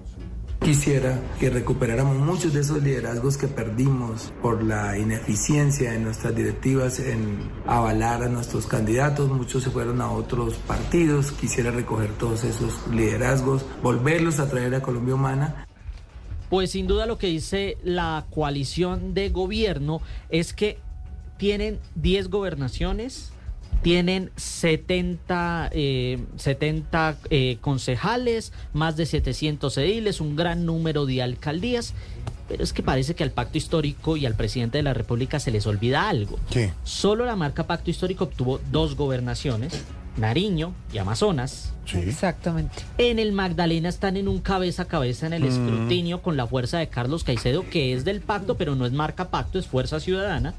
Quisiera que recuperáramos muchos de esos liderazgos que perdimos por la ineficiencia de nuestras directivas en avalar a nuestros candidatos. Muchos se fueron a otros partidos. Quisiera recoger todos esos liderazgos, volverlos a traer a Colombia Humana. Pues sin duda lo que dice la coalición de gobierno es que tienen 10 gobernaciones, tienen 70, eh, 70 eh, concejales, más de 700 ediles, un gran número de alcaldías. Pero es que parece que al pacto histórico y al presidente de la República se les olvida algo. ¿Qué? Solo la marca Pacto Histórico obtuvo dos gobernaciones, Nariño y Amazonas. Exactamente. En el Magdalena están en un cabeza a cabeza en el Mm. escrutinio con la fuerza de Carlos Caicedo, que es del pacto, pero no es marca pacto, es fuerza ciudadana.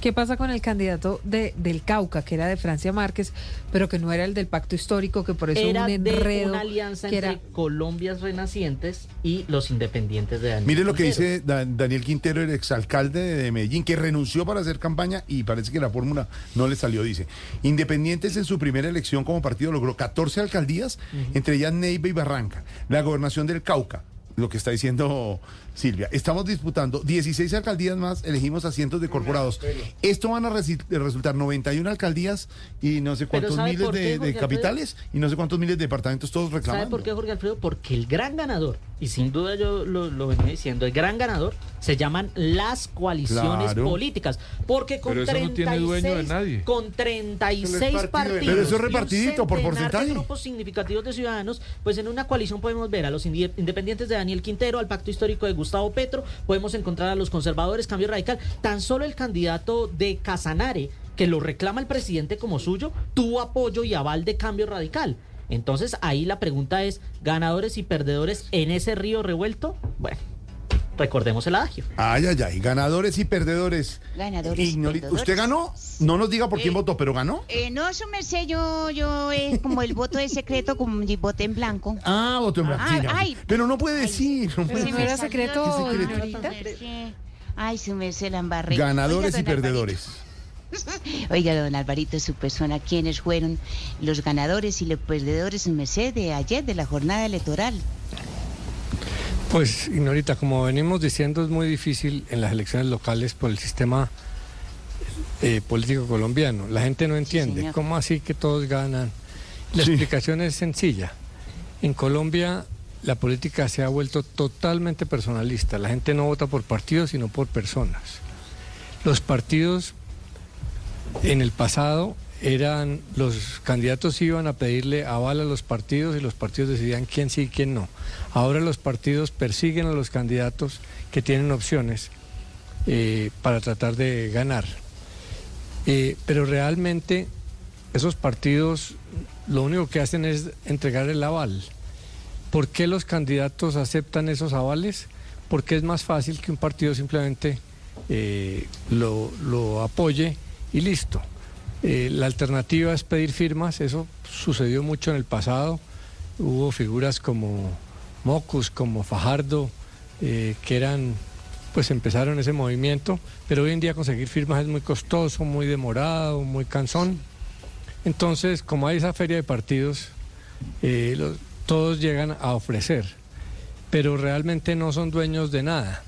¿Qué pasa con el candidato de, del Cauca, que era de Francia Márquez, pero que no era el del pacto histórico, que por eso Era un de enredo una alianza que entre era Colombias Renacientes y los independientes de Daniel Mire lo que dice Da- Daniel Quintero, el exalcalde de Medellín, que renunció para hacer campaña y parece que la fórmula no le salió. Dice, Independientes en su primera elección como partido logró 14 alcaldías, entre ellas Neiva y Barranca, la gobernación del Cauca, lo que está diciendo Silvia. Estamos disputando 16 alcaldías más, elegimos asientos de corporados. Esto van a resi- resultar 91 alcaldías y no sé cuántos ¿sabe miles por qué, de, de capitales y no sé cuántos miles de departamentos todos ¿Sabe reclamando. por qué, Jorge Alfredo? Porque el gran ganador, y sin duda yo lo, lo venía diciendo, el gran ganador se llaman las coaliciones Claro. políticas. Porque con Pero eso no 36, tiene dueño de nadie. con 36 Eso no es partido de partidos. Pero eso es y un repartidito por centenar de porcentaje. grupos significativos de ciudadanos, pues en una coalición podemos ver a los independientes de Daniel Quintero, al pacto histórico de Gustavo Petro, podemos encontrar a los conservadores, cambio radical. Tan solo el candidato de Casanare, que lo reclama el presidente como suyo, tuvo apoyo y aval de cambio radical. Entonces ahí la pregunta es, ¿ganadores y perdedores en ese río revuelto? Bueno, recordemos el adagio. Ay, ay, ay, ganadores y perdedores. Ganadores y Ignori- perdedores. ¿Usted ganó? No nos diga por quién votó, pero ganó. Eh, no, su merced, yo, yo es como el voto de secreto, como voté en blanco. Ah, votó en blanco. Ah, Sí, ya. ay. pero no puede decir. no puede me decir. salió secreto. Ay, su merced la embarré. Ganadores Oiga, y perdedores. Oiga, don Alvarito, su persona, ¿quiénes fueron los ganadores y los perdedores, su merced, de ayer, de la jornada electoral? Pues, Ignorita, como venimos diciendo, es muy difícil en las elecciones locales por el sistema eh, político colombiano. La gente no entiende. ¿Cómo así que todos ganan? La explicación es sencilla. En Colombia la política se ha vuelto totalmente personalista. La gente no vota por partidos, sino por personas. Los partidos en el pasado eran los candidatos iban a pedirle aval a los partidos y los partidos decidían quién sí y quién no. Ahora los partidos persiguen a los candidatos que tienen opciones eh, para tratar de ganar. Eh, pero realmente esos partidos lo único que hacen es entregar el aval. ¿Por qué los candidatos aceptan esos avales? Porque es más fácil que un partido simplemente eh, lo, lo apoye y listo. Eh, la alternativa es pedir firmas, eso sucedió mucho en el pasado. Hubo figuras como Mocus, como Fajardo, eh, que eran, pues empezaron ese movimiento, pero hoy en día conseguir firmas es muy costoso, muy demorado, muy cansón. Entonces, como hay esa feria de partidos, eh, todos llegan a ofrecer, pero realmente no son dueños de nada.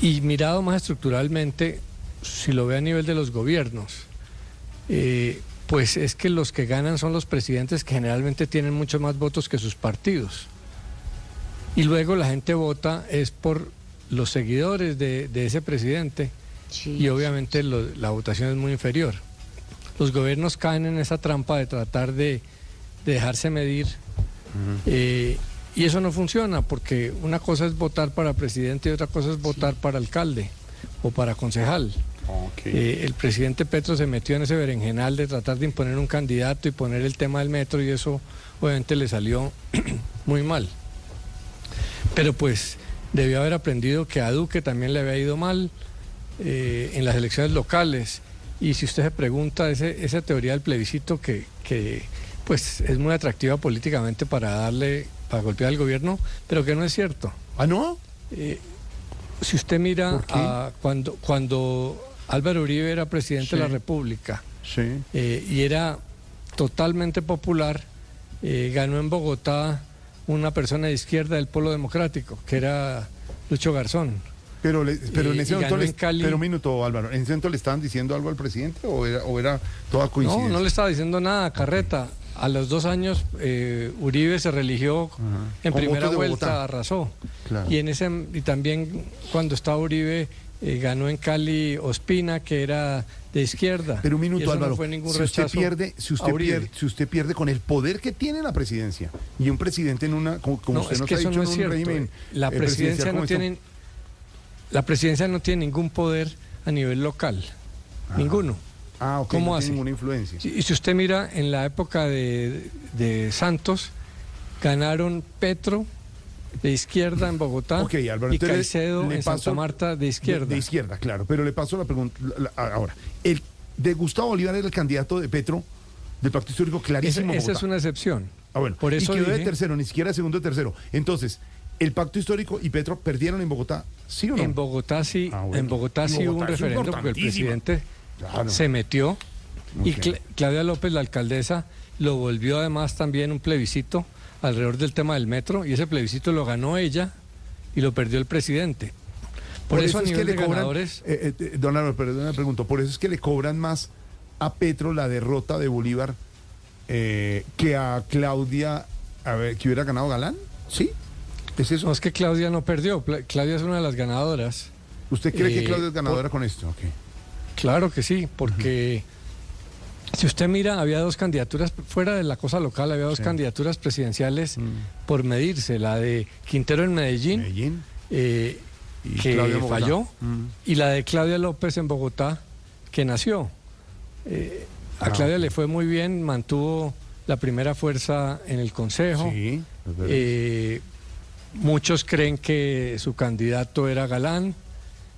Y mirado más estructuralmente, si lo ve a nivel de los gobiernos, eh, pues es que los que ganan son los presidentes que generalmente tienen muchos más votos que sus partidos. Y luego la gente vota es por los seguidores de, de ese presidente y obviamente lo- la votación es muy inferior. Los gobiernos caen en esa trampa de tratar de, de dejarse medir eh, y eso no funciona porque una cosa es votar para presidente y otra cosa es votar para alcalde o para concejal. Eh, el presidente Petro se metió en ese berenjenal de tratar de imponer un candidato y poner el tema del metro y eso obviamente le salió muy mal. Pero pues debió haber aprendido que a Duque también le había ido mal eh, en las elecciones locales. Y si usted se pregunta, ese, esa teoría del plebiscito que, que pues es muy atractiva políticamente para darle, para golpear al gobierno, pero que no es cierto. ¿Ah, no? si usted mira a cuando, cuando Álvaro Uribe era presidente de la. República Sí. eh, y era totalmente popular, eh, ganó en Bogotá una persona de izquierda del Polo Democrático, que era Lucho Garzón. Pero, le- pero en ese momento, en Cali. pero un minuto, Álvaro, ¿en ese momento le estaban diciendo algo al presidente o era, o era toda coincidencia? No, no le estaba diciendo nada, Carreta. A los dos años eh, Uribe se religió en Con primera vuelta, arrasó. Claro. Y en ese y también cuando estaba Uribe eh, ganó en Cali Ospina, que era de izquierda. Pero un minuto, Álvaro. No fue ningún si usted pierde, si usted pierde, si usted pierde con el poder que tiene la presidencia y un presidente en una, como, como No, usted es nos que ha eso dicho, no en es un cierto. régimen La eh, presidencia presidencial no tiene, la presidencia no tiene ningún poder a nivel local, ninguno. Ah, ok, ¿Cómo no hace? ninguna influencia. Y si usted mira en la época de, de Santos, ganaron Petro de izquierda en Bogotá Álvaro, y Caicedo le en paso- Santa Marta de izquierda. De, de izquierda, claro. Pero le paso la pregunta la- la- ahora. El de Gustavo Bolívar era el candidato de Petro del Pacto Histórico clarísimo. esa es una excepción. Ah, bueno. Por eso y quedó de tercero, ni siquiera de segundo de tercero. Entonces, ¿el Pacto Histórico y Petro perdieron en Bogotá? ¿Sí o no? En Bogotá sí, Ah, bueno. en Bogotá sí hubo un referendo porque el presidente Claro. se metió y Claudia López, la alcaldesa, lo volvió además también un plebiscito alrededor del tema del metro y ese plebiscito lo ganó ella y lo perdió el presidente. Por, eso, a es nivel que de le cobran, ganadores, eh, eh, don Álvaro, perdón, me pregunto, por eso es que le cobran más a Petro la derrota de Bolívar eh, que a Claudia, a ver, que hubiera ganado Galán, ¿sí? ¿Es eso? no es que Claudia no perdió, Claudia es una de las ganadoras. ¿Usted cree que Eh, Claudia es ganadora por- con esto? Claro que sí, porque si usted mira, había dos candidaturas, fuera de la cosa local, había dos Sí. candidaturas presidenciales por medirse, la de Quintero en Medellín, Medellín. eh, Y que falló, Mm. y la de Claudia López en Bogotá, que nació. Eh, a Ah, Claudia le fue muy bien, mantuvo la primera fuerza en el Consejo. Sí. Eh, muchos creen que su candidato era Galán,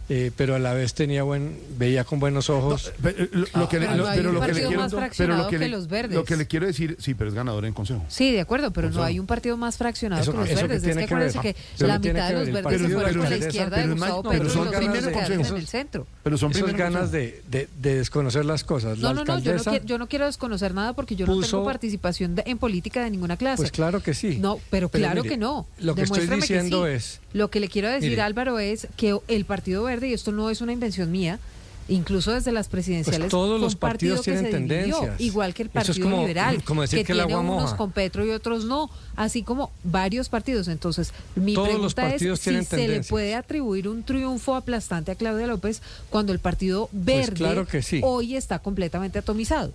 eh, pero a la vez tenía buen, veía con buenos ojos. Pero, lo, lo que le, pero lo- que le partido quiero, más pero fraccionado lo que, que le, los verdes. lo que le quiero decir, sí, pero es ganadora en consejo. Sí, de acuerdo, pero no hay un partido más fraccionado Eso- que los eso que verdes. Es que que ver. acuérdense que la mitad que de los verdes se fueron pero por la izquierda pero de Gustavo no, Petro pero son los ganas de- en el centro. Pero son ganas de, de- de desconocer las cosas. No, la no, no, yo no, quiero, yo no quiero desconocer nada porque yo no tengo participación de- en política de ninguna clase. Pues claro que sí. No, pero, claro que no. lo que estoy diciendo es- Lo que le quiero decir. Álvaro, es que el Partido Verde, y esto no es una invención mía, incluso desde las presidenciales, Pues todos los partido partidos que tienen dividió, tendencias. igual que el Eso es Partido como- Liberal, como decir que el tiene agua unos moja. con Petro y otros no, así como varios partidos. Entonces, mi Todos los pregunta partidos es si se le puede atribuir un triunfo aplastante a Claudia López cuando el Partido Verde Pues claro que sí. hoy está completamente atomizado.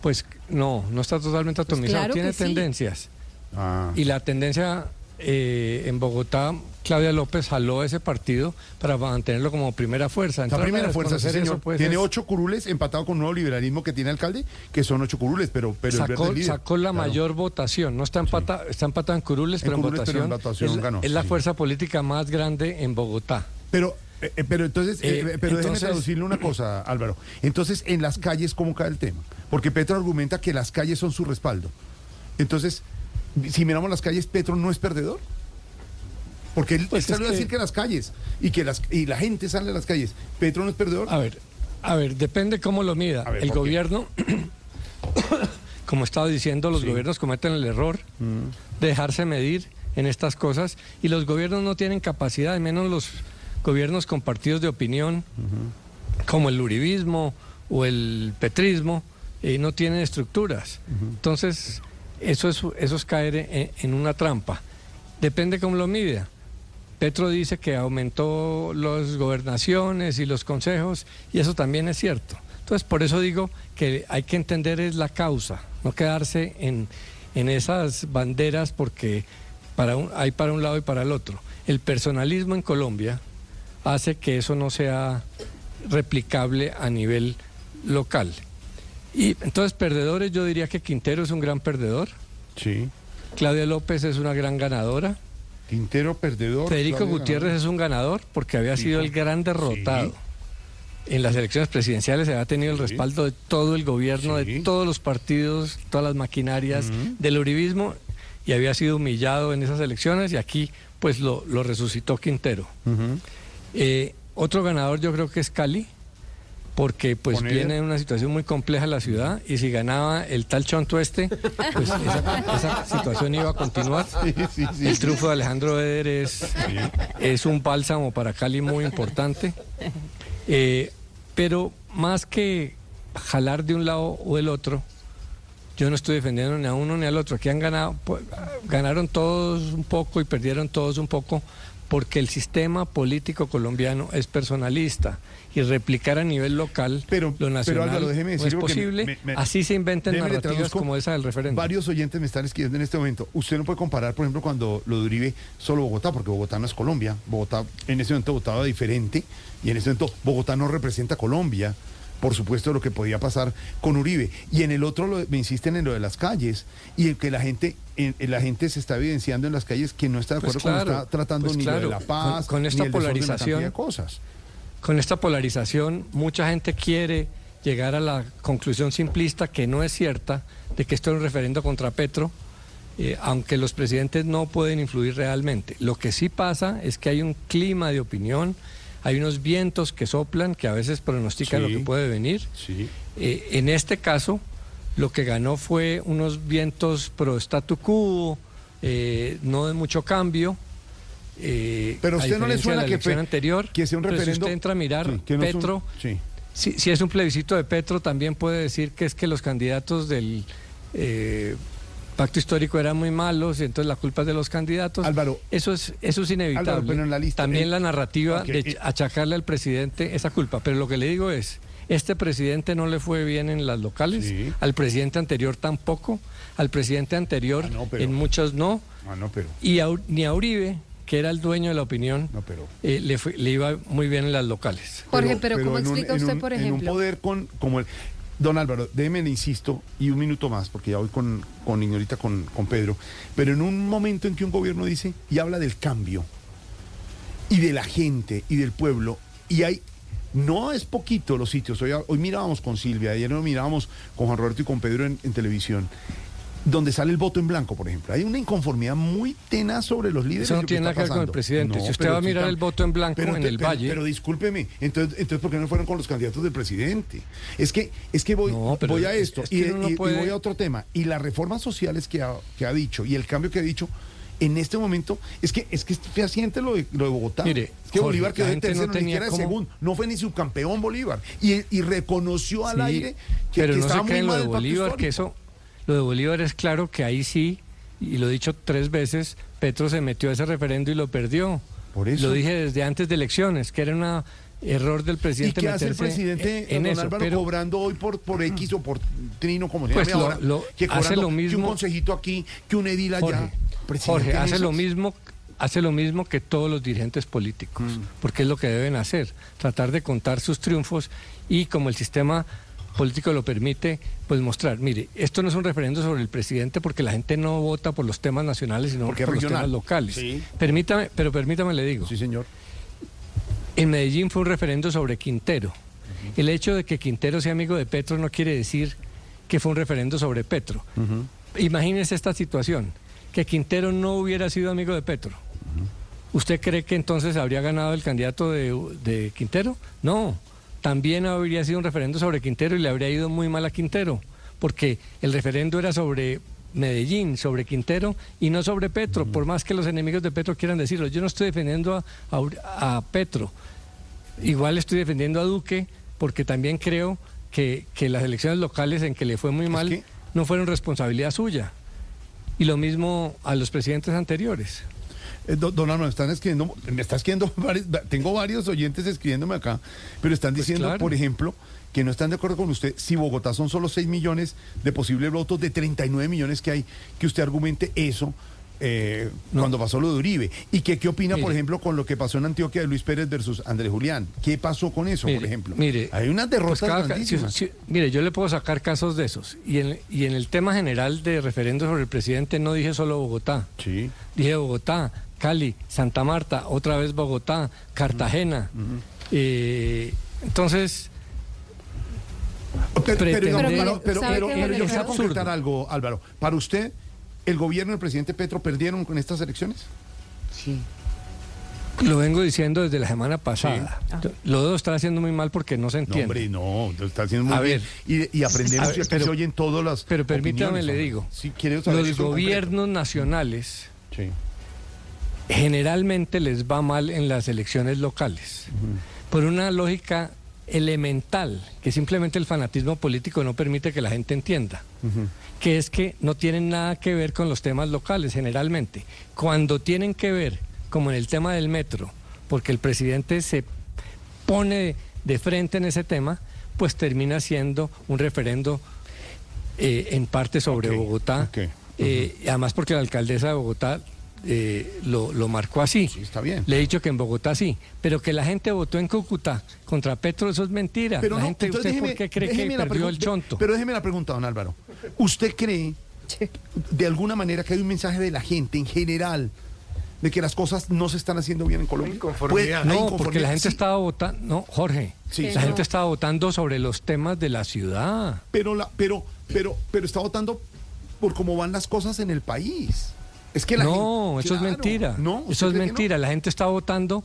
Pues no, no está totalmente atomizado, Pues claro tiene que sí. tendencias. Ah. Y la tendencia eh, en Bogotá, Claudia López jaló ese partido para mantenerlo como primera fuerza. La primera fuerza, sí, señor. eso, pues, tiene ocho curules empatado con un nuevo liberalismo que tiene alcalde, que son ocho curules, pero, sacó, la Claro. mayor votación. No está empatado, está empatado en curules, En pero en curules, pero en votación es, la- ganó, es la sí. fuerza política más grande en Bogotá. Pero, eh, eh, pero entonces, eh, Eh, pero déjeme entonces- traducirle una cosa, Álvaro. Entonces, en las calles, ¿cómo cae el tema? Porque Petro argumenta que las calles son su respaldo. Entonces, si miramos las calles, ¿Petro no es perdedor? Porque él, Pues salió a que- decir que las calles y que las y la gente sale a las calles. ¿Petro no es perdedor? A ver, a ver, depende cómo lo mida. Ver, el gobierno, como estaba diciendo, los gobiernos cometen el error Mm. de dejarse medir en estas cosas y los gobiernos no tienen capacidad, menos los gobiernos con partidos de opinión, como el uribismo o el petrismo, eh, no tienen estructuras. Entonces, eso es, eso es caer en, en una trampa. Depende cómo lo mida. Petro dice que aumentó las gobernaciones y los consejos y eso también es cierto. Entonces, por eso digo que hay que entender es la causa, no quedarse en, en esas banderas porque para un- hay para un lado y para el otro. El personalismo en Colombia hace que eso no sea replicable a nivel local. Y entonces, perdedores, yo diría que Quintero es un gran perdedor. Sí. Claudia López es una gran ganadora. Quintero perdedor. Federico Claudia Gutiérrez ganador. es un ganador porque había sido el gran derrotado. En las elecciones presidenciales había tenido el respaldo de todo el gobierno, de todos los partidos, todas las maquinarias del uribismo y había sido humillado en esas elecciones y aquí pues lo, lo resucitó Quintero. Eh, otro ganador yo creo que es Cali, porque pues ¿Con viene ella? una situación muy compleja la ciudad y si ganaba el tal Chonto este, pues esa, esa situación iba a continuar. El triunfo de Alejandro Eder es, es un bálsamo para Cali muy importante. Eh, pero más que jalar de un lado o del otro, yo no estoy defendiendo ni a uno ni al otro. Aquí han ganado, pues, ganaron todos un poco y perdieron todos un poco porque el sistema político colombiano es personalista y replicar a nivel local lo nacional Álvaro, déjeme no decirle es posible. me- me- Así se le narrativas traduzco. como esa del referéndum. Varios oyentes me están escribiendo en este momento. Usted no puede comparar, por ejemplo, cuando lo de Uribe, solo Bogotá, porque Bogotá no es Colombia. Bogotá en ese momento votaba diferente y en ese momento Bogotá no representa Colombia. Por supuesto, lo que podía pasar con Uribe. Y en el otro lo- me insisten en lo de las calles y en que la gente, en, en la gente se está evidenciando en las calles que no está de Pues acuerdo con lo está tratando pues ni lo de la paz, con, con ni esta el cantidad polarización de cosas. Con esta polarización, mucha gente quiere llegar a la conclusión simplista que no es cierta de que esto es un referendo contra Petro, eh, aunque los presidentes no pueden influir realmente. Lo que sí pasa es que hay un clima de opinión, hay unos vientos que soplan que a veces pronostican Sí. lo que puede venir. Eh, en este caso, lo que ganó fue unos vientos pro statu quo, eh, no de mucho cambio. Eh, Pero usted no le suena la que Pe- anterior, que sea un pero si referendo- usted entra a mirar Sí, que no es un- Petro, sí. si, si es un plebiscito de Petro, también puede decir que es que los candidatos del eh, pacto histórico eran muy malos y entonces la culpa es de los candidatos. Álvaro. Eso es, eso es inevitable. Álvaro, pero en la lista- también en- la narrativa de eh. achacarle al presidente esa culpa. Pero lo que le digo es, este presidente no le fue bien en las locales, al presidente anterior tampoco, al presidente anterior Ah, no, pero- en muchos no, Ah, no, pero. y a, ni a Uribe, que era el dueño de la opinión, eh, le, fue- le iba muy bien en las locales. Jorge, pero, ¿cómo en un- explica usted, un- por En un ejemplo? poder con, como el... Don Álvaro, déjeme, le insisto, y un minuto más, porque ya voy con, con Ignorita, con, con Pedro, pero en un momento en que un gobierno dice y habla del cambio, y de la gente, y del pueblo, y hay... No es poquito los sitios. Hoy, hoy mirábamos con Silvia, ayer nos mirábamos con Juan Roberto y con Pedro en, en televisión, donde sale el voto en blanco, por ejemplo. Hay una inconformidad muy tenaz sobre los líderes. Eso no tiene nada que ver con el presidente. No, si usted va a mirar el voto en blanco pero en te- el pero- Valle. Pero discúlpeme, entonces, entonces ¿por qué no fueron con los candidatos del presidente? Es que, es que voy, voy a es- esto es que y, voy a otro tema. Y las reformas sociales que ha, que ha dicho y el cambio que ha dicho en este momento es que es que fehaciente lo de, lo de Bogotá. Mire, es que Jorge, Bolívar quedó de gente no tercero, ni siquiera segundo. No fue ni subcampeón Bolívar. Y, y reconoció al Sí, aire que, pero que no estaba se muy mal de Bolívar, que histórico. eso, lo de Bolívar es claro que ahí sí, y lo he dicho tres veces, Petro se metió a ese referendo y lo perdió. Por eso. Lo dije desde antes de elecciones, que era un error del ¿Y presidente qué hace el presidente en don eso. Álvaro pero- cobrando hoy por, por X o por Trino, como se Pues llame lo- ahora? lo- que hace lo que un mismo- consejito aquí, que un edil allá. Jorge, en hace lo mismo hace lo mismo que todos los dirigentes políticos, Mm. porque es lo que deben hacer, tratar de contar sus triunfos y como el sistema político lo permite, pues mostrar, mire, esto no es un referendo sobre el presidente porque la gente no vota por los temas nacionales, sino Porque por los temas locales. Sí. Permítame, pero permítame le digo. Sí, señor. En Medellín fue un referendo sobre Quintero. El hecho de que Quintero sea amigo de Petro no quiere decir que fue un referendo sobre Petro. Imagínese esta situación, que Quintero no hubiera sido amigo de Petro. ¿Usted cree que entonces habría ganado el candidato de, de Quintero? No, también habría sido un referendo sobre Quintero y le habría ido muy mal a Quintero, porque el referendo era sobre Medellín, sobre Quintero y no sobre Petro, por más que los enemigos de Petro quieran decirlo. Yo no estoy defendiendo a, a- a Petro, igual estoy defendiendo a Duque, porque también creo que, que las elecciones locales en que le fue muy mal no fueron responsabilidad suya. Y lo mismo a los presidentes anteriores. Eh, don, me están escribiendo, me está escribiendo, varios- tengo varios oyentes escribiéndome acá, pero están Pues diciendo, claro. por ejemplo, que no están de acuerdo con usted si Bogotá son solo 6 millones de posibles votos de 39 millones que hay, que usted argumente eso eh, cuando pasó lo de Uribe. ¿Y que, qué opina, por ejemplo, con lo que pasó en Antioquia de Luis Pérez versus Andrés Julián? ¿Qué pasó con eso, por ejemplo? Mire, hay unas derrotas pues cada ca- grandísimas. si- si- mire, yo le puedo sacar casos de esos. Y en, y en el tema general de referendo sobre el presidente no dije solo Bogotá. Sí. Dije Bogotá, Cali, Santa Marta, otra vez Bogotá, Cartagena. Eh, entonces, Pero, pero, digamos, pretender- pero- pero- ¿sabe pero- qué, pero yo quiero concretar algo, Álvaro. Para usted, ¿el gobierno y el presidente Petro perdieron con estas elecciones? Sí. Lo vengo diciendo desde la semana pasada. Los dos están haciendo muy mal porque no se No, entiende. hombre, no, lo está haciendo muy A bien. ver. Y, y aprendemos A ver, que se oyen todas las. Pero permítame, le digo, Sí, saber los gobiernos nacionales Sí. Generalmente les va mal en las elecciones locales. Por una lógica elemental, que simplemente el fanatismo político no permite que la gente entienda, que es que no tienen nada que ver con los temas locales generalmente. Cuando tienen que ver, como en el tema del metro, porque el presidente se pone de frente en ese tema, pues termina siendo un referendo eh, en parte sobre Bogotá. Eh, además porque la alcaldesa de Bogotá eh, lo, lo marcó así. está bien. Le he dicho que en Bogotá sí, pero que la gente votó en Cúcuta contra Petro, eso es mentira. Pero la no, gente, entonces ¿usted déjeme- por qué cree que perdió el chonto? Pero déjeme la pregunta, don Álvaro. ¿Usted cree, de alguna manera, que hay un mensaje de la gente en general de que las cosas no se están haciendo bien en Colombia? No, porque la gente sí, estaba votando, no, Jorge, Sí. la Sí. gente estaba votando sobre los temas de la ciudad. Pero, la, pero, pero, pero está votando por cómo van las cosas en el país. Es que la no, gente- eso es mentira. No, ¿usted eso es que no? mentira. La gente está votando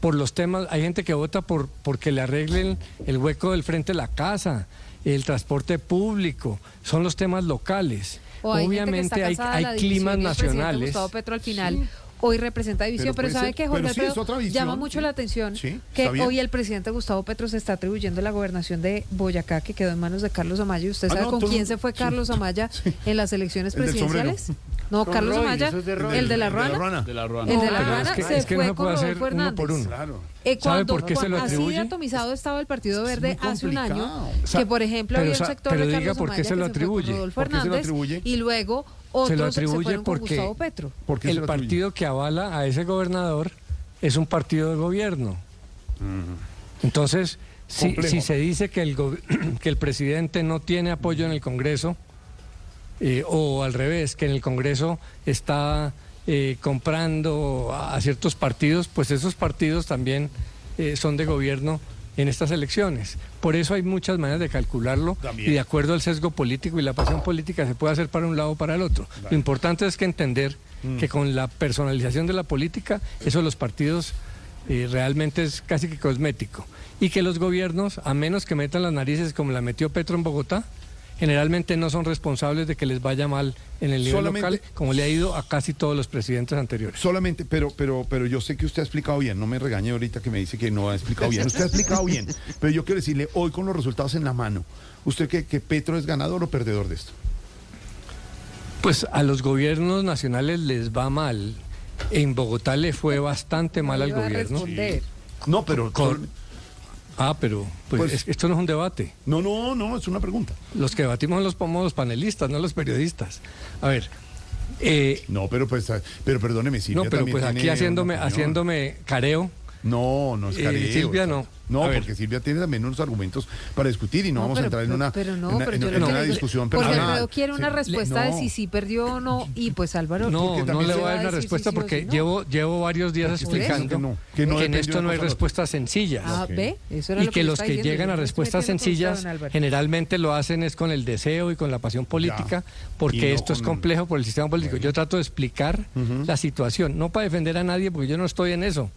por los temas. Hay gente que vota por porque le arreglen el hueco del frente de la casa, el transporte público. Son los temas locales. O hay gente que Obviamente hay, hay climas nacionales. Gustavo Petro al final hoy representa división, Pero pero, ¿sabe ser- Jorge sí, visión, Llama mucho sí. la atención Sí, que hoy el presidente Gustavo Petro se está atribuyendo la gobernación de Boyacá, que quedó en manos de Carlos Amaya. ¿Y usted Ah, sabe no, con todo- quién se fue sí. Carlos Amaya en las elecciones presidenciales? No, Con Carlos Roy, Amaya, eso es de Roy. el de la ruana. De la ruana. El de No, la pero ruana es que- se es que no fue se con puede hacer Rodolfo uno por uno. Claro. Eh, ¿Sabe cuando, por qué se lo así de atribuye? atomizado estaba el Partido Verde hace un año, que por ejemplo Pero había un sector pero de diga por qué se lo atribuye. Rodolfo ¿Por qué se lo Hernández atribuye? y luego se otros lo se atribuye fueron con porque Gustavo Petro. ¿Por qué se el lo atribuye? partido que avala a ese gobernador es un partido de gobierno. Entonces, si, se dice que el, go- que el presidente no tiene apoyo en el Congreso, eh, o al revés, que en el Congreso está eh, comprando a, ciertos partidos, pues esos partidos también eh, son de gobierno en estas elecciones. Por eso hay muchas maneras de calcularlo También. y de acuerdo al sesgo político y la pasión política se puede hacer para un lado o para el otro. Lo importante es que entender Mm. que con la personalización de la política, eso de los partidos eh, realmente es casi que cosmético. Y que los gobiernos, a menos que metan las narices como la metió Petro en Bogotá, generalmente no son responsables de que les vaya mal en el nivel Solamente- local, como le ha ido a casi todos los presidentes anteriores. Solamente, pero, pero, pero yo sé que usted ha explicado bien, no me regañe ahorita que me dice que no ha explicado bien. Usted ha explicado bien, pero yo quiero decirle, hoy con los resultados en la mano, ¿usted cree que Petro es ganador o perdedor de esto? Pues a los gobiernos nacionales les va mal. En Bogotá le fue bastante mal al gobierno. No, pero... Con- Ah, pero pues, Pues- es- esto no es un debate. No, no, no, es una pregunta. Los que debatimos son los, somos los panelistas, no los periodistas. A ver, eh, No, pero pues, pero perdóneme, Silvia no, pero pues aquí haciéndome, haciéndome careo. No, no es Eh, careo. Silvia, no. No, A ver. porque Silvia tiene también unos argumentos para discutir y no, vamos a entrar en una, pero no, en una- pero en yo una- en que discusión Porque personal. Quiere una respuesta de No. si sí perdió o no, y pues Álvaro. No, no le voy a dar una respuesta sí, porque sí, llevo, llevo varios días explicando Que no, que que, en esto no hay respuestas sencillas. Ah, ve, eso era y lo que yo los que diciendo, llegan a respuestas sencillas generalmente lo hacen es con el deseo y con la pasión política, porque esto es complejo por el sistema político. Yo trato de explicar la situación, no para defender a nadie, porque yo no estoy en eso.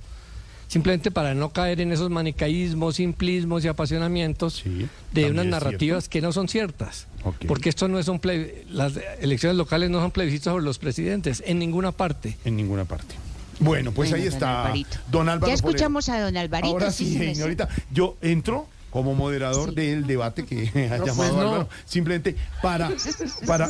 Simplemente para no caer en esos manicaísmos, simplismos y apasionamientos de unas narrativas que no son ciertas. Porque esto no es un ple- las elecciones locales no son plebiscitos sobre los presidentes en ninguna parte. En ninguna parte. Bueno, pues Bueno, ahí don está Alvarito. don Álvaro. Ya Forero. escuchamos a don Alvarito. Ahora sí, señorita. Yo entro como moderador del debate que ha No, llamado pues no. Álvaro, simplemente para, para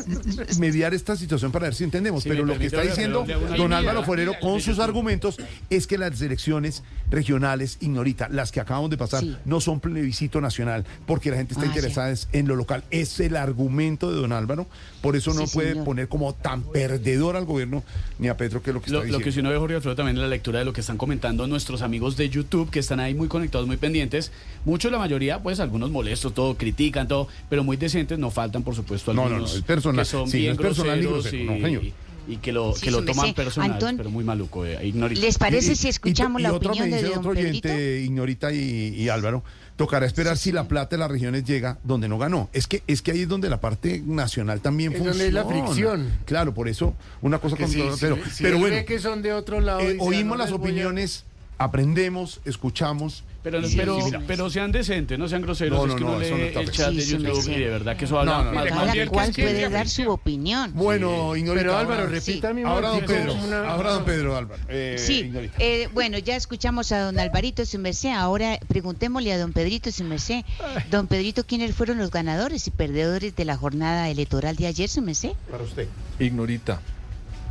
mediar esta situación, para ver si entendemos. Pero lo que está diciendo don. Álvaro Forero con sus argumentos es que las elecciones regionales, ignorita, las que acabamos de pasar, Sí. no son plebiscito nacional, porque la gente está Ah, interesada es en lo local. Es el argumento de don Álvaro, por eso no Sí, puede señor. poner como tan perdedor al gobierno ni a Petro, que es lo que está Lo, lo diciendo. que si uno ve, Jorge Alfredo, también en la lectura de lo que están comentando nuestros amigos de YouTube, que están ahí muy conectados, muy pendientes. Muchos, la mayoría, pues algunos molestos, todo, critican, todo, pero muy decentes, no faltan, por supuesto, No, algunos no, no, es personal. que son Sí, no bien es personal grosero, y, no, señor. y que lo, Sí, que lo toman sé. personal, Antón, pero muy maluco. eh, ignorita. ¿Les parece Y- si y- escuchamos y la otro opinión me de dice don otro Pedrito? oyente, Ignorita y, y Álvaro, tocará esperar si la plata de las regiones llega donde no ganó. Es que es que ahí es donde la parte nacional también Es funciona. donde es la fricción. Claro, por eso una cosa con pero, pero bueno, que son de otro lado. eh, oímos "No las les voy a-". opiniones, aprendemos, escuchamos. Pero, y- pero, mira, pero sean decentes, no sean groseros. No, es no, que no, uno eso no lee está el bien. chat Sí, de sí, YouTube y de verdad que eso habla No, no, más- no. más Cada cual que- puede dar su opinión. Bueno, Ignorita. Pero Álvaro, repita mi Ahora don Pedro, ahora don Pedro Álvaro. eh, Sí, eh, bueno, ya escuchamos a don Alvarito su merced, ahora preguntémosle a don Pedrito merced. Don Pedrito, ¿quiénes fueron los ganadores y perdedores de la jornada electoral de ayer su merced? Para usted. Ignorita,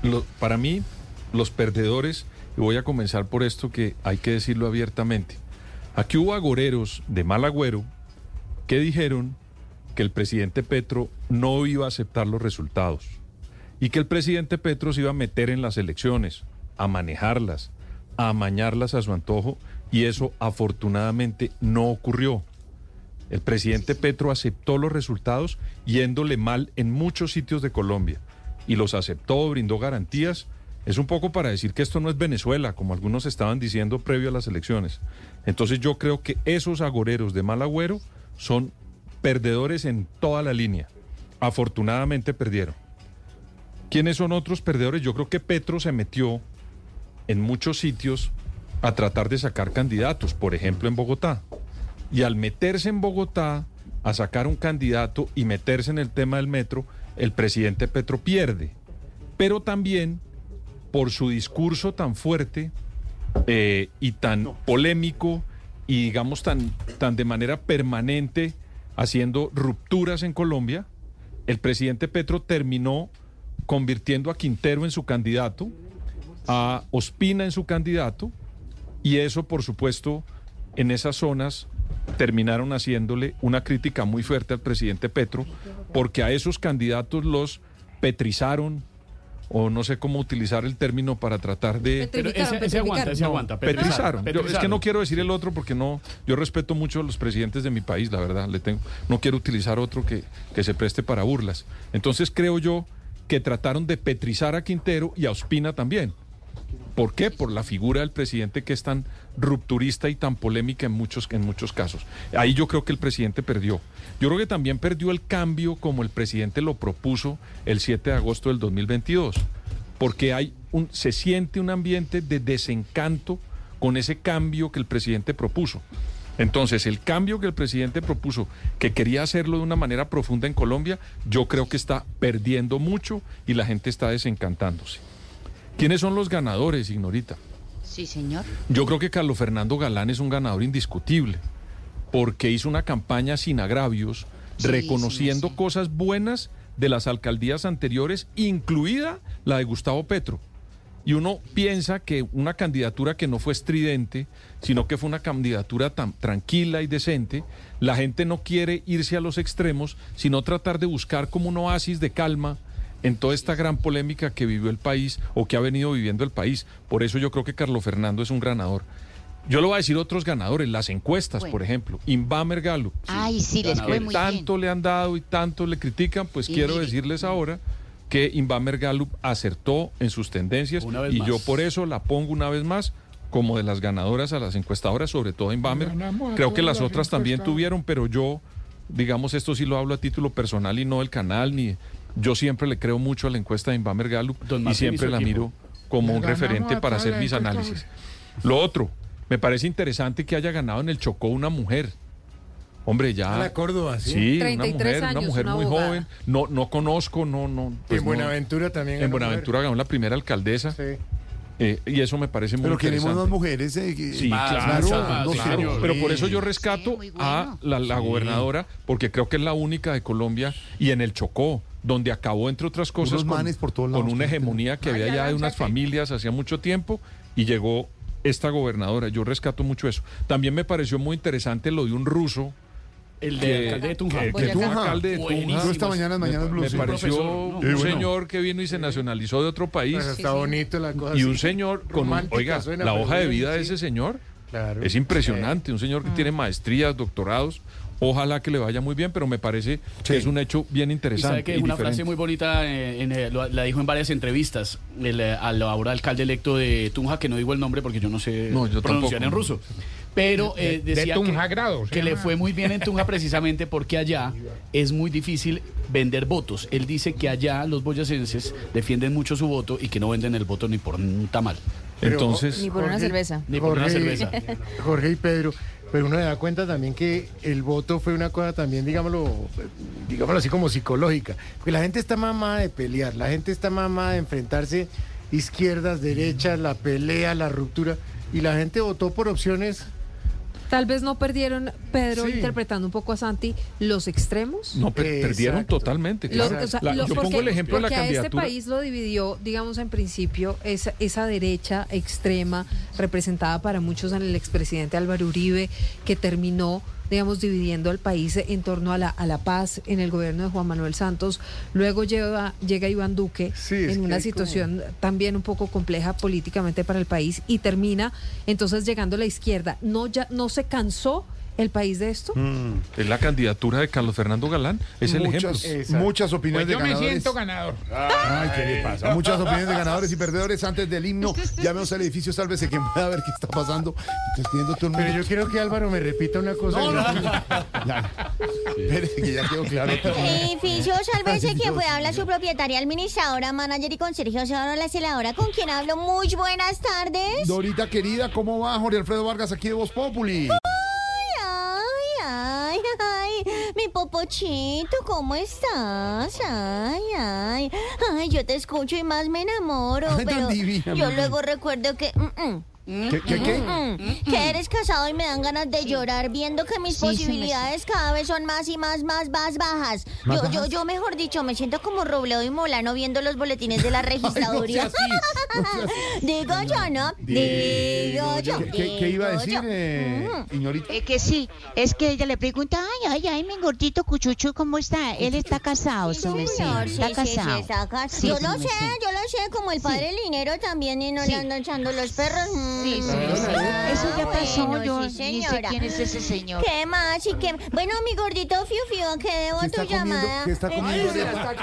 lo- para mí, los perdedores, y voy a comenzar por esto que hay que decirlo abiertamente. Aquí hubo agoreros de mal agüero que dijeron que el presidente Petro no iba a aceptar los resultados y que el presidente Petro se iba a meter en las elecciones, a manejarlas, a amañarlas a su antojo, y eso afortunadamente no ocurrió. El presidente Petro aceptó los resultados yéndole mal en muchos sitios de Colombia y los aceptó, brindó garantías. Es un poco para decir que esto no es Venezuela, como algunos estaban diciendo previo a las elecciones. Entonces yo creo que esos agoreros de mal agüero son perdedores en toda la línea. Afortunadamente perdieron. ¿Quiénes son otros perdedores? Yo creo que Petro se metió en muchos sitios a tratar de sacar candidatos, por ejemplo en Bogotá. Y al meterse en Bogotá a sacar un candidato y meterse en el tema del metro, el presidente Petro pierde. Pero también por su discurso tan fuerte eh, y tan polémico y digamos tan, tan de manera permanente haciendo rupturas en Colombia, el presidente Petro terminó convirtiendo a Quintero en su candidato, a Ospina en su candidato, y eso, por supuesto, en esas zonas terminaron haciéndole una crítica muy fuerte al presidente Petro, porque a esos candidatos los petrizaron, o no sé cómo utilizar el término para tratar de... Pero ese, ese aguanta, ese No, aguanta. petrizaron. Yo- es que no quiero decir el otro porque no, yo respeto mucho a los presidentes de mi país, la verdad. Le tengo, no quiero utilizar otro que, que se preste para burlas. Entonces creo yo que trataron de petrizar a Quintero y a Ospina también. ¿Por qué? Por la figura del presidente que es tan rupturista y tan polémica en muchos, en muchos casos. Ahí yo creo que el presidente perdió. Yo creo que también perdió el cambio como el presidente lo propuso el 7 de agosto del 2022, porque hay un, se siente un ambiente de desencanto con ese cambio que el presidente propuso. Entonces, el cambio que el presidente propuso, que quería hacerlo de una manera profunda en Colombia, yo creo que está perdiendo mucho y la gente está desencantándose. ¿Quiénes son los ganadores, Ignorita? Sí, señor. Yo creo que Carlos Fernando Galán es un ganador indiscutible, porque hizo una campaña sin agravios, Sí, reconociendo sí, sí. cosas buenas de las alcaldías anteriores, incluida la de Gustavo Petro. Y uno piensa que una candidatura que no fue estridente, sino que fue una candidatura tan tranquila y decente, la gente no quiere irse a los extremos, sino tratar de buscar como un oasis de calma en toda esta gran polémica que vivió el país o que ha venido viviendo el país. Por eso yo creo que Carlos Fernando es un ganador. Yo le voy a decir otros ganadores, las encuestas, Bueno. por ejemplo, Inbamer Gallup. Ay, sí, les fue muy bien. tanto le han dado y tanto le critican, pues Y quiero mire. decirles ahora que Inbamer Gallup acertó en sus tendencias y más. yo por eso la pongo una vez más como de las ganadoras a las encuestadoras, sobre todo Inbamer. Creo que las las otras también tuvieron, pero yo, digamos, esto sí lo hablo a título personal y no del canal, ni yo siempre le creo mucho a la encuesta de Inbamer Gallup Don y Martín siempre la equipo. miro como Le un referente a para hacer mis análisis. Lo otro, me parece interesante que haya ganado en el Chocó una mujer. Hombre, ya. A la Córdoba, sí. Sí, una 33 mujer, una mujer una muy abogada. joven. No, no conozco, no, no. Y pues en no. Buenaventura también. En ganó Buenaventura ganó la primera alcaldesa. Sí. eh, y eso me parece muy Pero queremos interesante. más mujeres. eh, que- Sí, Más, claro, más, no. Pero por eso yo rescato Sí, muy bueno. a la, la gobernadora, porque creo que es la única de Colombia y en el Chocó, donde acabó, entre otras cosas, con, manes por todos con lados, una hegemonía que había ya de unas familias hacía mucho tiempo y llegó esta gobernadora. Yo rescato mucho eso. También me pareció muy interesante lo de un ruso. El que- de alcalde de Tunja. fue alcalde de Tunja. Buenísimo. Yo esta mañana en Mañanas Me, pareció profesor, un ¿no? Sí, bueno. señor que vino y se nacionalizó de otro país. Pues está bonito la cosa. Y un señor con un, oiga, suena, la hoja de vida de ese señor Claro. es impresionante, un señor que tiene maestrías, doctorados, Ojalá que le vaya muy bien, pero me parece que es un hecho bien Y interesante. sabe que y una diferente. frase muy bonita, eh, en, eh, lo- la dijo en varias entrevistas, el, eh, al ahora alcalde electo de Tunja, que no digo el nombre porque yo no sé No, yo pronunciar tampoco. en ruso. Pero De- eh, de decía Tunja que, grado, que le fue muy bien en Tunja precisamente porque allá es muy difícil vender votos. Él dice que allá los boyacenses defienden mucho su voto y que no venden el voto ni por un tamal. Entonces, Ni por una cerveza. Ni por una Jorge, cerveza. Jorge y Pedro, pero uno se da cuenta también que el voto fue una cosa también, digámoslo, digámoslo así como psicológica. Porque la gente está mamada de pelear, la gente está mamada de enfrentarse izquierdas, derechas, la pelea, la ruptura. Y la gente votó por opciones. Tal vez no perdieron, Pedro, Sí. interpretando un poco a Santi, los extremos. no, per- perdieron totalmente. Lo- claro. o sea, La- lo- yo pongo porque- el ejemplo de la porque a este candidatura. país lo dividió, digamos, en principio, esa, esa derecha extrema, representada para muchos en el expresidente Álvaro Uribe, que terminó, digamos, dividiendo al país en torno a la, a la paz en el gobierno de Juan Manuel Santos. Luego llega, llega Iván Duque Sí, en una situación también un poco compleja políticamente para el país y termina entonces llegando la izquierda. ¿No, ya, no se cansó el país de esto? Es la candidatura de Carlos Fernando Galán. Es el muchas, ejemplo. muchas opiniones Pues yo de me ganadores. siento ganador. Ay, ¿qué le pasa? Muchas opiniones de ganadores y perdedores antes del himno. Llamemos al edificio, sálvese quien pueda ver qué está pasando. Mundo. Pero yo quiero que Álvaro me repita una cosa. No, no, no. Ya, espérese que ya quedó claro. Edificio, sálvese que puede hablar su propietaria, administradora, manager y conserje, o sea, la celadora, con quien hablo. Muy buenas tardes. Dorita querida, ¿cómo va Jorge Alfredo Vargas aquí de Voz Populi? Ay, ay, mi popochito, ¿cómo estás? Ay, ay, ay, yo te escucho y más me enamoro, Ay, pero divina, yo luego recuerdo que... mm, mm, ¿Qué, qué, qué? mm, que eres casado y me dan ganas de llorar viendo que mis Sí, posibilidades cada vez son más y más, más, más bajas. ¿Más Yo, yo, bajas? yo, mejor dicho, me siento como Robledo y Molano viendo los boletines de la registraduría. así, no así. Digo yo, ¿no? Digo yo. ¿Qué, qué iba a digo decir, yo. eh, Mm. señorita? Eh, que sí, es que ella le pregunta, ay, ay, ay, mi gordito cuchucho, ¿cómo está? Él está casado, merced. Señor, sí, Está sí, casado. sí, está. Sí, yo lo sé, yo lo sé, como el padre Linero también y no Sí. le andan echando los perros. Mm. Sí, merced. Eso ya pasó, Bueno, yo sí, ni sé señora. quién es ese señor. ¿Qué más? ¿Y qué? Bueno, mi gordito Fiu Fiu, ¿a qué debo ¿Qué tu está comiendo? llamada? ¿Qué está Eh, comiendo ay, arepa?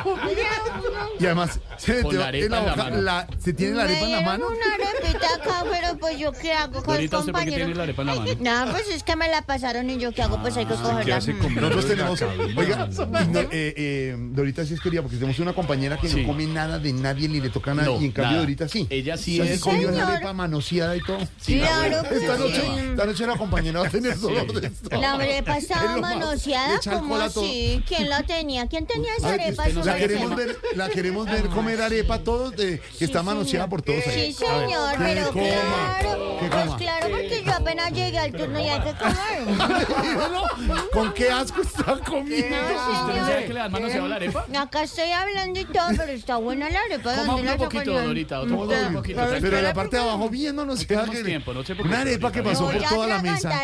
Y además, se, te- la arepa en la en la boca, mano. la- ¿se tiene la arepa en la mano? una arepita acá, pero pues yo qué hago con el Dorita, ¿usted por qué compañero. tiene la arepa en la mano? No, pues es que me la pasaron y yo qué hago, pues hay que ¿Qué cogerla. comiendo Nosotros tenemos, oiga, no, eh, eh, Dorita sí es querida porque tenemos una compañera que Sí. no come nada de nadie ni le toca nada No, y en cambio nada. Dorita sí. Ella sí es- comió una Señor. arepa manoseada y todo. Sí, Claro que Esta sí. noche, esta noche la compañera va a tener dolor de esto. La arepa Es estaba manoseada, ¿cómo así? ¿Quién la tenía? ¿Quién tenía esa Ay, arepa? no la queremos ver, la queremos ver comer arepa todos de, que está manoseada por todos ahí. Sí, señor, Que pero coma, claro. Pues claro, porque yo apenas llegué al turno y hay que comer. ¿Con qué asco está comiendo? ¿Usted no sabe que le dan manoseado la arepa? Acá estoy hablando y todo, pero está buena la arepa. Coma ¿Dónde un la poquito, sacarían? Dorita, otro Mm, poquito. pero la parte de abajo bien no nos queda que- se Una arepa que pasó por a toda la mesa. a.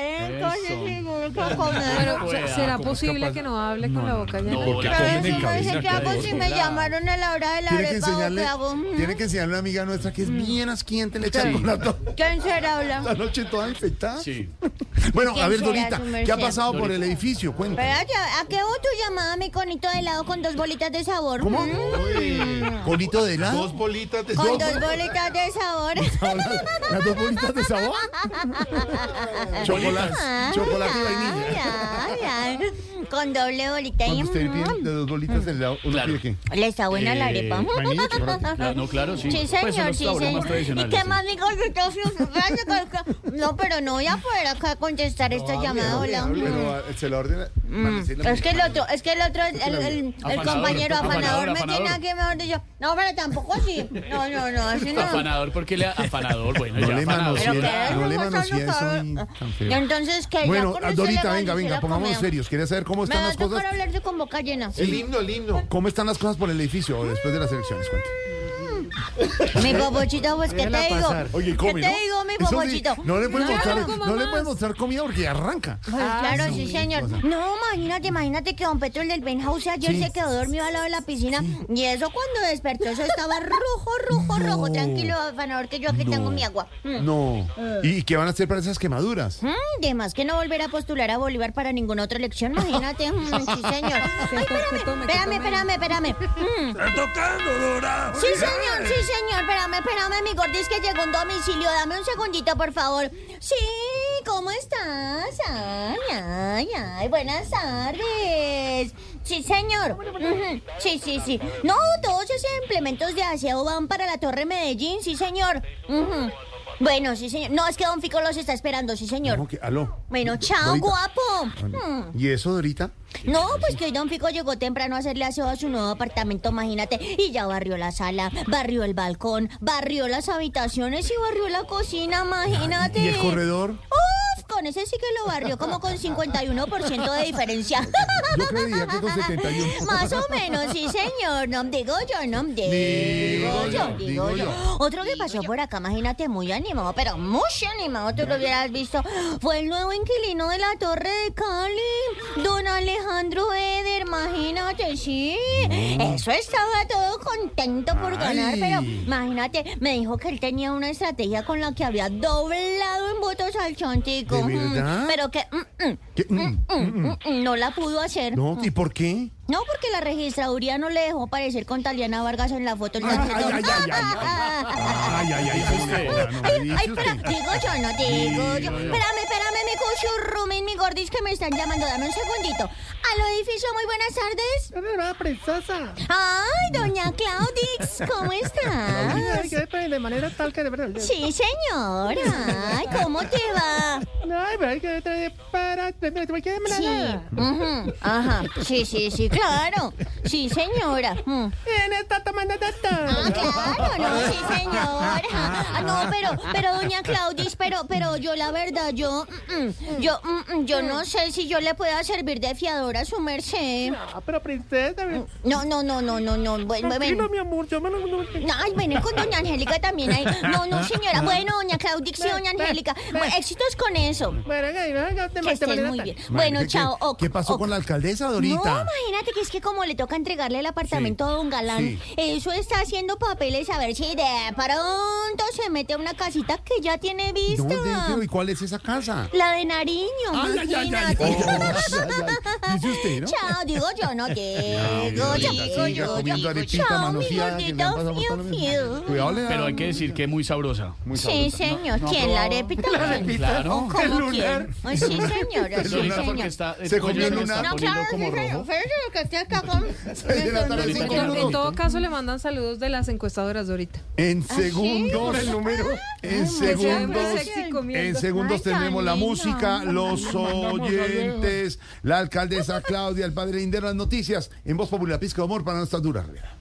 Pero, ¿será ¿cómo es posible que no hable con la boca llena? No, Pero comen si me llamaron a la hora de la arepa. Mm. tiene que enseñarle a una amiga nuestra que es bien asquiente, le echa Sí. con la, ¿Quién será habla? la noche toda infectada. Sí. Bueno, a ¿Quién ver, Dorita, ¿qué ha pasado por Dorita. el edificio? Cuenta. ¿a qué hubo tu llamada, mi conito de helado con dos bolitas de sabor? ¿Cómo? Mm. ¿Colito de helado? Dos bolitas de Con dos bolitas de sabor. ¿Las dos bolitas de sabor? Chocolate, chocolate y vainilla. ay, ay. Con doble bolita y Cuando usted pide mm, de dos bolitas de helado, ¿uno Claro. pide qué? le está buena la Eh, arepa. vainilla, chocolate. No, claro, sí. Sí, Pues señor, los sí, señor. ¿Y qué sí. más, mi que- No, pero no voy a poder acá contestar esta llamada. Hola. Pero ah, se la ordena. Mm, Maricela, Es que el otro, es que el otro, el, el, el- el Afanador, compañero afanador, afanador, me tiene aquí mejor dicho. No, pero tampoco así. No, no, no, así no. Afanador, porque le afanador, bueno, No ya le afanador. manosee, Pero que no le no. Entonces, que Bueno, Dorita, venga, venga, comida. serios. Quería saber cómo están las cosas. tocar hablarse con boca llena. El himno, el himno. ¿Cómo están las cosas por el edificio después de las elecciones? Cuente. Mi popochito, pues, ¿qué te digo? Oye, ¿Qué come, te ¿no? digo, mi sí, popochito? no le puedes No, mostrar, no, le puedes mostrar comida porque arranca. Pues claro, sí, señor. No, imagínate, imagínate que don Petro, el del penthouse, ayer Sí. se quedó dormido al lado de la piscina y eso cuando despertó, eso estaba rojo, rojo, rojo. Tranquilo, afanador, que yo aquí tengo mi agua. Mm. No. ¿Y qué van a hacer para esas quemaduras? Mm, de más que no volver a postular a Bolívar para ninguna otra elección, imagínate. Mm, sí, señor. Ay, espérame, espérame, espérame, espérame. Mm. ¡Está tocando, Dora! Sí, señor, sí, señor. Espérame, espérame, mi gordis que llegó un domicilio. Dame un segundito, por favor. Sí, ¿cómo estás? Ay, ay, ay. Buenas tardes. Sí, señor. Sí, sí, sí. No, todos esos implementos de aseo van para la Torre Medellín, sí, señor. Ujú. Bueno, sí, señor. No, es que don Fico los está esperando, sí, señor. ¿Cómo que? ¿Aló? Bueno, chao, Dorita. guapo. Hmm. ¿Y eso, Dorita? No, pues que hoy Don Fico llegó temprano a hacerle aseo a su nuevo apartamento, imagínate. Y ya barrió la sala, barrió el balcón, barrió las habitaciones y barrió la cocina, imagínate. ¿Y el corredor? Uf, con ese sí que lo barrió como con 51% de diferencia. Yo creía que con 71. Más o menos, sí, señor. No digo yo, no digo, Digo yo, yo, digo yo. yo. Otro que pasó por acá, imagínate, muy animado, pero muy animado, tú lo hubieras visto. Fue el nuevo inquilino de la Torre de Cali, don Alejandro Eder, imagínate, sí. Eso estaba todo contento por ganar, pero imagínate, me dijo que él tenía una estrategia con la que había doblado en votos al chontico. ¿De verdad? Pero que mm, mm, ¿Qué? Mm, no la pudo hacer. No, ¿y por qué? No, porque la registraduría no le dejó aparecer con Taliana Vargas en la foto. Ay, ay, ay, Ay, ay, ay, ay, no, no Ay, ay, espera, digo yo, no digo yo. Espérame, espérame, mi cuchurrumin, mi gordis, que me están llamando. Dame un segundito. Aló, edificio, muy buenas tardes. Hola, princesa. Ay, doña Claudix, ¿cómo estás? De manera tal que de verdad. Sí, señora. Ay, ¿cómo te va? Ay, pero hay que para, Sí, ujú, ajá, sí, sí, sí, claro. Sí, señora. Mm. ¿Quién está tomando? Ah, claro, no, sí, señora. Ah, no, pero, pero, doña Claudis, pero, pero yo la verdad, yo, mm, mm, yo, mm, yo no sé si yo le pueda servir de fiadora a su merced. Ah, pero princesa. No, no, no, no, no, no. Bueno, Tranquilo, bueno. mi amor, yo me lo. no- Ay, ven con doña Angélica también ahí. No, no, señora. Bueno, doña Claudix y doña Angélica. Bueno, éxitos con eso. Bueno, que venga, de Que estés manera muy bien. Bueno, ¿Qué- chao. ok, ¿Qué pasó ok. con la alcaldesa, No, Dorita? Imagínate que es que como le toca entregarle el apartamento a don Galán, Sí. eso está haciendo papeles a ver si de pronto se mete a una casita que ya tiene vista. Pero, ¿Y cuál es esa casa? La de Nariño, Ay, ay, ay, ay. imagínate. Oh, ay, ay, Dice usted, ¿no? Chao, digo yo, no digo siga digo yo. comiendo arepita Chao, mi la fiu, fiu. Cuidado, le Pero hay que decir que es muy sabrosa. Muy Sí, señor. ¿Quién? ¿La arepita? La arepita. Claro. ¿O ¿Cómo quién? Sí, señora, El sí, señor. el Se comió se le lunar. No, claro, como sí, rojo. señor. Pero que esté acá con... En, en todo caso, le mandan saludos de las encuestadoras de ahorita. En ¿Ah, segundos, el número. En segundos, sexy comiendo. en segundos Ay, tan tendremos la lindo. música, los oyentes, la alcaldesa Claudia, el padre Indero, las noticias en Voz Popular, Pizca de Amor para nuestra dura Rivera.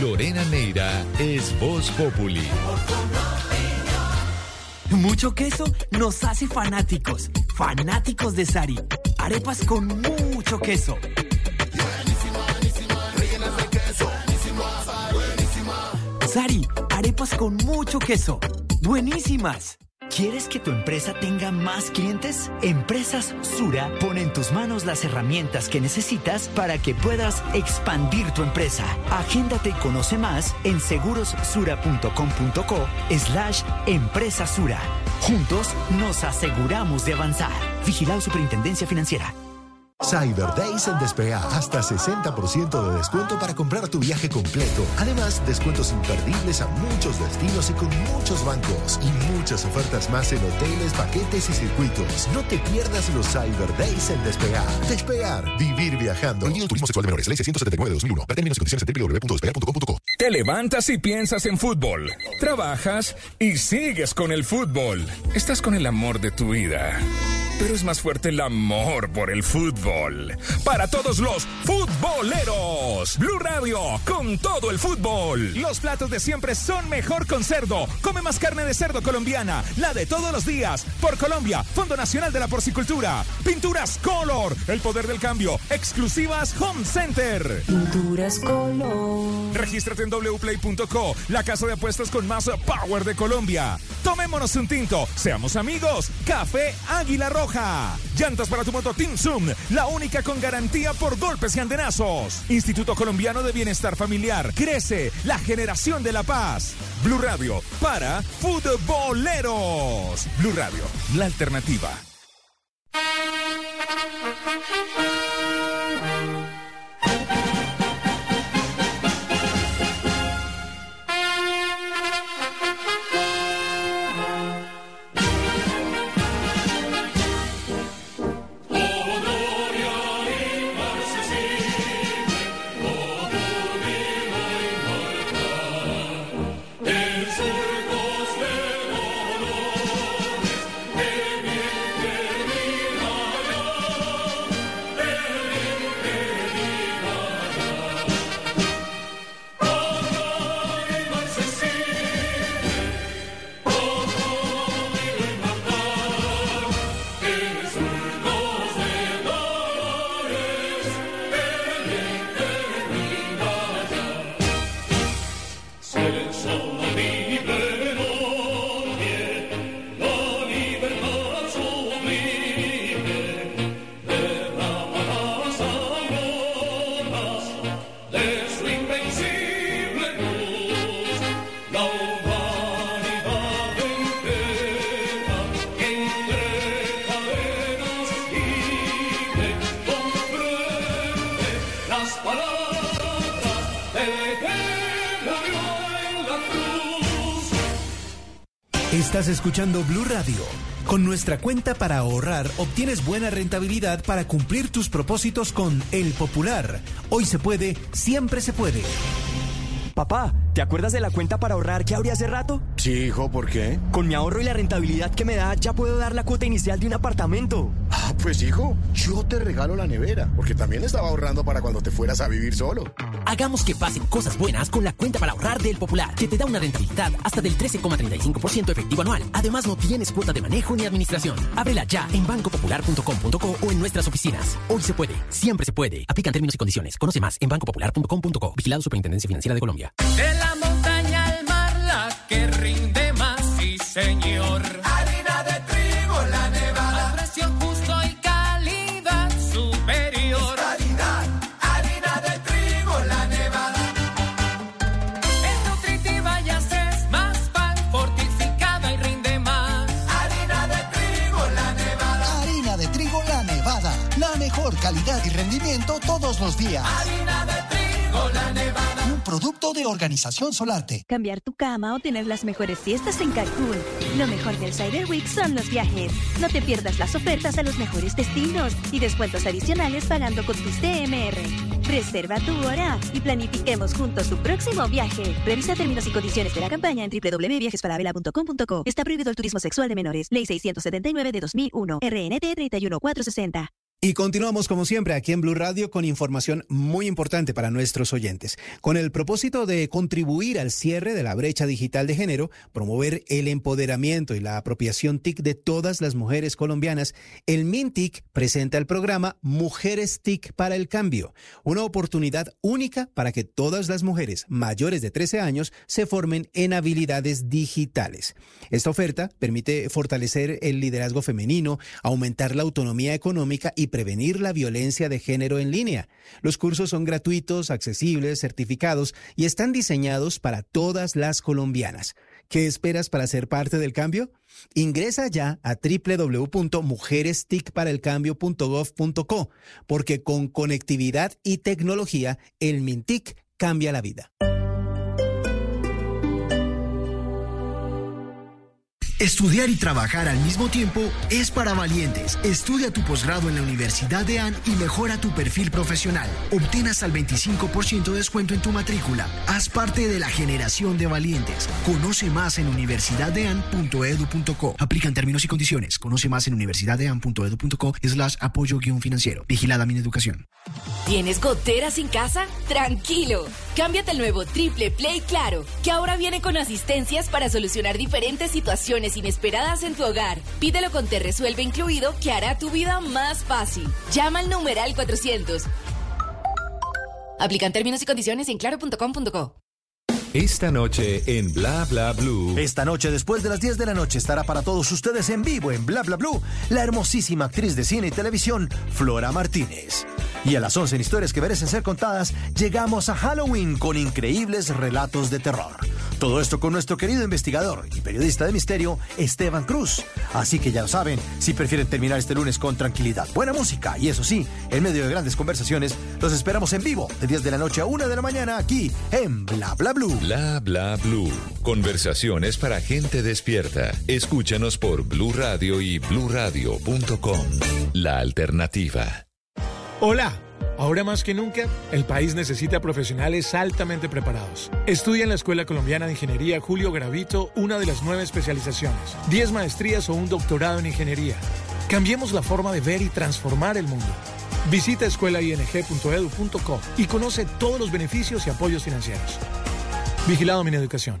Lorena Neira es Voz Populi. Mucho queso nos hace fanáticos, fanáticos de Sari. Arepas con mucho queso. Sari, arepas con mucho queso. Buenísimas. ¿Quieres que tu empresa tenga más clientes? Empresas Sura pone en tus manos las herramientas que necesitas para que puedas expandir tu empresa. Agéndate y conoce más en segurossura.com.co slash empresa Sura. Juntos nos aseguramos de avanzar. Vigilado Superintendencia Financiera. Cyber Days en Despea. Hasta 60% de descuento para comprar tu viaje completo. Además, descuentos imperdibles a muchos destinos y con muchos bancos. Y muchas ofertas más en hoteles, paquetes y circuitos. No te pierdas los Cyber Days en Despegar. Despegar. Vivir viajando. Prohibido turismo sexual de menores. Ley 679 de 2001. Ver términos y condiciones en www.despegar.com.co. Te levantas y piensas en fútbol. Trabajas y sigues con el fútbol. Estás con el amor de tu vida. Pero es más fuerte el amor por el fútbol. Para todos los futboleros, Blue Radio con todo el fútbol. Los platos de siempre son mejor con cerdo. Come más carne de cerdo colombiana, la de todos los días. Por Colombia, Fondo Nacional de la Porcicultura. Pinturas Color, el poder del cambio. Exclusivas Home Center. Pinturas Color. Regístrate en wplay.co, la casa de apuestas con más power de Colombia. Tomémonos un tinto, seamos amigos. Café Águila Roja. Llantas para tu moto Team Zoom, la única con garantía por golpes y andenazos. Instituto Colombiano de Bienestar Familiar. Crece la generación de la paz. Blue Radio para futboleros. Blue Radio, la alternativa. Estás escuchando Blue Radio. Con nuestra cuenta para ahorrar obtienes buena rentabilidad para cumplir tus propósitos con El Popular. Hoy se puede, siempre se puede. Papá, ¿te acuerdas de la cuenta para ahorrar que abrí hace rato? Sí, hijo, ¿por qué? Con mi ahorro y la rentabilidad que me da, ya puedo dar la cuota inicial de un apartamento. Ah, pues hijo, yo te regalo la nevera, porque también estaba ahorrando para cuando te fueras a vivir solo. Hagamos que pasen cosas buenas con la cuenta para ahorrar del Popular, que te da una rentabilidad hasta del 13,35% efectivo anual. Además, no tienes cuota de manejo ni administración. Ábrela ya en bancopopular.com.co o en nuestras oficinas. Hoy se puede, siempre se puede. Aplican términos y condiciones. Conoce más en bancopopular.com.co. Vigilado Superintendencia Financiera de Colombia. De la señor. Harina de trigo, la nevada. A precio justo y calidad superior. calidad, harina de trigo, la nevada. Es nutritiva y haces más pan, fortificada y rinde más. Harina de trigo, la nevada. Harina de trigo La Nevada. La mejor calidad y rendimiento todos los días. Harina de trigo, la nevada. Un producto de Organización Solarte. Cambiar tu cama o tener las mejores fiestas en Cancún. Lo mejor del Cyber Week son los viajes. No te pierdas las ofertas a los mejores destinos y descuentos adicionales pagando con tus TMR. Reserva tu hora y planifiquemos juntos tu próximo viaje. Revisa términos y condiciones de la campaña en www.viajesparavela.com.co. Está prohibido el turismo sexual de menores. Ley 679 de 2001. RNT 31460. Y continuamos como siempre aquí en Blue Radio con información muy importante para nuestros oyentes. Con el propósito de contribuir al cierre de la brecha digital de género, promover el empoderamiento y la apropiación TIC de todas las mujeres colombianas, el MINTIC presenta el programa Mujeres TIC para el Cambio, una oportunidad única para que todas las mujeres mayores de 13 años se formen en habilidades digitales. Esta oferta permite fortalecer el liderazgo femenino, aumentar la autonomía económica y prevenir la violencia de género en línea. Los cursos son gratuitos, accesibles, certificados y están diseñados para todas las colombianas. ¿Qué esperas para ser parte del cambio? Ingresa ya a www.mujeresticparaelcambio.gov.co porque con conectividad y tecnología el MINTIC cambia la vida. Estudiar y trabajar al mismo tiempo es para valientes. Estudia tu posgrado en la Universidad de AN y mejora tu perfil profesional. Obtén hasta el 25% de descuento en tu matrícula. Haz parte de la generación de valientes. Conoce más en universidaddean.edu.co. Aplican términos y condiciones. Conoce más en universidaddean.edu.co slash apoyo guion financiero. Vigilada mi educación. ¿Tienes goteras en casa? Tranquilo. Cámbiate el nuevo Triple Play Claro, que ahora viene con asistencias para solucionar diferentes situaciones inesperadas en tu hogar. Pídelo con Te Resuelve incluido, que hará tu vida más fácil. Llama al numeral 400. Aplican términos y condiciones en claro.com.co. Esta noche en Bla Bla Blue. Esta noche, después de las 10 de la noche, estará para todos ustedes en vivo en Bla Bla Blue la hermosísima actriz de cine y televisión, Flora Martínez. Y a las 11 en historias que merecen ser contadas, llegamos a Halloween con increíbles relatos de terror. Todo esto con nuestro querido investigador y periodista de misterio, Esteban Cruz. Así que ya lo saben, si prefieren terminar este lunes con tranquilidad, buena música y eso sí, en medio de grandes conversaciones, los esperamos en vivo de 10 de la noche a 1 de la mañana aquí en Bla Bla Blue. Bla Bla Blue. Conversaciones para gente despierta. Escúchanos por Blue Radio y bluradio.com. La alternativa. Hola. Ahora más que nunca, el país necesita profesionales altamente preparados. Estudia en la Escuela Colombiana de Ingeniería Julio Gravito una de las nueve especializaciones, 10 maestrías o un doctorado en ingeniería. Cambiemos la forma de ver y transformar el mundo. Visita escuelaing.edu.co y conoce todos los beneficios y apoyos financieros. Vigilado mi educación.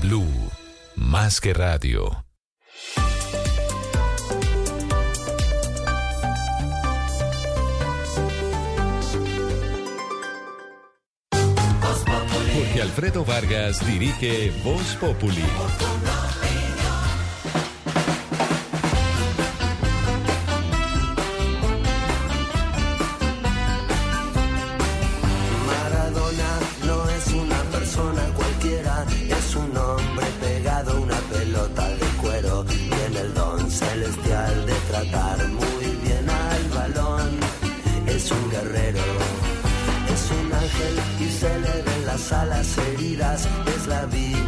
Blue, más que radio. Jorge Alfredo Vargas dirige Voz Populi. Las alas heridas. Es la Biblia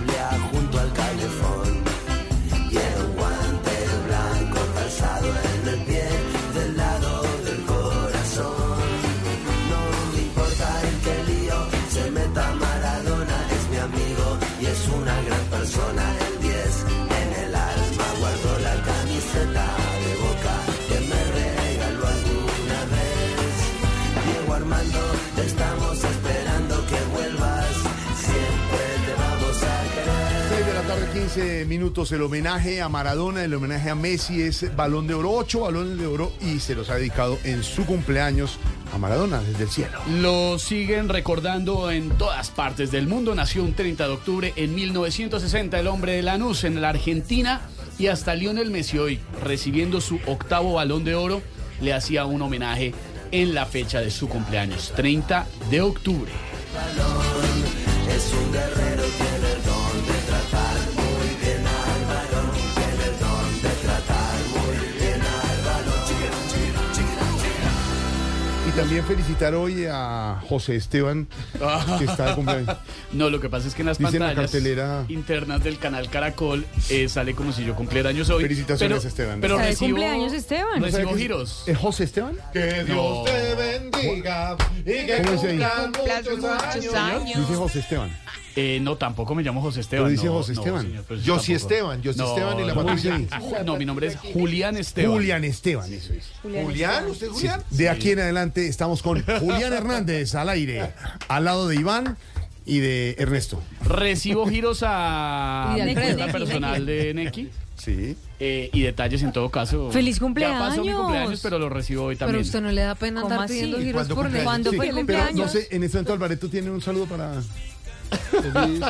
15 minutos. El homenaje a Maradona, el homenaje a Messi es Balón de Oro, 8 balones de oro y se los ha dedicado en su cumpleaños a Maradona desde el cielo. Lo siguen recordando en todas partes del mundo. Nació un 30 de octubre en 1960 el hombre de Lanús en la Argentina y hasta Lionel Messi hoy recibiendo su octavo balón de oro le hacía un homenaje en la fecha de su cumpleaños, 30 de octubre. También felicitar hoy a José Esteban, que está de cumpleaños. No, lo que pasa es que en las Dice en la pantallas cartelera- internas del canal Caracol eh, sale como si yo cumpliera años hoy. Felicitaciones, pero, Esteban. Pero ¿Está de recibo, cumpleaños, Esteban? Recibo ¿Sabe qué es- giros. ¿Es José Esteban? Que No. te bendiga y que ¿Cómo dice ahí? cumplan muchos años. Dice José Esteban. Eh, no, tampoco me llamo José Esteban. Pero dice no, José no, Esteban. señor, pues Yossi tampoco. Esteban, Yossi Esteban y la no, Patricia. No, mi nombre es Julián Esteban. Julián Esteban, eso es. Julián, ¿usted es Julián? De aquí en adelante estamos con Julián Hernández al aire, al lado de Iván y de Ernesto. Recibo giros a mi cuenta personal de Neki. Sí. eh, y detalles en todo caso. ¡Feliz Ya pasó mi cumpleaños! cumpleaños, pero lo recibo hoy Pero también. usted no le da pena ¿Cómo andar pidiendo ¿Y giros ¿Cuándo por cumpleaños? ¿Cuándo Sí, fue el Pero cumpleaños? no sé, en este momento Alvareto tiene un saludo para. Feliz-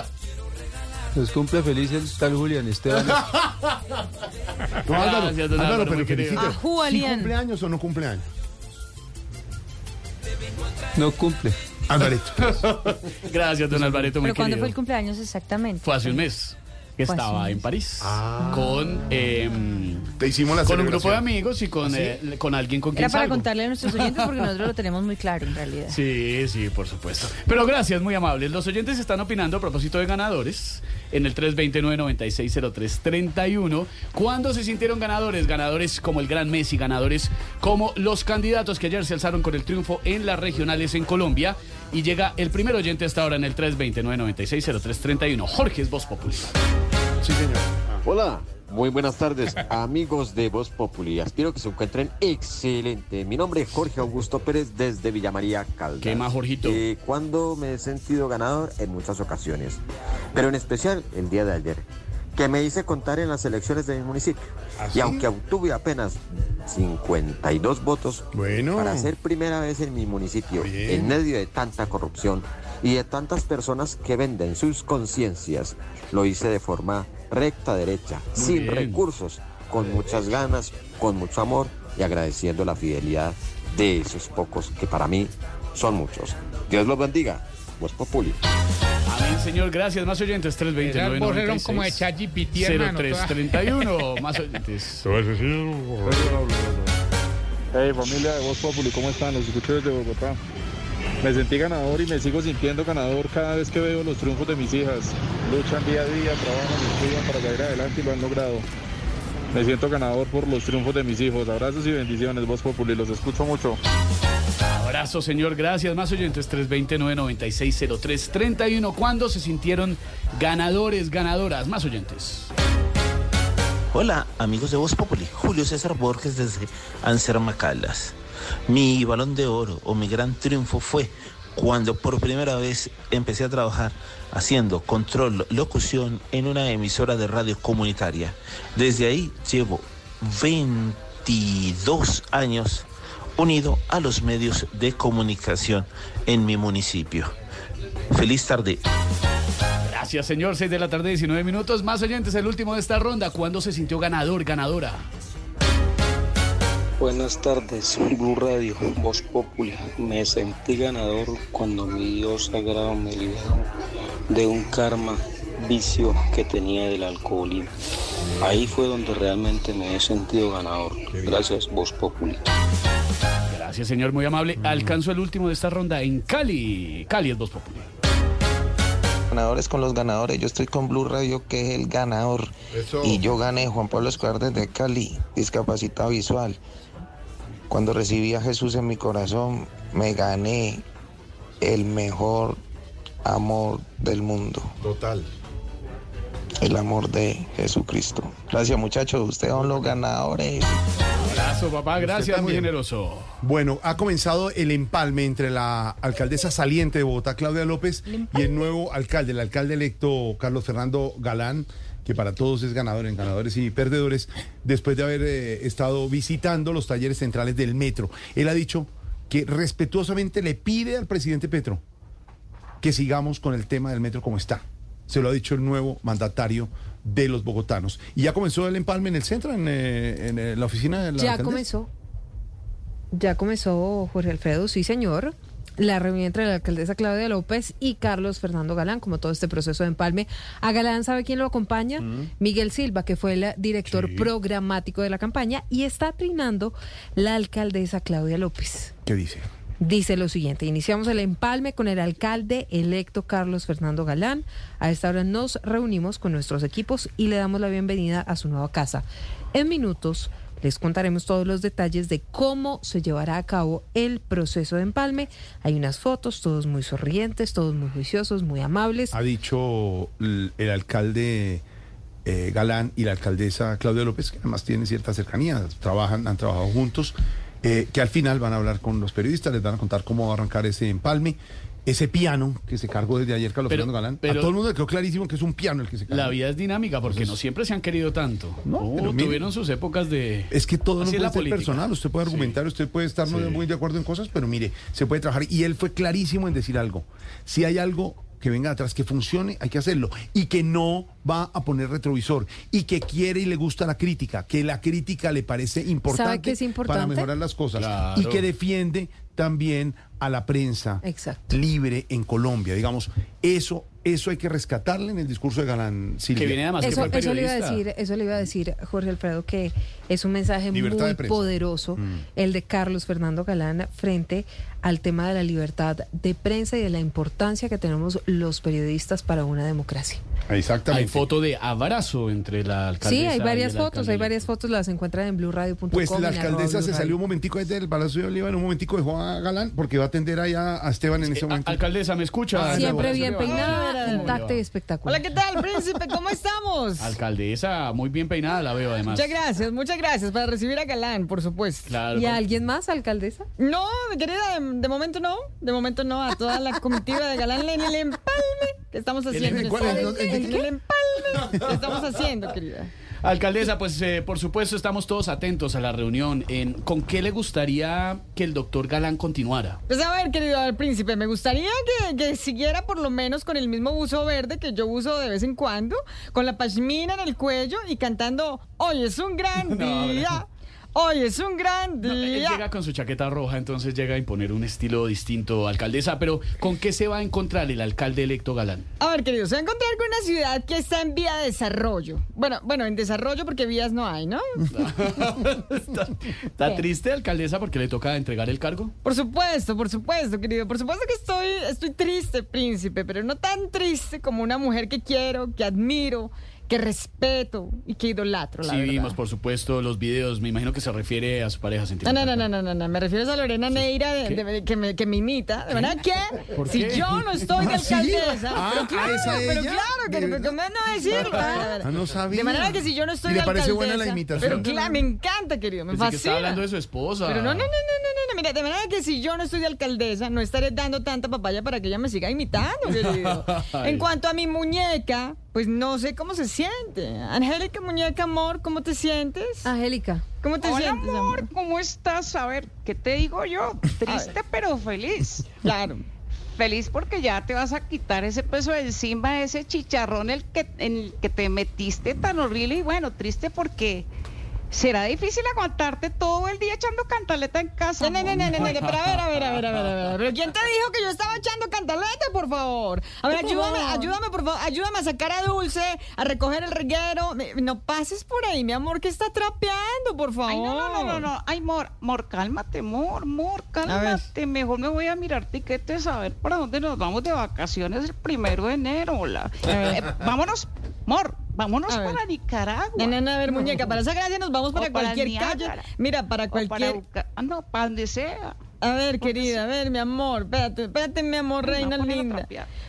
Nos cumple feliz el tal Julián Esteban. No, Álvaro, Gracias, don Álvaro, Álvaro, pero muy querido. felicite. A Julián. ¿Sí cumpleaños o no cumpleaños? No cumple. Alvarito. Gracias, don Alvareto, muy ¿Pero cuándo fue el cumpleaños exactamente? Fue hace un mes que hace estaba en. París Ah. con em, Te hicimos la con un grupo de celebración. amigos y con, ¿Ah, sí? eh, con alguien con quien Era para salgo. contarle a nuestros oyentes porque nosotros lo tenemos muy claro en realidad. Sí, sí, por supuesto. Pero gracias, muy amables. Los oyentes están opinando a propósito de ganadores en el 329-9603-31. ¿Cuándo se sintieron ganadores? Ganadores como el Gran Messi, ganadores como los candidatos que ayer se alzaron con el triunfo en las regionales en Colombia. Y llega el primer oyente hasta ahora en el 329-9603-31. Jorge es Voz Popular. Sí, señor. Hola, muy buenas tardes, amigos de Voz Populi. Espero que se encuentren excelente. Mi nombre es Jorge Augusto Pérez desde Villa María Caldas. ¿Qué más, Jorgito? Eh, cuando me he sentido ganador en muchas ocasiones, pero en especial el día de ayer, que me hice contar en las elecciones de mi municipio. Y aunque obtuve apenas 52 votos, Bueno. para ser primera vez en mi municipio, Bien. en medio de tanta corrupción y de tantas personas que venden sus conciencias, lo hice de forma recta, derecha, Muy sin bien. recursos, con muchas ganas, con mucho amor y agradeciendo la fidelidad de esos pocos que para mí son muchos. Dios los bendiga. Voz Populi. Amén, señor. Gracias. Más oyentes. 329 Esas voces son como de ChatGPT, hermano, 0331. Más oyentes. Hey familia de Voz Populi, ¿cómo están? Los escucho desde Bogotá. Me sentí ganador y me sigo sintiendo ganador cada vez que veo los triunfos de mis hijas. Luchan día a día, trabajan estudian para salir adelante y lo han logrado. Me siento ganador por los triunfos de mis hijos. Abrazos y bendiciones, Voz Populi, los escucho mucho. Abrazo, señor. Gracias. Más oyentes. 329-9603-31. ¿Cuándo se sintieron ganadores, ganadoras? Más oyentes. Hola, amigos de Voz Populi. Julio César Borges desde Anserma Caldas. Mi balón de oro o mi gran triunfo fue cuando por primera vez empecé a trabajar haciendo control locución en una emisora de radio comunitaria. Desde ahí llevo 22 años unido a los medios de comunicación en mi municipio. Feliz tarde. Gracias, señor. 6 de la tarde, 19 minutos. Más oyentes. El último de esta ronda. ¿Cuándo se sintió ganador, ganadora? Buenas tardes, Blue Radio, Voz Populi. Me sentí ganador cuando mi Dios sagrado me liberó de un karma vicio que tenía del alcoholismo. Ahí fue donde realmente me he sentido ganador. Gracias, Voz Populi. Gracias, señor. Muy amable. Alcanzo el último de esta ronda en Cali. Cali es Voz Popular. Ganadores con los ganadores. Yo estoy con Blue Radio, que es el ganador. Eso. Y yo gané Juan Pablo Escobar desde Cali, discapacitado visual. Cuando recibí a Jesús en mi corazón, me gané el mejor amor del mundo. Total. El amor de Jesucristo. Gracias muchachos, ustedes son los ganadores. Abrazo, papá. Gracias, muy generoso. Bueno, ha comenzado el empalme entre la alcaldesa saliente de Bogotá, Claudia López, y el nuevo alcalde, el alcalde electo Carlos Fernando Galán, que para todos es ganador en ganadores y perdedores, después de haber eh, estado visitando los talleres centrales del metro. Él ha dicho que respetuosamente le pide al presidente Petro que sigamos con el tema del metro como está. Se lo ha dicho el nuevo mandatario de los bogotanos. Y ya comenzó el empalme en el centro, en, eh, en, eh, la oficina de la Ya alcaldesa? comenzó. Ya comenzó, Jorge Alfredo, sí señor. La reunión entre la alcaldesa Claudia López y Carlos Fernando Galán, como todo este proceso de empalme. A Galán, ¿sabe quién lo acompaña? Miguel Silva, que fue el director Sí. programático de la campaña, y está trinando la alcaldesa Claudia López. ¿Qué dice? Dice lo siguiente, iniciamos el empalme con el alcalde electo Carlos Fernando Galán. A esta hora nos reunimos con nuestros equipos y le damos la bienvenida a su nueva casa. En minutos les contaremos todos los detalles de cómo se llevará a cabo el proceso de empalme. Hay unas fotos, todos muy sonrientes, todos muy juiciosos, muy amables. Ha dicho el, alcalde eh, Galán y la alcaldesa Claudia López, que además tienen cierta cercanía, trabajan, han trabajado juntos, eh, que al final van a hablar con los periodistas, les van a contar cómo va a arrancar ese empalme. Ese piano que se cargó desde ayer Carlos Pero- Fernando Galán. pero- a todo el mundo le quedó clarísimo que es un piano el que se cargó. La vida es dinámica porque no siempre se han querido tanto. No, pero mire- tuvieron sus épocas de. Es que todo no Así puede ser política. personal. Usted puede argumentar, usted puede estar no Sí. muy de acuerdo en cosas, pero mire, se puede trabajar. Y él fue clarísimo en decir algo. Si hay algo que venga atrás, que funcione, hay que hacerlo. Y que no va a poner retrovisor. Y que quiere y le gusta la crítica, que la crítica le parece importante, qué es importante? para mejorar las cosas. Claro. Y que defiende también a la prensa Exacto. libre en Colombia. Digamos, eso, eso hay que rescatarle en el discurso de Galán Silvia. Que viene además que Eso, fue eso le iba a decir, eso le iba a decir Jorge Alfredo que es un mensaje Libertad muy poderoso Mm. el de Carlos Fernando Galán frente al tema de la libertad de prensa y de la importancia que tenemos los periodistas para una democracia. Exactamente. Hay foto de abrazo entre la alcaldesa Sí, hay y varias el fotos, hay alcalde. varias fotos, las encuentran en blueradio.com. Pues la alcaldesa se salió un momentico desde el Palacio de Oliva, en un momentico dejó a Galán porque va a atender allá a Esteban en ese momento. alcaldesa, ¿me escucha? Siempre bien peinada, intacta y espectacular. Hola, ¿qué tal, príncipe? ¿Cómo estamos? Alcaldesa, muy bien peinada la veo además. Muchas gracias, muchas gracias para recibir a Galán, por supuesto. Claro. ¿Y con- alguien más, alcaldesa? No, mi querida, de, de momento no. De momento no. A toda la comitiva de Galán en el empalme que estamos haciendo. en cuál? este- ¿El- el- el en el empalme que estamos haciendo, querida. Alcaldesa, pues eh, por supuesto estamos todos atentos a la reunión. En, ¿Con qué le gustaría que el doctor Galán continuara? Pues a ver, querido al príncipe, me gustaría que, que siguiera por lo menos con el mismo buzo verde que yo uso de vez en cuando, con la pashmina en el cuello y cantando Hoy es un gran No, día. Hoy es un gran No, él día. llega con su chaqueta roja, entonces llega a imponer un estilo distinto, alcaldesa. Pero ¿con qué se va a encontrar el alcalde electo Galán? A ver, querido, se va a encontrar con una ciudad que está en vía de desarrollo. Bueno, bueno, en desarrollo porque vías no hay, ¿no? ¿Está triste, alcaldesa, porque le toca entregar el cargo? Por supuesto, por supuesto, querido. Por supuesto que estoy, estoy triste, príncipe, pero no tan triste como una mujer que quiero, que admiro, que respeto y que idolatro, la Sí, verdad. vimos, por supuesto, los videos. Me imagino que se refiere a su pareja No, sentimental. no, no, no, no, no, me refiero a Lorena Neira de- de- que, me, que me imita. ¿De verdad qué? ¿Por Si qué? yo no estoy de ¿Ah, alcaldesa. Ah, pero ¿a claro, pero claro, que, ¿De que, verdad? me van a decir. Ah, no sabía. De manera que si yo no estoy ¿Y le de parece alcaldesa. buena la imitación? Pero claro, me encanta, querido, me Pensé que fascina. estaba hablando de su esposa. Pero no, no, no, no, no, no, no, mira, de manera que si yo no estoy de alcaldesa, no estaré dando tanta papaya para que ella me siga imitando, querido. En cuanto a mi muñeca, pues no sé cómo se siente. Angélica, muñeca, amor, ¿cómo te sientes? Angélica. ¿Cómo te Hola, sientes, amor, ¿cómo estás? A ver, ¿qué te digo yo? Triste pero feliz. Claro. Feliz porque ya te vas a quitar ese peso de encima, ese chicharrón el que, en el que te metiste tan horrible y bueno, triste porque será difícil aguantarte todo el día echando cantaleta en casa. No, no, no, no, pero a ver, a ver, a ver, a ver, a ver. Pero ¿quién te dijo que yo estaba echando cantaleta, por favor? A ver, ayúdame, ayúdame, por favor, ayúdame a sacar a Dulce, a recoger el reguero. No pases por ahí, mi amor, que está trapeando, por favor. Ay, no, no, no, no, no. Ay, Mor, Mor, cálmate, Mor, Mor, cálmate. Mejor me voy a mirar tiquetes a ver para dónde nos vamos de vacaciones el primero de enero. Hola. Eh, vámonos, Mor, vámonos para Nicaragua. No, no, no, a ver, muñeca, para esa gracia nos vamos para O para cualquier calle. Mira, para O para cualquier... Buca- ah, no, para donde sea. A ver, querida, a ver, mi amor, espérate, espérate, mi amor, no, reina linda.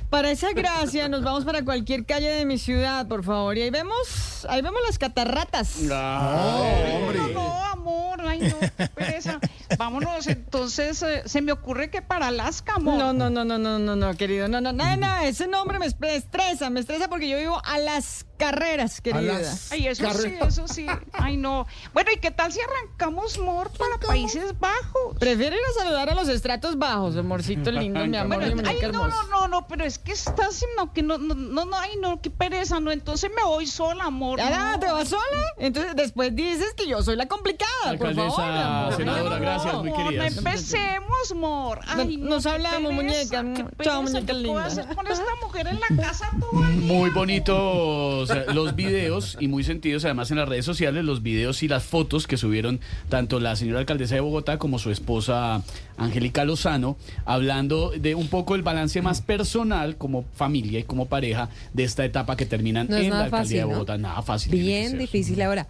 Para esa gracia nos vamos para cualquier calle de mi ciudad, por favor. Y ahí vemos, ahí vemos las catarratas. No, no, no, amor, ay, no, qué pereza. Vámonos, entonces, eh, se me ocurre que para Alaska, amor. No, no, no, no, no, no, no, querido. No, no, no, no, ese nombre me estresa, me estresa porque yo vivo a las carreras, querida. Ay, eso sí, eso sí. Ay, no. Bueno, ¿y qué tal si arrancamos, Mor, para Países Bajos? Prefiero ir a saludar a los estratos bajos, amorcito lindo, mi amor, Bueno, mi ay, no, no, no, no, pero es que estás, no, que no, no, no, no, ay, no, qué pereza, no, entonces me voy sola, amor. Ah, no. ¿te vas sola? Entonces después dices que yo soy la complicada, por favor. amor. senadora, No, no, gracias, no. muy Mor, no empecemos, Mor. Ay, No- no, nos qué hablamos, pereza, muñeca. qué Chao, pereza, muñeca ¿qué puedo linda. hacer con esta mujer en la casa todo el día? Muy bonitos los videos y muy sentidos además en las redes sociales, los videos y las fotos que subieron tanto la señora alcaldesa de Bogotá como su esposa Angélica Lozano, hablando de un poco el balance más personal como familia y como pareja de esta etapa que terminan No en la alcaldía fácil, de ¿no? Bogotá. Nada fácil. Bien difícil. Ahora,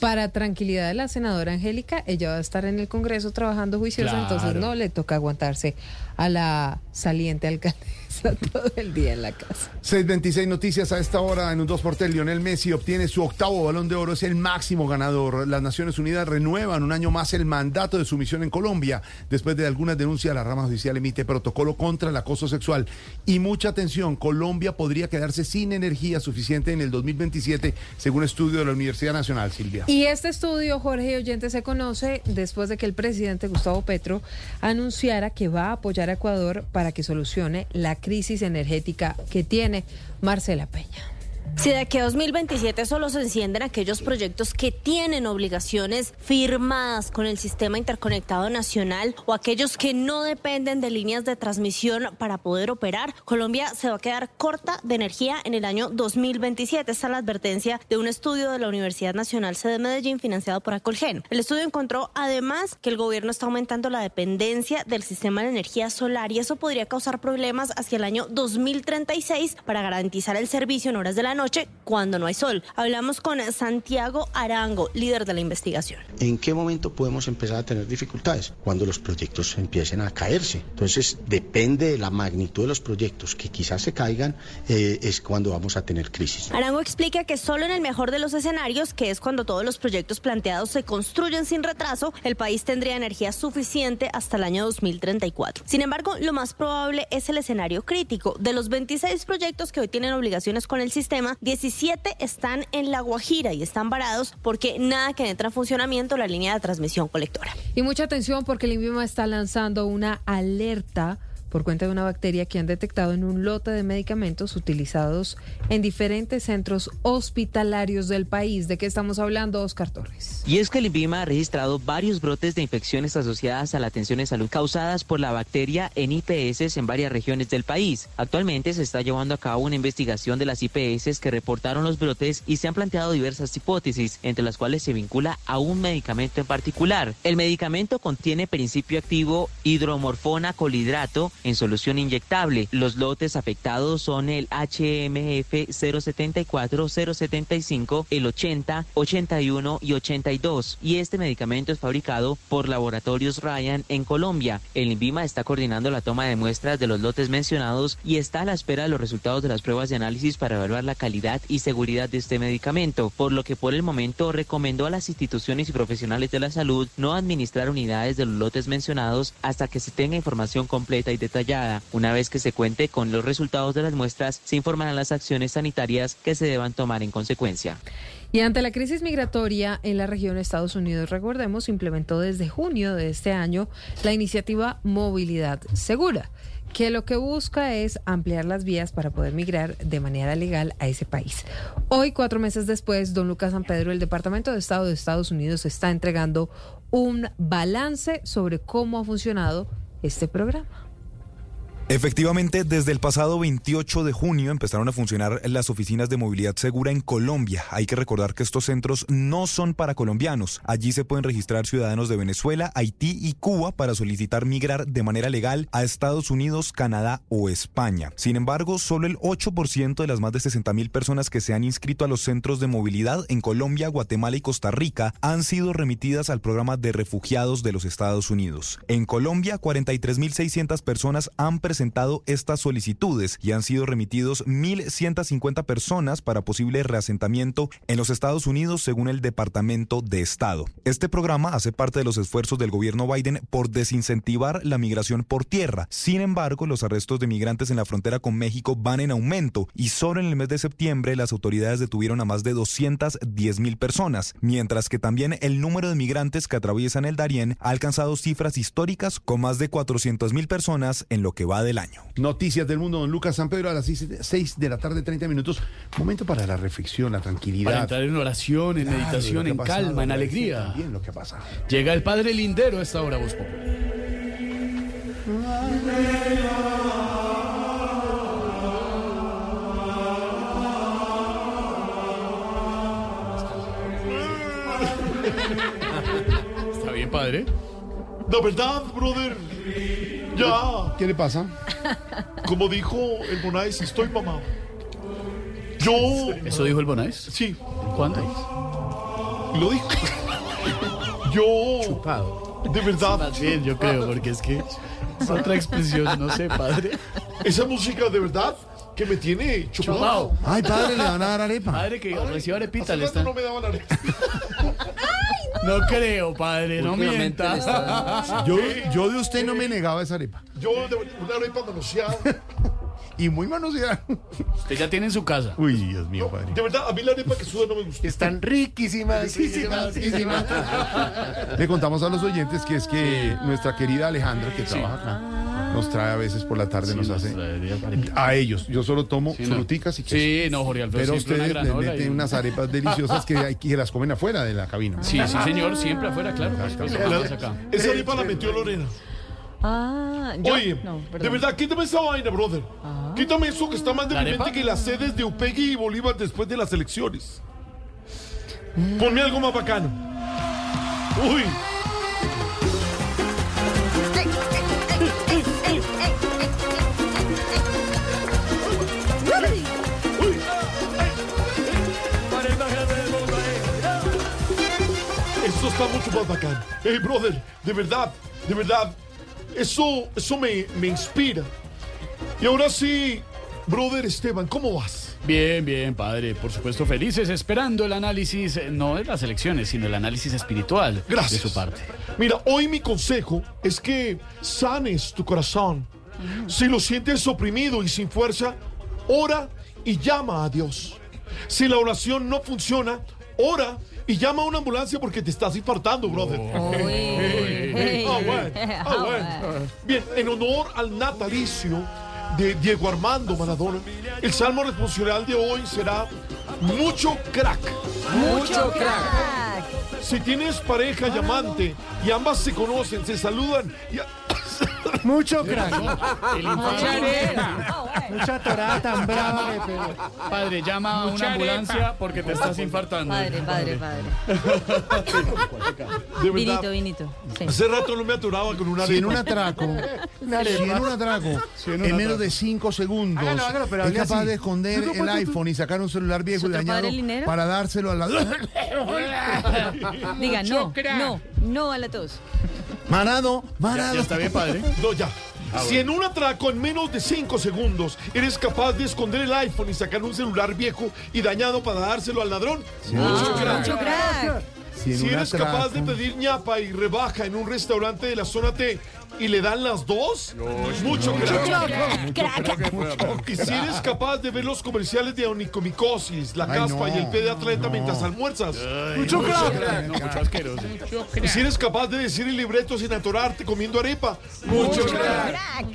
para tranquilidad de la senadora Angélica, ella va a estar en el Congreso trabajando juiciosa, Claro. entonces no le toca aguantarse a la saliente alcaldesa todo el día en la casa. 626 noticias a esta hora en un 2 por tres. Lionel Messi obtiene su octavo balón de oro, es el máximo ganador. Las Naciones Unidas renuevan un año más el mandato de su misión en Colombia. Después de algunas denuncias, la rama judicial emite protocolo contra el acoso sexual. Y mucha atención, Colombia podría quedarse sin energía suficiente en el 2027, según estudio de la Universidad Nacional, Silvia. Y este estudio, Jorge Oyente, se conoce después de que el presidente Gustavo Petro anunciara que va a apoyar a Ecuador para que solucione la crisis energética que tiene Marcela Peña. Si de aquí a 2027 solo se encienden aquellos proyectos que tienen obligaciones firmadas con el sistema interconectado nacional o aquellos que no dependen de líneas de transmisión para poder operar, Colombia se va a quedar corta de energía en el año 2027. Esta es la advertencia de un estudio de la Universidad Nacional Sede Medellín financiado por Acolgen. El estudio encontró además que el gobierno está aumentando la dependencia del sistema de energía solar y eso podría causar problemas hacia el año 2036 para garantizar el servicio en horas de la noche cuando no hay sol. Hablamos con Santiago Arango, líder de la investigación. ¿En qué momento podemos empezar a tener dificultades? Cuando los proyectos empiecen a caerse. Entonces, depende de la magnitud de los proyectos que quizás se caigan, eh, es cuando vamos a tener crisis. Arango explica que solo en el mejor de los escenarios, que es cuando todos los proyectos planteados se construyen sin retraso, el país tendría energía suficiente hasta el año 2034. Sin embargo, lo más probable es el escenario crítico. De los 26 proyectos que hoy tienen obligaciones con el sistema, 17 están en La Guajira y están varados porque nada que entra en funcionamiento la línea de transmisión colectora. Y mucha atención porque el INVIMA está lanzando una alerta por cuenta de una bacteria que han detectado en un lote de medicamentos utilizados en diferentes centros hospitalarios del país. ¿De qué estamos hablando, Oscar Torres? Y es que el INVIMA ha registrado varios brotes de infecciones asociadas a la atención de salud causadas por la bacteria en IPS en varias regiones del país. Actualmente se está llevando a cabo una investigación de las IPS que reportaron los brotes y se han planteado diversas hipótesis, entre las cuales se vincula a un medicamento en particular. El medicamento contiene principio activo hidromorfona colidrato en solución inyectable. Los lotes afectados son el HMF 074, 075, el 80, 81 y 82. Y este medicamento es fabricado por Laboratorios Ryan en Colombia. El INVIMA está coordinando la toma de muestras de los lotes mencionados y está a la espera de los resultados de las pruebas de análisis para evaluar la calidad y seguridad de este medicamento, por lo que por el momento recomendó a las instituciones y profesionales de la salud no administrar unidades de los lotes mencionados hasta que se tenga información completa y detallada. Una vez que se cuente con los resultados de las muestras, se informarán las acciones sanitarias que se deban tomar en consecuencia. Y ante la crisis migratoria en la región de Estados Unidos, recordemos, implementó desde junio de este año la iniciativa Movilidad Segura que lo que busca es ampliar las vías para poder migrar de manera legal a ese país. Hoy, cuatro meses después, don Lucas San Pedro, el Departamento de Estado de Estados Unidos está entregando un balance sobre cómo ha funcionado este programa. Efectivamente, desde el pasado 28 de junio empezaron a funcionar las oficinas de movilidad segura en Colombia. Hay que recordar que estos centros no son para colombianos. Allí se pueden registrar ciudadanos de Venezuela, Haití y Cuba para solicitar migrar de manera legal a Estados Unidos, Canadá o España. Sin embargo, solo el 8% de las más de 60 mil personas que se han inscrito a los centros de movilidad en Colombia, Guatemala y Costa Rica han sido remitidas al programa de refugiados de los Estados Unidos. En Colombia, 43.600 personas han presentado presentado estas solicitudes y han sido remitidos 1.150 personas para posible reasentamiento en los Estados Unidos según el Departamento de Estado. Este programa hace parte de los esfuerzos del gobierno Biden por desincentivar la migración por tierra. Sin embargo, los arrestos de migrantes en la frontera con México van en aumento y solo en el mes de septiembre las autoridades detuvieron a más de 210 mil personas, mientras que también el número de migrantes que atraviesan el Darién ha alcanzado cifras históricas con más de 400 mil personas en lo que va del año. Noticias del mundo, don Lucas San Pedro a las 6 de la tarde, 30 minutos. Momento para la reflexión, la tranquilidad. Para entrar en oración, en Claro, meditación, en pasado, calma, en alegría. también lo que ha pasado. Llega el Padre Lindero a esta hora, vos. ¿Está bien, Padre? La verdad, brother. Ya. ¿Qué le pasa? Como dijo el Bonais, estoy mamado. Yo. ¿Eso dijo el Bonais? Sí. ¿Cuándo? Lo dijo. Yo. Chupado. De verdad. Más bien, yo creo, porque es que es otra expresión, no sé, padre. Esa música de verdad que me tiene chupado. Chupado. Ay, padre, le van a dar arepa. Padre, que reciba arepita, Hace le están... no me daban arepa. No creo, padre, no mienta. Yo, yo de usted no me negaba esa arepa. Yo de una arepa manoseada. y muy manoseada. Usted ya tiene en su casa. Uy, Dios mío, padre. De verdad, a mí la arepa que suda no me gusta. Están riquísimas. Riquísimas, riquísimas. Le contamos a los oyentes que es que nuestra querida Alejandra, que trabaja acá, nos trae a veces por la tarde, nos hace. A ellos. Yo solo tomo Sí, no. fruticas y queso. Sí, no, Jorge Alfredo, Pero ustedes le granola meten y- unas arepas deliciosas que, hay, que las comen afuera de la cabina. Sí, sí, señor, siempre afuera, claro. La- acá. Esa arepa la metió Lorena. Ah, yo. Oye, no, de verdad, quítame esa vaina, brother. Quítame eso que está más ¿La deprimente arepa? que las sedes de Upegui y Bolívar después de las elecciones. Ponme algo más bacano. Uy. Está mucho más bacano. Hey, brother, de verdad, de verdad, eso, eso me, me inspira. Y ahora sí, brother Esteban, ¿cómo vas? Bien, bien, padre. Por supuesto, felices, esperando el análisis, eh, no de las elecciones, sino el análisis espiritual Gracias. de su parte. Mira, hoy mi consejo es que sanes tu corazón. Si lo sientes oprimido y sin fuerza, ora y llama a Dios. Si la oración no funciona, ora y llama a una ambulancia porque te estás infartando, brother. Bueno, bueno. Bien, en honor al natalicio de Diego Armando Maradona, el salmo responsorial de hoy será mucho crack. Mucho crack. Si tienes pareja y amante y ambas se conocen, se saludan y... Mucho crack. El infarto. Mucha torada tan brava. que pegó. Padre, llama a Mucha una ambulancia arepa. porque te estás infartando. Padre, padre, padre. De Vinito, verdad, vinito. Sí. hace rato no me aturaba con una Si en un arepa. atraco, si en arepa. un atraco, en un en menos atraco. de 5 segundos, Hágalo, hágalo, pero es hable capaz así. de esconder Tú, tú, el tú, iPhone y sacar un celular viejo y ¿Es otro dañado padre Linero? para dárselo al ladrón. Diga, no, crack. no, no a la tos. Manado, Ya, manado. ya está bien, padre. No, ya. Ah, si en un atraco en menos de 5 segundos eres capaz de esconder el iPhone y sacar un celular viejo y dañado para dárselo al ladrón, mucho crack. Mucho crack. Si eres capaz de pedir ñapa y rebaja en un restaurante de la zona T y le dan las dos, mucho crack. Y si eres capaz de ver los comerciales de onicomicosis, la Ay, caspa no, y el pie de atleta no. mientras almuerzas, Mucho crack. No, mucho asqueroso. y si eres capaz de decir el libreto sin atorarte comiendo arepa, mucho crack.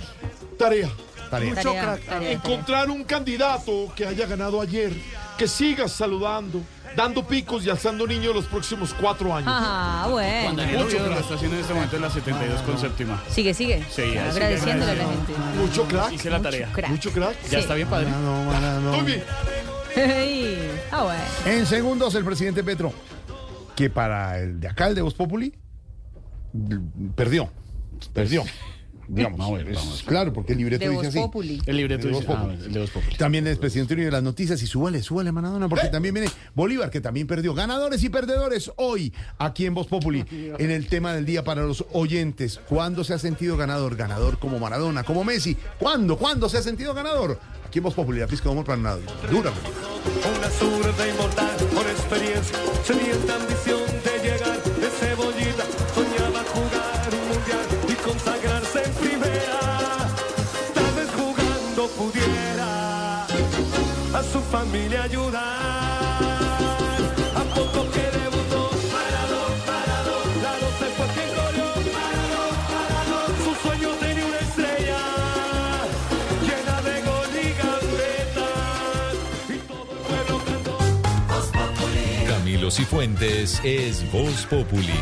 Tarea. Tarea. Mucho Tarea, crack. tarea. Encontrar un candidato que haya ganado ayer, que sigas saludando, dando picos y alzando niños los próximos cuatro años. Ah, bueno. Mucho lo está haciendo en este momento en la 72 con séptima. Sigue, sigue. Sí, Agradeciéndole a la gente. Mucho crack. Hice la tarea. Crack. Mucho crack. Ya está bien, padre. Manado, manado. Muy bien. Ah, bueno. En segundos, el presidente Petro, que para el de acá, el de Voz Populi, perdió. Perdió. Digamos, Vamos a ver, es vamos a ver. claro, porque el libreto De dice así. Populi. El libreto de dice. Ah, Populi. el de Voz Populi. También es presidente de las noticias y súbale, súbale, Manadona, porque también viene Bolívar, que también perdió. Ganadores y perdedores hoy aquí en Voz Populi, en el tema del día para los oyentes. ¿Cuándo se ha sentido ganador? Ganador como Maradona, como Messi. ¿Cuándo? ¿Cuándo se ha sentido ganador? Aquí en Voz Populi, la pizca de humor para nada. Dura. Una zurda inmortal con experiencia, ambición su familia ayudar. A poco que debutó, parado, parado, la 12 fue quien corrió, parado, parado, su sueño tenía una estrella llena de gol y gambetas. Y todo el pueblo cantó. Camilo Cifuentes es Voz Populi.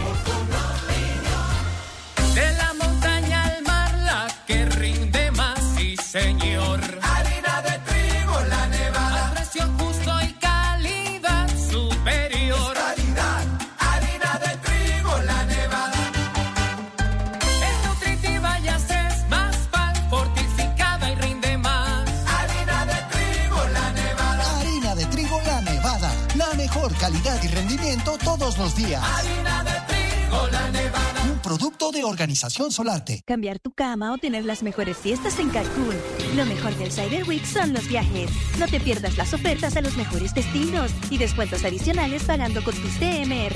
Harina de trigo, la nevada. un producto de Organización Solarte. Cambiar tu cama o tener las mejores fiestas en Cancún. Lo mejor del Cyber Week son los viajes. No te pierdas las ofertas a los mejores destinos y descuentos adicionales pagando con tus TMR.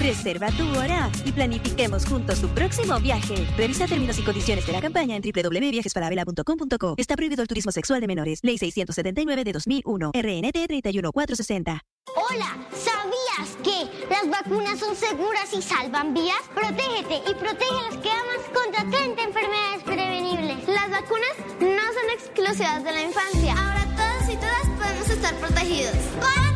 Reserva tu hora y planifiquemos juntos tu próximo viaje. Revisa términos y condiciones de la campaña en www.viajesparabela.com.co. Está prohibido el turismo sexual de menores. Ley 679 de 2001. RNT 31460. Hola, ¿sabías que las vacunas son seguras y salvan vidas? Protégete y protege a los que amas contra 30 enfermedades prevenibles. Las vacunas no son exclusivas de la infancia. Ahora todos y todas podemos estar protegidos. ¡Ponte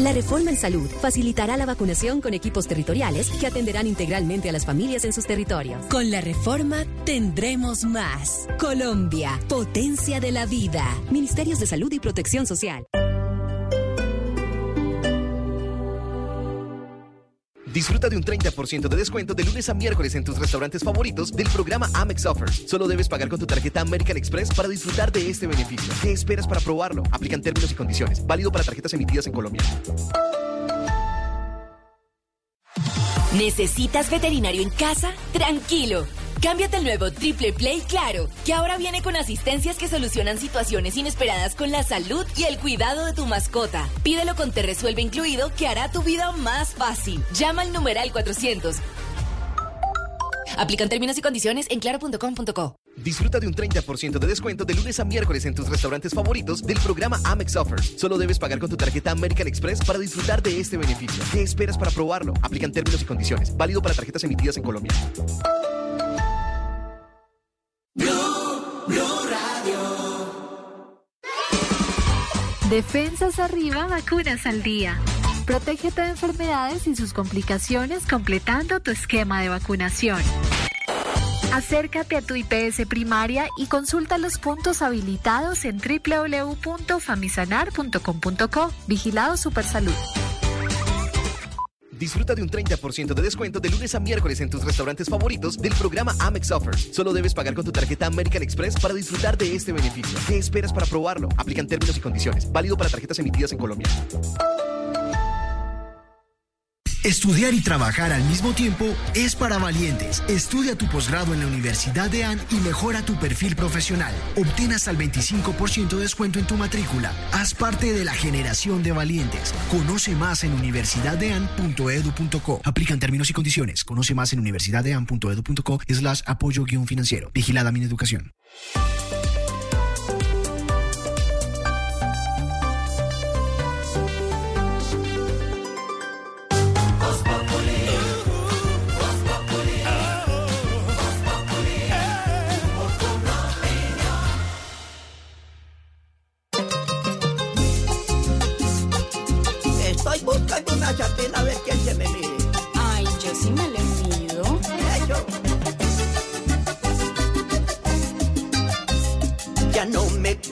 La reforma en salud facilitará la vacunación con equipos territoriales que atenderán integralmente a las familias en sus territorios. Con la reforma tendremos más. Colombia, potencia de la vida. Ministerios de Salud y Protección Social. Disfruta de un 30% de descuento de lunes a miércoles en tus restaurantes favoritos del programa Amex Offers. Solo debes pagar con tu tarjeta American Express para disfrutar de este beneficio. ¿Qué esperas para probarlo? Aplican términos y condiciones. Válido para tarjetas emitidas en Colombia. ¿Necesitas veterinario en casa? Tranquilo. Cámbiate el nuevo Triple Play Claro, que ahora viene con asistencias que solucionan situaciones inesperadas con la salud y el cuidado de tu mascota. Pídelo con Te Resuelve incluido, que hará tu vida más fácil. Llama al numeral 400. Aplican términos y condiciones en claro.com.co. Disfruta de un 30% de descuento de lunes a miércoles en tus restaurantes favoritos del programa Amex Offers. Solo debes pagar con tu tarjeta American Express para disfrutar de este beneficio. ¿Qué esperas para probarlo? Aplican términos y condiciones. Válido para tarjetas emitidas en Colombia. Defensas arriba, vacunas al día. Protégete de enfermedades y sus complicaciones completando tu esquema de vacunación. Acércate a tu IPS primaria y consulta los puntos habilitados en www.famisanar.com.co. Vigilado Supersalud. Disfruta de un 30% de descuento de lunes a miércoles en tus restaurantes favoritos del programa Amex Offers. Solo debes pagar con tu tarjeta American Express para disfrutar de este beneficio. ¿Qué esperas para probarlo? Aplican términos y condiciones. Válido para tarjetas emitidas en Colombia. Estudiar y trabajar al mismo tiempo es para valientes. Estudia tu posgrado en la Universidad de AN y mejora tu perfil profesional. Obtén hasta el 25% de descuento en tu matrícula. Haz parte de la generación de valientes. Conoce más en universidaddean.edu.co. Aplican términos y condiciones. Conoce más en universidaddean.edu.co slash apoyo guion financiero. Vigilada mi educación.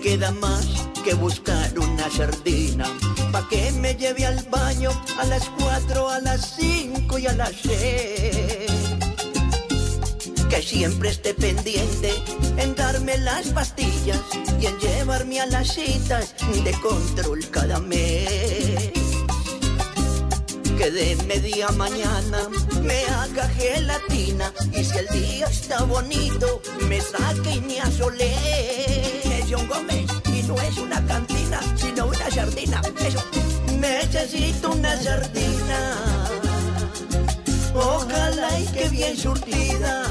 Queda más que buscar una sardina. Pa' que me lleve al baño a las cuatro, a las cinco y a las seis. Que siempre esté pendiente en darme las pastillas y en llevarme a las citas de control cada mes que de media mañana me haga gelatina y si el día está bonito me saque y me asole. John Gómez y no es una cantina sino una sardina. Eso, necesito una sardina. Ojalá y que bien surtida.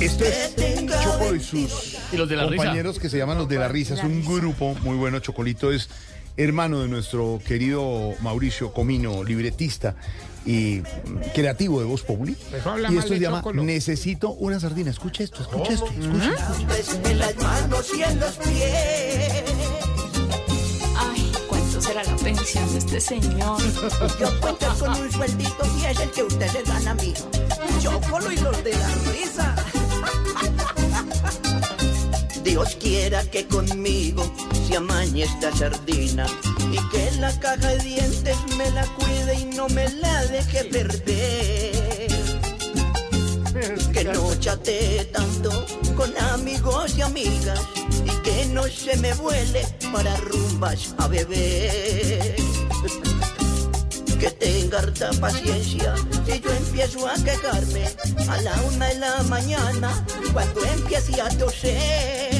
Esto es Choco y sus Y los de la risa. compañeros que se llaman los de la risa. Es un grupo muy bueno. Chocolito es hermano de nuestro querido Mauricio Comino, libretista y mm, creativo de Voz Populi. Y esto se llama Chocolo. Necesito una sardina. Escucha esto, escucha esto, escucha esto. En las manos y en los pies. Ay, ¿cuánto será la pensión de este señor? Yo cuento con un sueldito y es el que usted se gana, mijo. Chocolo y los de la risa. Dios quiera que conmigo se amañe esta sardina y que la caja de dientes me la cuide y no me la deje perder. Que no chatee tanto con amigos y amigas y que no se me vuele para rumbas a beber. que tenga harta paciencia. Si yo empiezo a quejarme a la una de la mañana, cuando empiece a toser.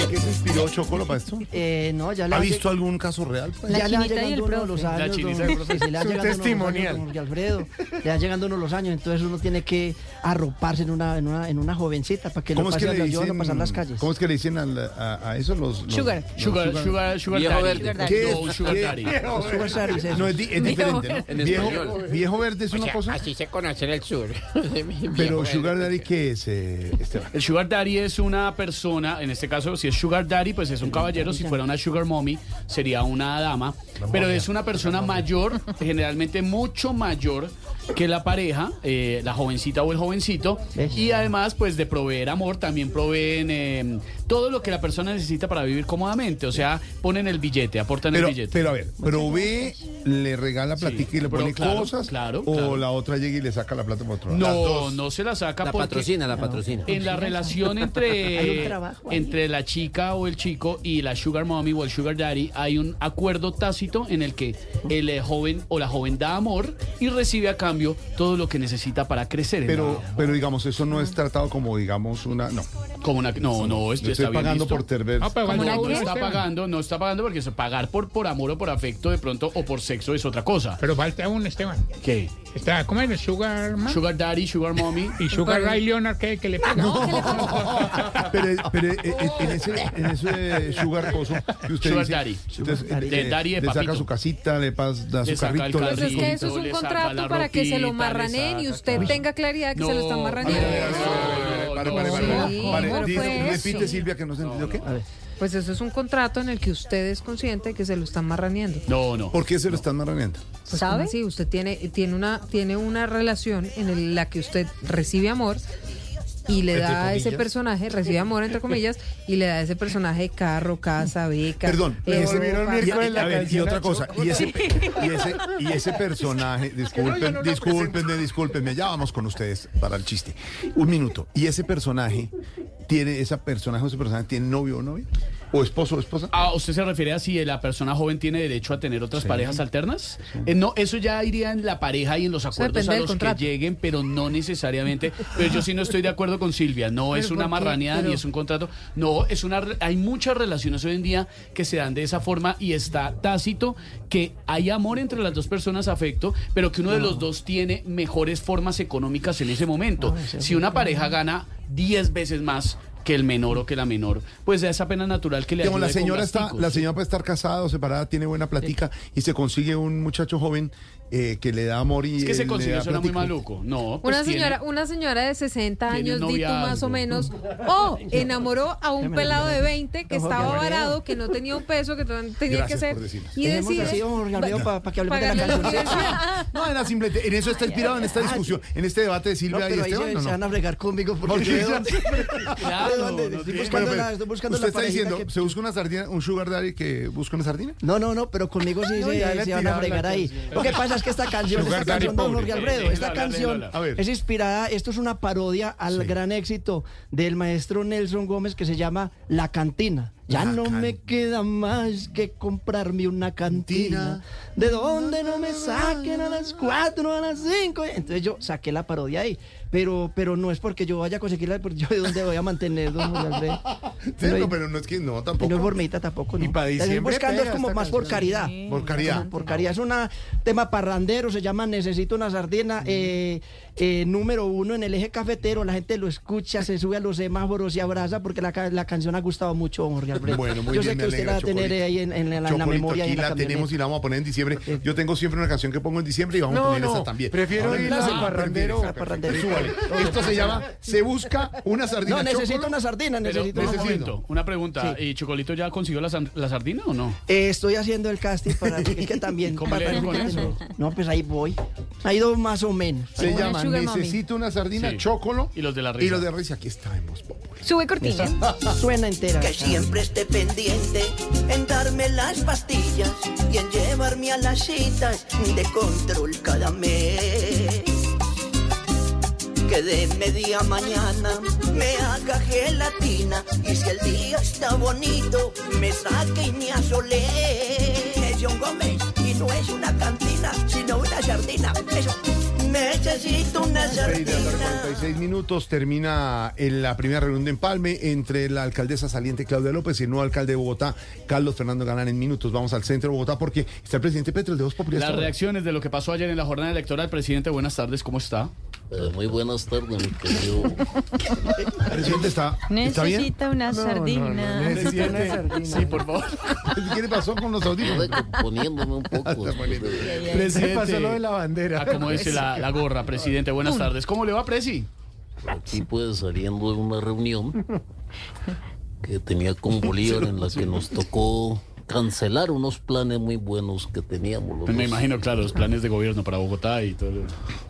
¿Y en qué se inspiró Chocolo para esto? Eh, no, ya le ¿Ha ha visto algún caso real? pues? ya le llegando uno los años. La chinita profe. sí, le llegando uno los años, testimonial. don Jorge Alfredo, le va llegando uno los años, entonces uno tiene que arroparse en una, en una, en una jovencita para que ¿Cómo lo es pase que a la ayuda, no pasar las calles. ¿Cómo es que le dicen al- a, a eso los, los- Sugar. los Sugar, sugar, sugar Viejo daddy. verde. ¿Qué No, es? sugar ¿Qué? daddy. Sugar es eso. No, es, di- es diferente, ¿no? En viejo, español. viejo verde es O una sea, cosa. Así se conoce en el sur. Pero Sugar Daddy, ¿qué es, eh, Esteban? El sugar daddy es una persona, en este caso, si es sugar daddy, pues es un caballero. Si fuera una sugar mommy, sería una dama. Pero es una persona mayor, generalmente mucho mayor que la pareja, eh, la jovencita o el jovencito. Y además, pues de proveer amor, también proveen eh, todo lo que la persona necesita para vivir cómodamente. O sea, ponen el billete, aportan Pero, el billete. pero a ver, provee, le regala platica y le pone claro, cosas. claro, o claro. la otra llega y le saca la plata por otro lado. No, no se la saca La porque patrocina, la patrocina. En la relación entre, un trabajo ahí. entre la chica o el chico y la sugar mommy o el sugar daddy hay un acuerdo tácito en el que el eh, joven o la joven da amor y recibe a cambio todo lo que necesita para crecer. en Pero, la- pero digamos, eso no es tratado como, digamos, una. No. como una, no, no, esto está estoy bien pagando visto. por ter- No, pero ¿Como no, está pagando, no está pagando porque eso, pagar por, por amor o por afecto de pronto o por sexo es otra cosa. Pero falta uno, Esteban. ¿Qué? Está, ¿Cómo es? Sugar Man. Sugar Daddy, Sugar Mommy. Y Sugar Ray Leonard, ¿qué, que le paga? Pero, pero eh, eh, en ese, en ese sugar coso que usted Sugar dice, daddy. entonces, Sugar eh, daddy de le saca papito. su casita, le pasa da su Le saca carrito. Pues es que eso es un saca contrato para que se lo marraneen y saca, usted tenga claridad que se lo están No, marraneando. Vale, vale, vale, vale. Sí, Vale, ¿cómo di- fue repite? Silvia, que no se entendió qué. Pues eso es un contrato en el que usted es consciente que se lo están marraneando. No, no. ¿Por qué se lo están marraneando? Pues, ¿Sabe? Sí, usted tiene, tiene, una, tiene una relación en el- la que usted recibe amor y le da a ese personaje, recibe amor entre comillas, y le da a ese personaje carro, casa, beca. Perdón, y, ta- a ver, y otra cosa, y ese, y ese, y ese personaje, disculpen, discúlpenme, discúlpenme, ya vamos con ustedes para el chiste. Un minuto. ¿Y ese personaje tiene, esa personaje o ese personaje tiene novio o novia? ¿O esposo o esposa? Ah, ¿usted se refiere a si la persona joven tiene derecho a tener otras Sí. parejas alternas? Eh, no, eso ya iría en la pareja y en los acuerdos a los que lleguen, pero no necesariamente. Pero yo sí no estoy de acuerdo con Silvia. No ¿Pero es una marraneada ni es un contrato. No, es una. re- Hay muchas relaciones hoy en día que se dan de esa forma y está tácito que hay amor entre las dos personas, afecto, pero que uno de los dos tiene mejores formas económicas en ese momento. Si una pareja gana 10 veces más que el menor o que la menor, pues es apenas natural que le Digamos, la señora está, la señora puede estar casada o separada, tiene buena platica y se consigue un muchacho joven eh, que le da amor y Es que se da suena muy maluco. No, pues Una tiene- señora, una señora de 60 tiene años, dito más o menos, o enamoró a un Déjame pelado de ver. 20 que estaba varado, que no tenía un peso, que tenía que Gracias ser. por decirlo. Y decide así, don Jorge Alfredo, va- para que hablemos de la canción. No, era simplemente, en eso está inspirado en esta discusión, en este debate de No, Silvia y pero ahí Esteban, se, ¿o se no? van a fregar conmigo porque Claro, no Estoy buscando la, pero estoy buscando usted está diciendo, que- ¿se busca una sardina, un sugar daddy que busca una sardina? No, no, no, pero conmigo sí No, se, se van a fregar ahí. Lo que pasa es que esta canción, esta canción, don pobre. Jorge Alfredo, esta canción es inspirada, esto es una parodia al gran éxito del maestro Nelson Gómez que se llama La Cantina. Ya no me queda más que comprarme una cantina, de donde no me saquen a las 4, a las 5. Entonces yo saqué la parodia ahí. Pero, pero no es porque yo vaya a conseguirla, porque yo de dónde voy a mantener, don Alfredo. Sí, no, pero no es que no, Y no tampoco. es formita tampoco, ¿no? Y para diciembre buscando es como más por caridad. Por caridad. Por caridad. Es un tema parrandero, se llama Necesito una sardina. eh, eh, número uno en el eje cafetero, la gente lo escucha, se sube a los semáforos y abraza porque la, la canción ha gustado mucho, Jorge Alfredo. Bueno, muy Yo bien, sé que usted la alegra, va a tener ahí en, en la, en la memoria. y aquí en la la tenemos y la vamos a poner en diciembre. Yo tengo siempre una canción que pongo en diciembre y vamos a No, poner no, esa también. prefiero ir al ah, parrandero. Esto se llama Se busca una sardina. No, necesito Chocolo. una sardina, Pero, necesito un una sardina. momento, una pregunta. ¿Y Chocolito ya consiguió la, la sardina o no? Eh, estoy haciendo el casting para que también. ¿Cómo para- le para- con eso? No, pues ahí voy. Ha ido más o menos. Se Una llama sugar mommy. Necesito una sardina, Sí. chocolo. Y los de la Y risa. los de risa. Aquí estamos. Sube cortina. Suena entera. Que siempre esté pendiente en darme las pastillas y en llevarme a las citas de control cada mes. Que de media mañana me haga gelatina y si el día está bonito me saque y me asole. Es John Gómez y no es una cantina, Seis de la tarde, 46 minutos. Termina en la primera reunión de empalme entre la alcaldesa saliente Claudia López y el nuevo alcalde de Bogotá, Carlos Fernando Galán. En minutos vamos al centro de Bogotá porque está el presidente Petro, el de Voz Popular. Las reacciones de lo que pasó ayer en la jornada electoral. Presidente, buenas tardes, ¿cómo está? Eh, muy buenas tardes, mi querido. Presidente, ¿está, ¿está bien? Necesita una sardina. Presidente, sí, por favor. ¿Qué le pasó con los audífonos? Poniéndome un poco. Presidente, pasó lo de la bandera. Ah, como dice la, la gorra, presidente, buenas tardes. ¿Cómo le va, Presi? Aquí pues saliendo de una reunión que tenía con Bolívar en la que nos tocó cancelar unos planes muy buenos que teníamos. los Pues me dos. imagino, claro, los planes de gobierno para Bogotá y todo.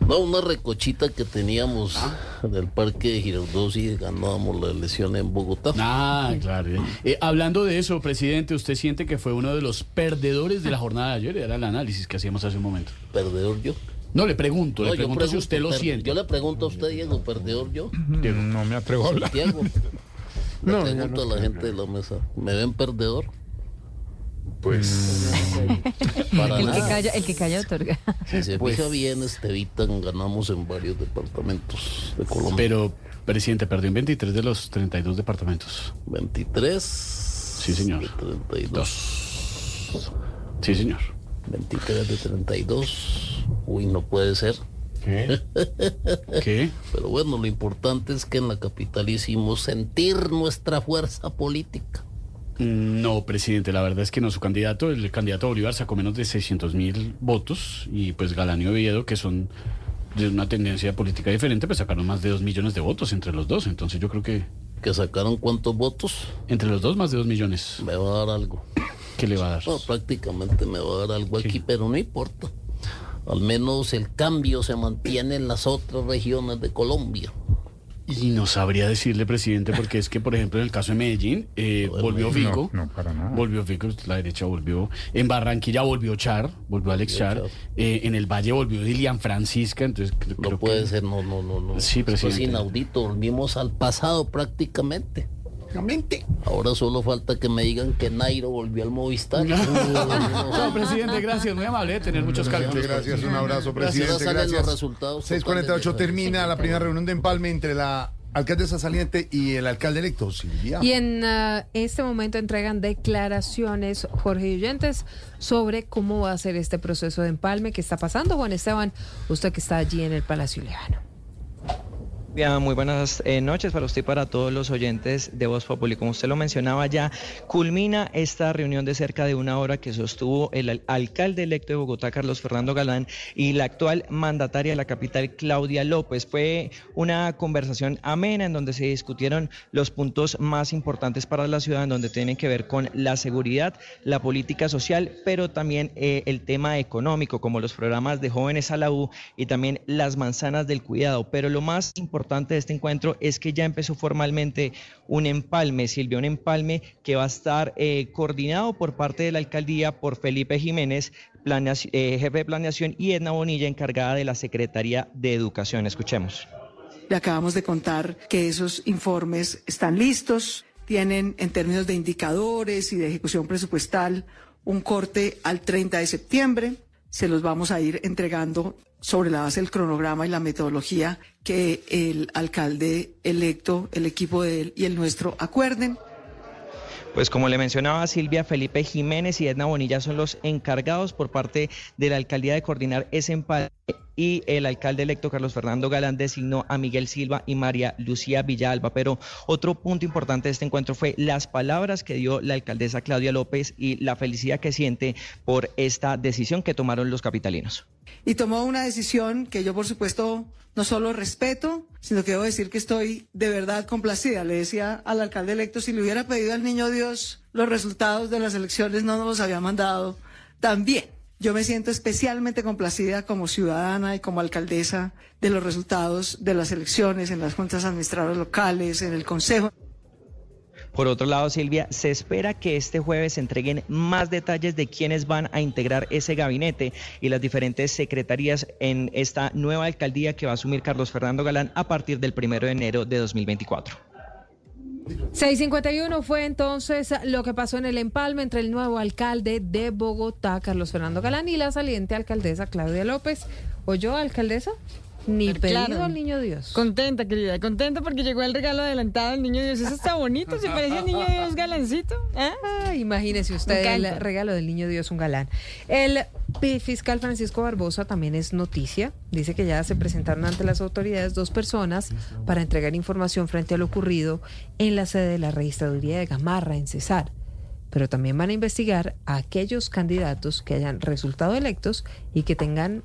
No, una recochita que teníamos en el parque de Girardot y ganábamos la elección en Bogotá. Ah, claro. Eh, hablando de eso, presidente, ¿usted siente que fue uno de los perdedores de la jornada de ayer? Era el análisis que hacíamos hace un momento. ¿Perdedor yo? No, le pregunto, No, le yo pregunto si pregunto, usted lo siente. Yo le pregunto a usted, Diego, ¿perdedor yo? No me atrevo a hablar. Diego, le No, pregunto no a la gente de la mesa, ¿me ven perdedor? Pues. Para El que calla, el que calla otorga. Si se Pues- fija bien, Estevitan ganamos en varios departamentos de Colombia. Pero, presidente, perdió en 23 de los 32 departamentos. 23. Sí, señor. 32. Sí, señor. 23 de 32. Uy, no puede ser. ¿Qué? ¿Qué? Pero bueno, lo importante es que en la capital hicimos sentir nuestra fuerza política. No, presidente, la verdad es que no. Su candidato, el candidato Bolívar, sacó menos de 600 mil votos y pues Galán y Oviedo, que son de una tendencia política diferente, pues sacaron más de 2 millones de votos entre los dos. Entonces yo creo que... ¿Que sacaron cuántos votos? Entre los dos, más de 2 millones. Me va a dar algo. ¿Qué le va a dar? No, prácticamente me va a dar algo aquí, pero no importa. Al menos el cambio se mantiene en las otras regiones de Colombia. Y no sabría decirle, presidente, porque es que, por ejemplo, en el caso de Medellín, eh, volvió No, Fico. no, para nada. Volvió Fico, la derecha volvió. En Barranquilla volvió Char, volvió Alex Char. Eh, en el Valle volvió Dilian Francisca. Entonces, creo, No puede que- ser, no, no, no, no. Sí, Esto es presidente. inaudito, volvimos al pasado prácticamente. Ahora solo falta que me digan que Nairo volvió al Movistar. No, presidente, gracias. Muy amable de tener muchos cálculos. Gracias, un abrazo, Gracias. presidente. Salen Gracias. los resultados 648 totales de- termina la primera reunión de empalme entre la alcaldesa saliente y el alcalde electo, Silvia. Y en ah, este momento entregan declaraciones, Jorge y oyentes, sobre cómo va a ser este proceso de empalme que está pasando. Juan Esteban, usted que está allí en el Palacio Leano. Muy buenas eh, noches para usted y para todos los oyentes de Voz Populi. Como usted lo mencionaba ya, culmina esta reunión de cerca de una hora que sostuvo el al- alcalde electo de Bogotá, Carlos Fernando Galán, y la actual mandataria de la capital, Claudia López. Fue una conversación amena en donde se discutieron los puntos más importantes para la ciudad, en donde tienen que ver con la seguridad, la política social, pero también eh, el tema económico, como los programas de jóvenes a la U y también las manzanas del cuidado. Pero lo más importante de este encuentro es que ya empezó formalmente un empalme, Silvia, un empalme que va a estar eh, coordinado por parte de la alcaldía por Felipe Jiménez, eh, jefe de planeación, y Edna Bonilla, encargada de la Secretaría de Educación. Escuchemos. Le acabamos de contar que esos informes están listos, tienen en términos de indicadores y de ejecución presupuestal un corte al 30 de septiembre. Se los vamos a ir entregando sobre la base del cronograma y la metodología que el alcalde electo, el equipo de él y el nuestro acuerden. Pues como le mencionaba Silvia, Felipe Jiménez y Edna Bonilla son los encargados por parte de la alcaldía de coordinar ese empalme y el alcalde electo Carlos Fernando Galán designó a Miguel Silva y María Lucía Villalba. Pero otro punto importante de este encuentro fue las palabras que dio la alcaldesa Claudia López y la felicidad que siente por esta decisión que tomaron los capitalinos. y tomó una decisión que yo, por supuesto, no solo respeto, sino que debo decir que estoy de verdad complacida. Le decía al alcalde electo, si le hubiera pedido al niño Dios los resultados de las elecciones, no nos los había mandado también. Yo me siento especialmente complacida como ciudadana y como alcaldesa de los resultados de las elecciones en las juntas administradoras locales, en el consejo. Por otro lado, Silvia, se espera que este jueves se entreguen más detalles de quiénes van a integrar ese gabinete y las diferentes secretarías en esta nueva alcaldía que va a asumir Carlos Fernando Galán a partir del primero de enero de 2024. 651 fue entonces lo que pasó en el empalme entre el nuevo alcalde de Bogotá, Carlos Fernando Galán, y la saliente alcaldesa Claudia López. ¿Oyó, alcaldesa? Ni pedido claro. al niño Dios. Contenta, querida, contenta porque llegó el regalo adelantado del niño Dios. Eso está bonito, se parece al niño Dios galancito. ¿eh? Ah, imagínese usted el regalo del niño Dios un galán. El fiscal Francisco Barbosa también es noticia. Dice que ya se presentaron ante las autoridades dos personas para entregar información frente a lo ocurrido en la sede de la registraduría de Gamarra en Cesar. Pero también van a investigar a aquellos candidatos que hayan resultado electos y que tengan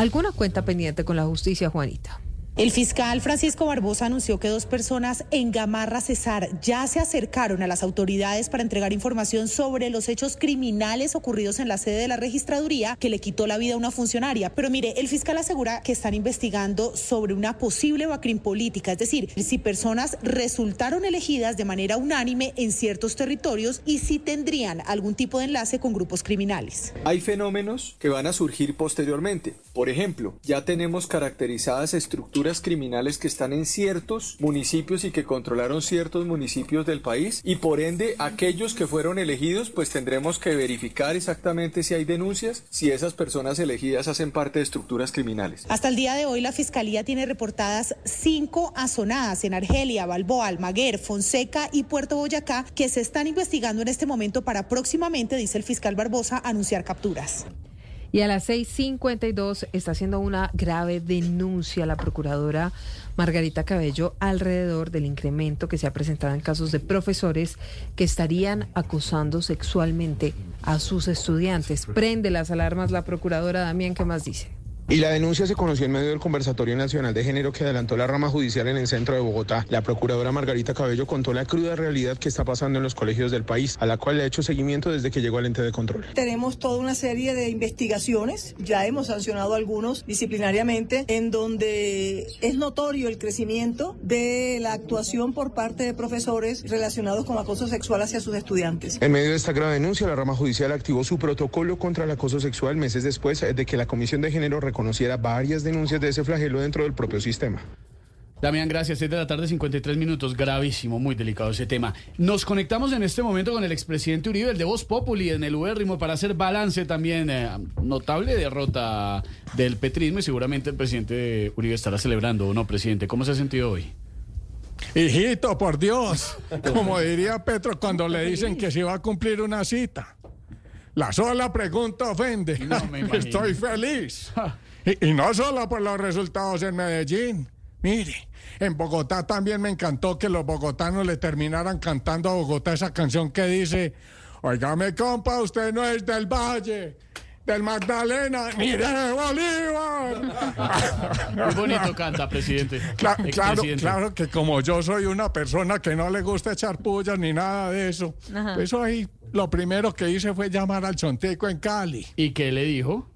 alguna cuenta pendiente con la justicia, Juanita. El fiscal Francisco Barbosa anunció que dos personas en Gamarra Cesar ya se acercaron a las autoridades para entregar información sobre los hechos criminales ocurridos en la sede de la registraduría que le quitó la vida a una funcionaria. Pero mire, el fiscal asegura que están investigando sobre una posible bacrim política, es decir, si personas resultaron elegidas de manera unánime en ciertos territorios y si tendrían algún tipo de enlace con grupos criminales. Hay fenómenos que van a surgir posteriormente. Por ejemplo, ya tenemos caracterizadas estructuras criminales que están en ciertos municipios y que controlaron ciertos municipios del país y por ende aquellos que fueron elegidos pues tendremos que verificar exactamente si hay denuncias, si esas personas elegidas hacen parte de estructuras criminales. Hasta el día de hoy, la Fiscalía tiene reportadas cinco azonadas en Argelia, Balboa, Almaguer, Fonseca y Puerto Boyacá que se están investigando en este momento para próximamente, dice el fiscal Barbosa, anunciar capturas. Y a las 6.52 está haciendo una grave denuncia la procuradora Margarita Cabello alrededor del incremento que se ha presentado en casos de profesores que estarían acosando sexualmente a sus estudiantes. Prende las alarmas la procuradora Damián, ¿qué más dice? Y la denuncia se conoció en medio del conversatorio nacional de género que adelantó la rama judicial en el centro de Bogotá. La procuradora Margarita Cabello contó la cruda realidad que está pasando en los colegios del país, a la cual le ha hecho seguimiento desde que llegó al ente de control. Tenemos toda una serie de investigaciones, ya hemos sancionado algunos disciplinariamente, en donde es notorio el crecimiento de la actuación por parte de profesores relacionados con acoso sexual hacia sus estudiantes. En medio de esta grave denuncia, la rama judicial activó su protocolo contra el acoso sexual meses después de que la Comisión de Género reconociera varias denuncias de ese flagelo dentro del propio sistema. Damián, gracias. 7 de la tarde, 53 minutos. Gravísimo, muy delicado ese tema. Nos conectamos en este momento con el expresidente Uribe, el de Voz Populi, en el Ubérrimo, para hacer balance también. eh, notable derrota del petrismo y seguramente el presidente Uribe estará celebrando, ¿o no, presidente? ¿Cómo se ha sentido hoy? Hijito, por Dios, como diría Petro cuando le dicen que se va a cumplir una cita. La sola pregunta ofende. me imagino. Estoy feliz. Y, y no solo por los resultados en Medellín. Mire, en Bogotá también me encantó que los bogotanos le terminaran cantando a Bogotá esa canción que dice, oígame compa, usted no es del Valle, del Magdalena, ni de Bolívar. Muy bonito canta, presidente. Cla- claro, claro que como yo soy una persona que no le gusta echar pullas ni nada de eso, Ajá. pues hoy lo primero que hice fue llamar al Chontico en Cali. ¿Y qué le dijo?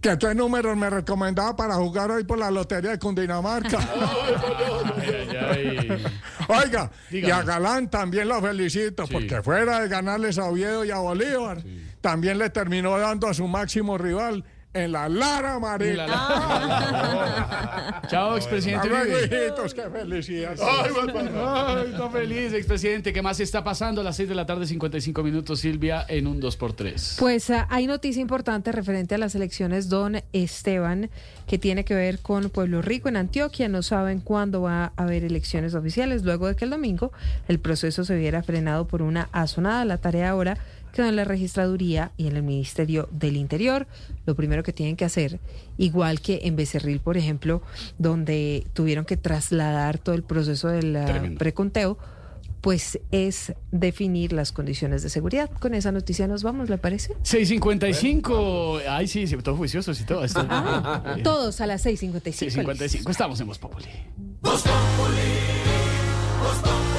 Que tres números me recomendaba para jugar hoy por la lotería de Cundinamarca. Oiga, y a Galán también lo felicito, porque fuera de ganarles a Oviedo y a Bolívar, también le terminó dando a su máximo rival en la Lara María. Chao, expresidente hijitos, qué felicidad. Ay, Ay, está feliz, expresidente. ¿Qué más está pasando? A las 6 de la tarde, 55 minutos, Silvia, en un 2x3. Pues ah, hay noticia importante referente a las elecciones, don Esteban, que tiene que ver con Pueblo Rico en Antioquia. No saben cuándo va a haber elecciones oficiales, luego de que el domingo el proceso se viera frenado por una azonada. La tarea ahora quedó en la registraduría y en el Ministerio del Interior. Lo primero que tienen que hacer, igual que en Becerril, por ejemplo, donde tuvieron que trasladar todo el proceso del preconteo, pues es definir las condiciones de seguridad. Con esa noticia nos vamos, ¿le parece? 655. Ay, sí, sí, todo juicioso y todo. Esto. Ah, Todos a las 6.55. 655. Estamos en Voz Populi. Voz Populi, Voz Populi.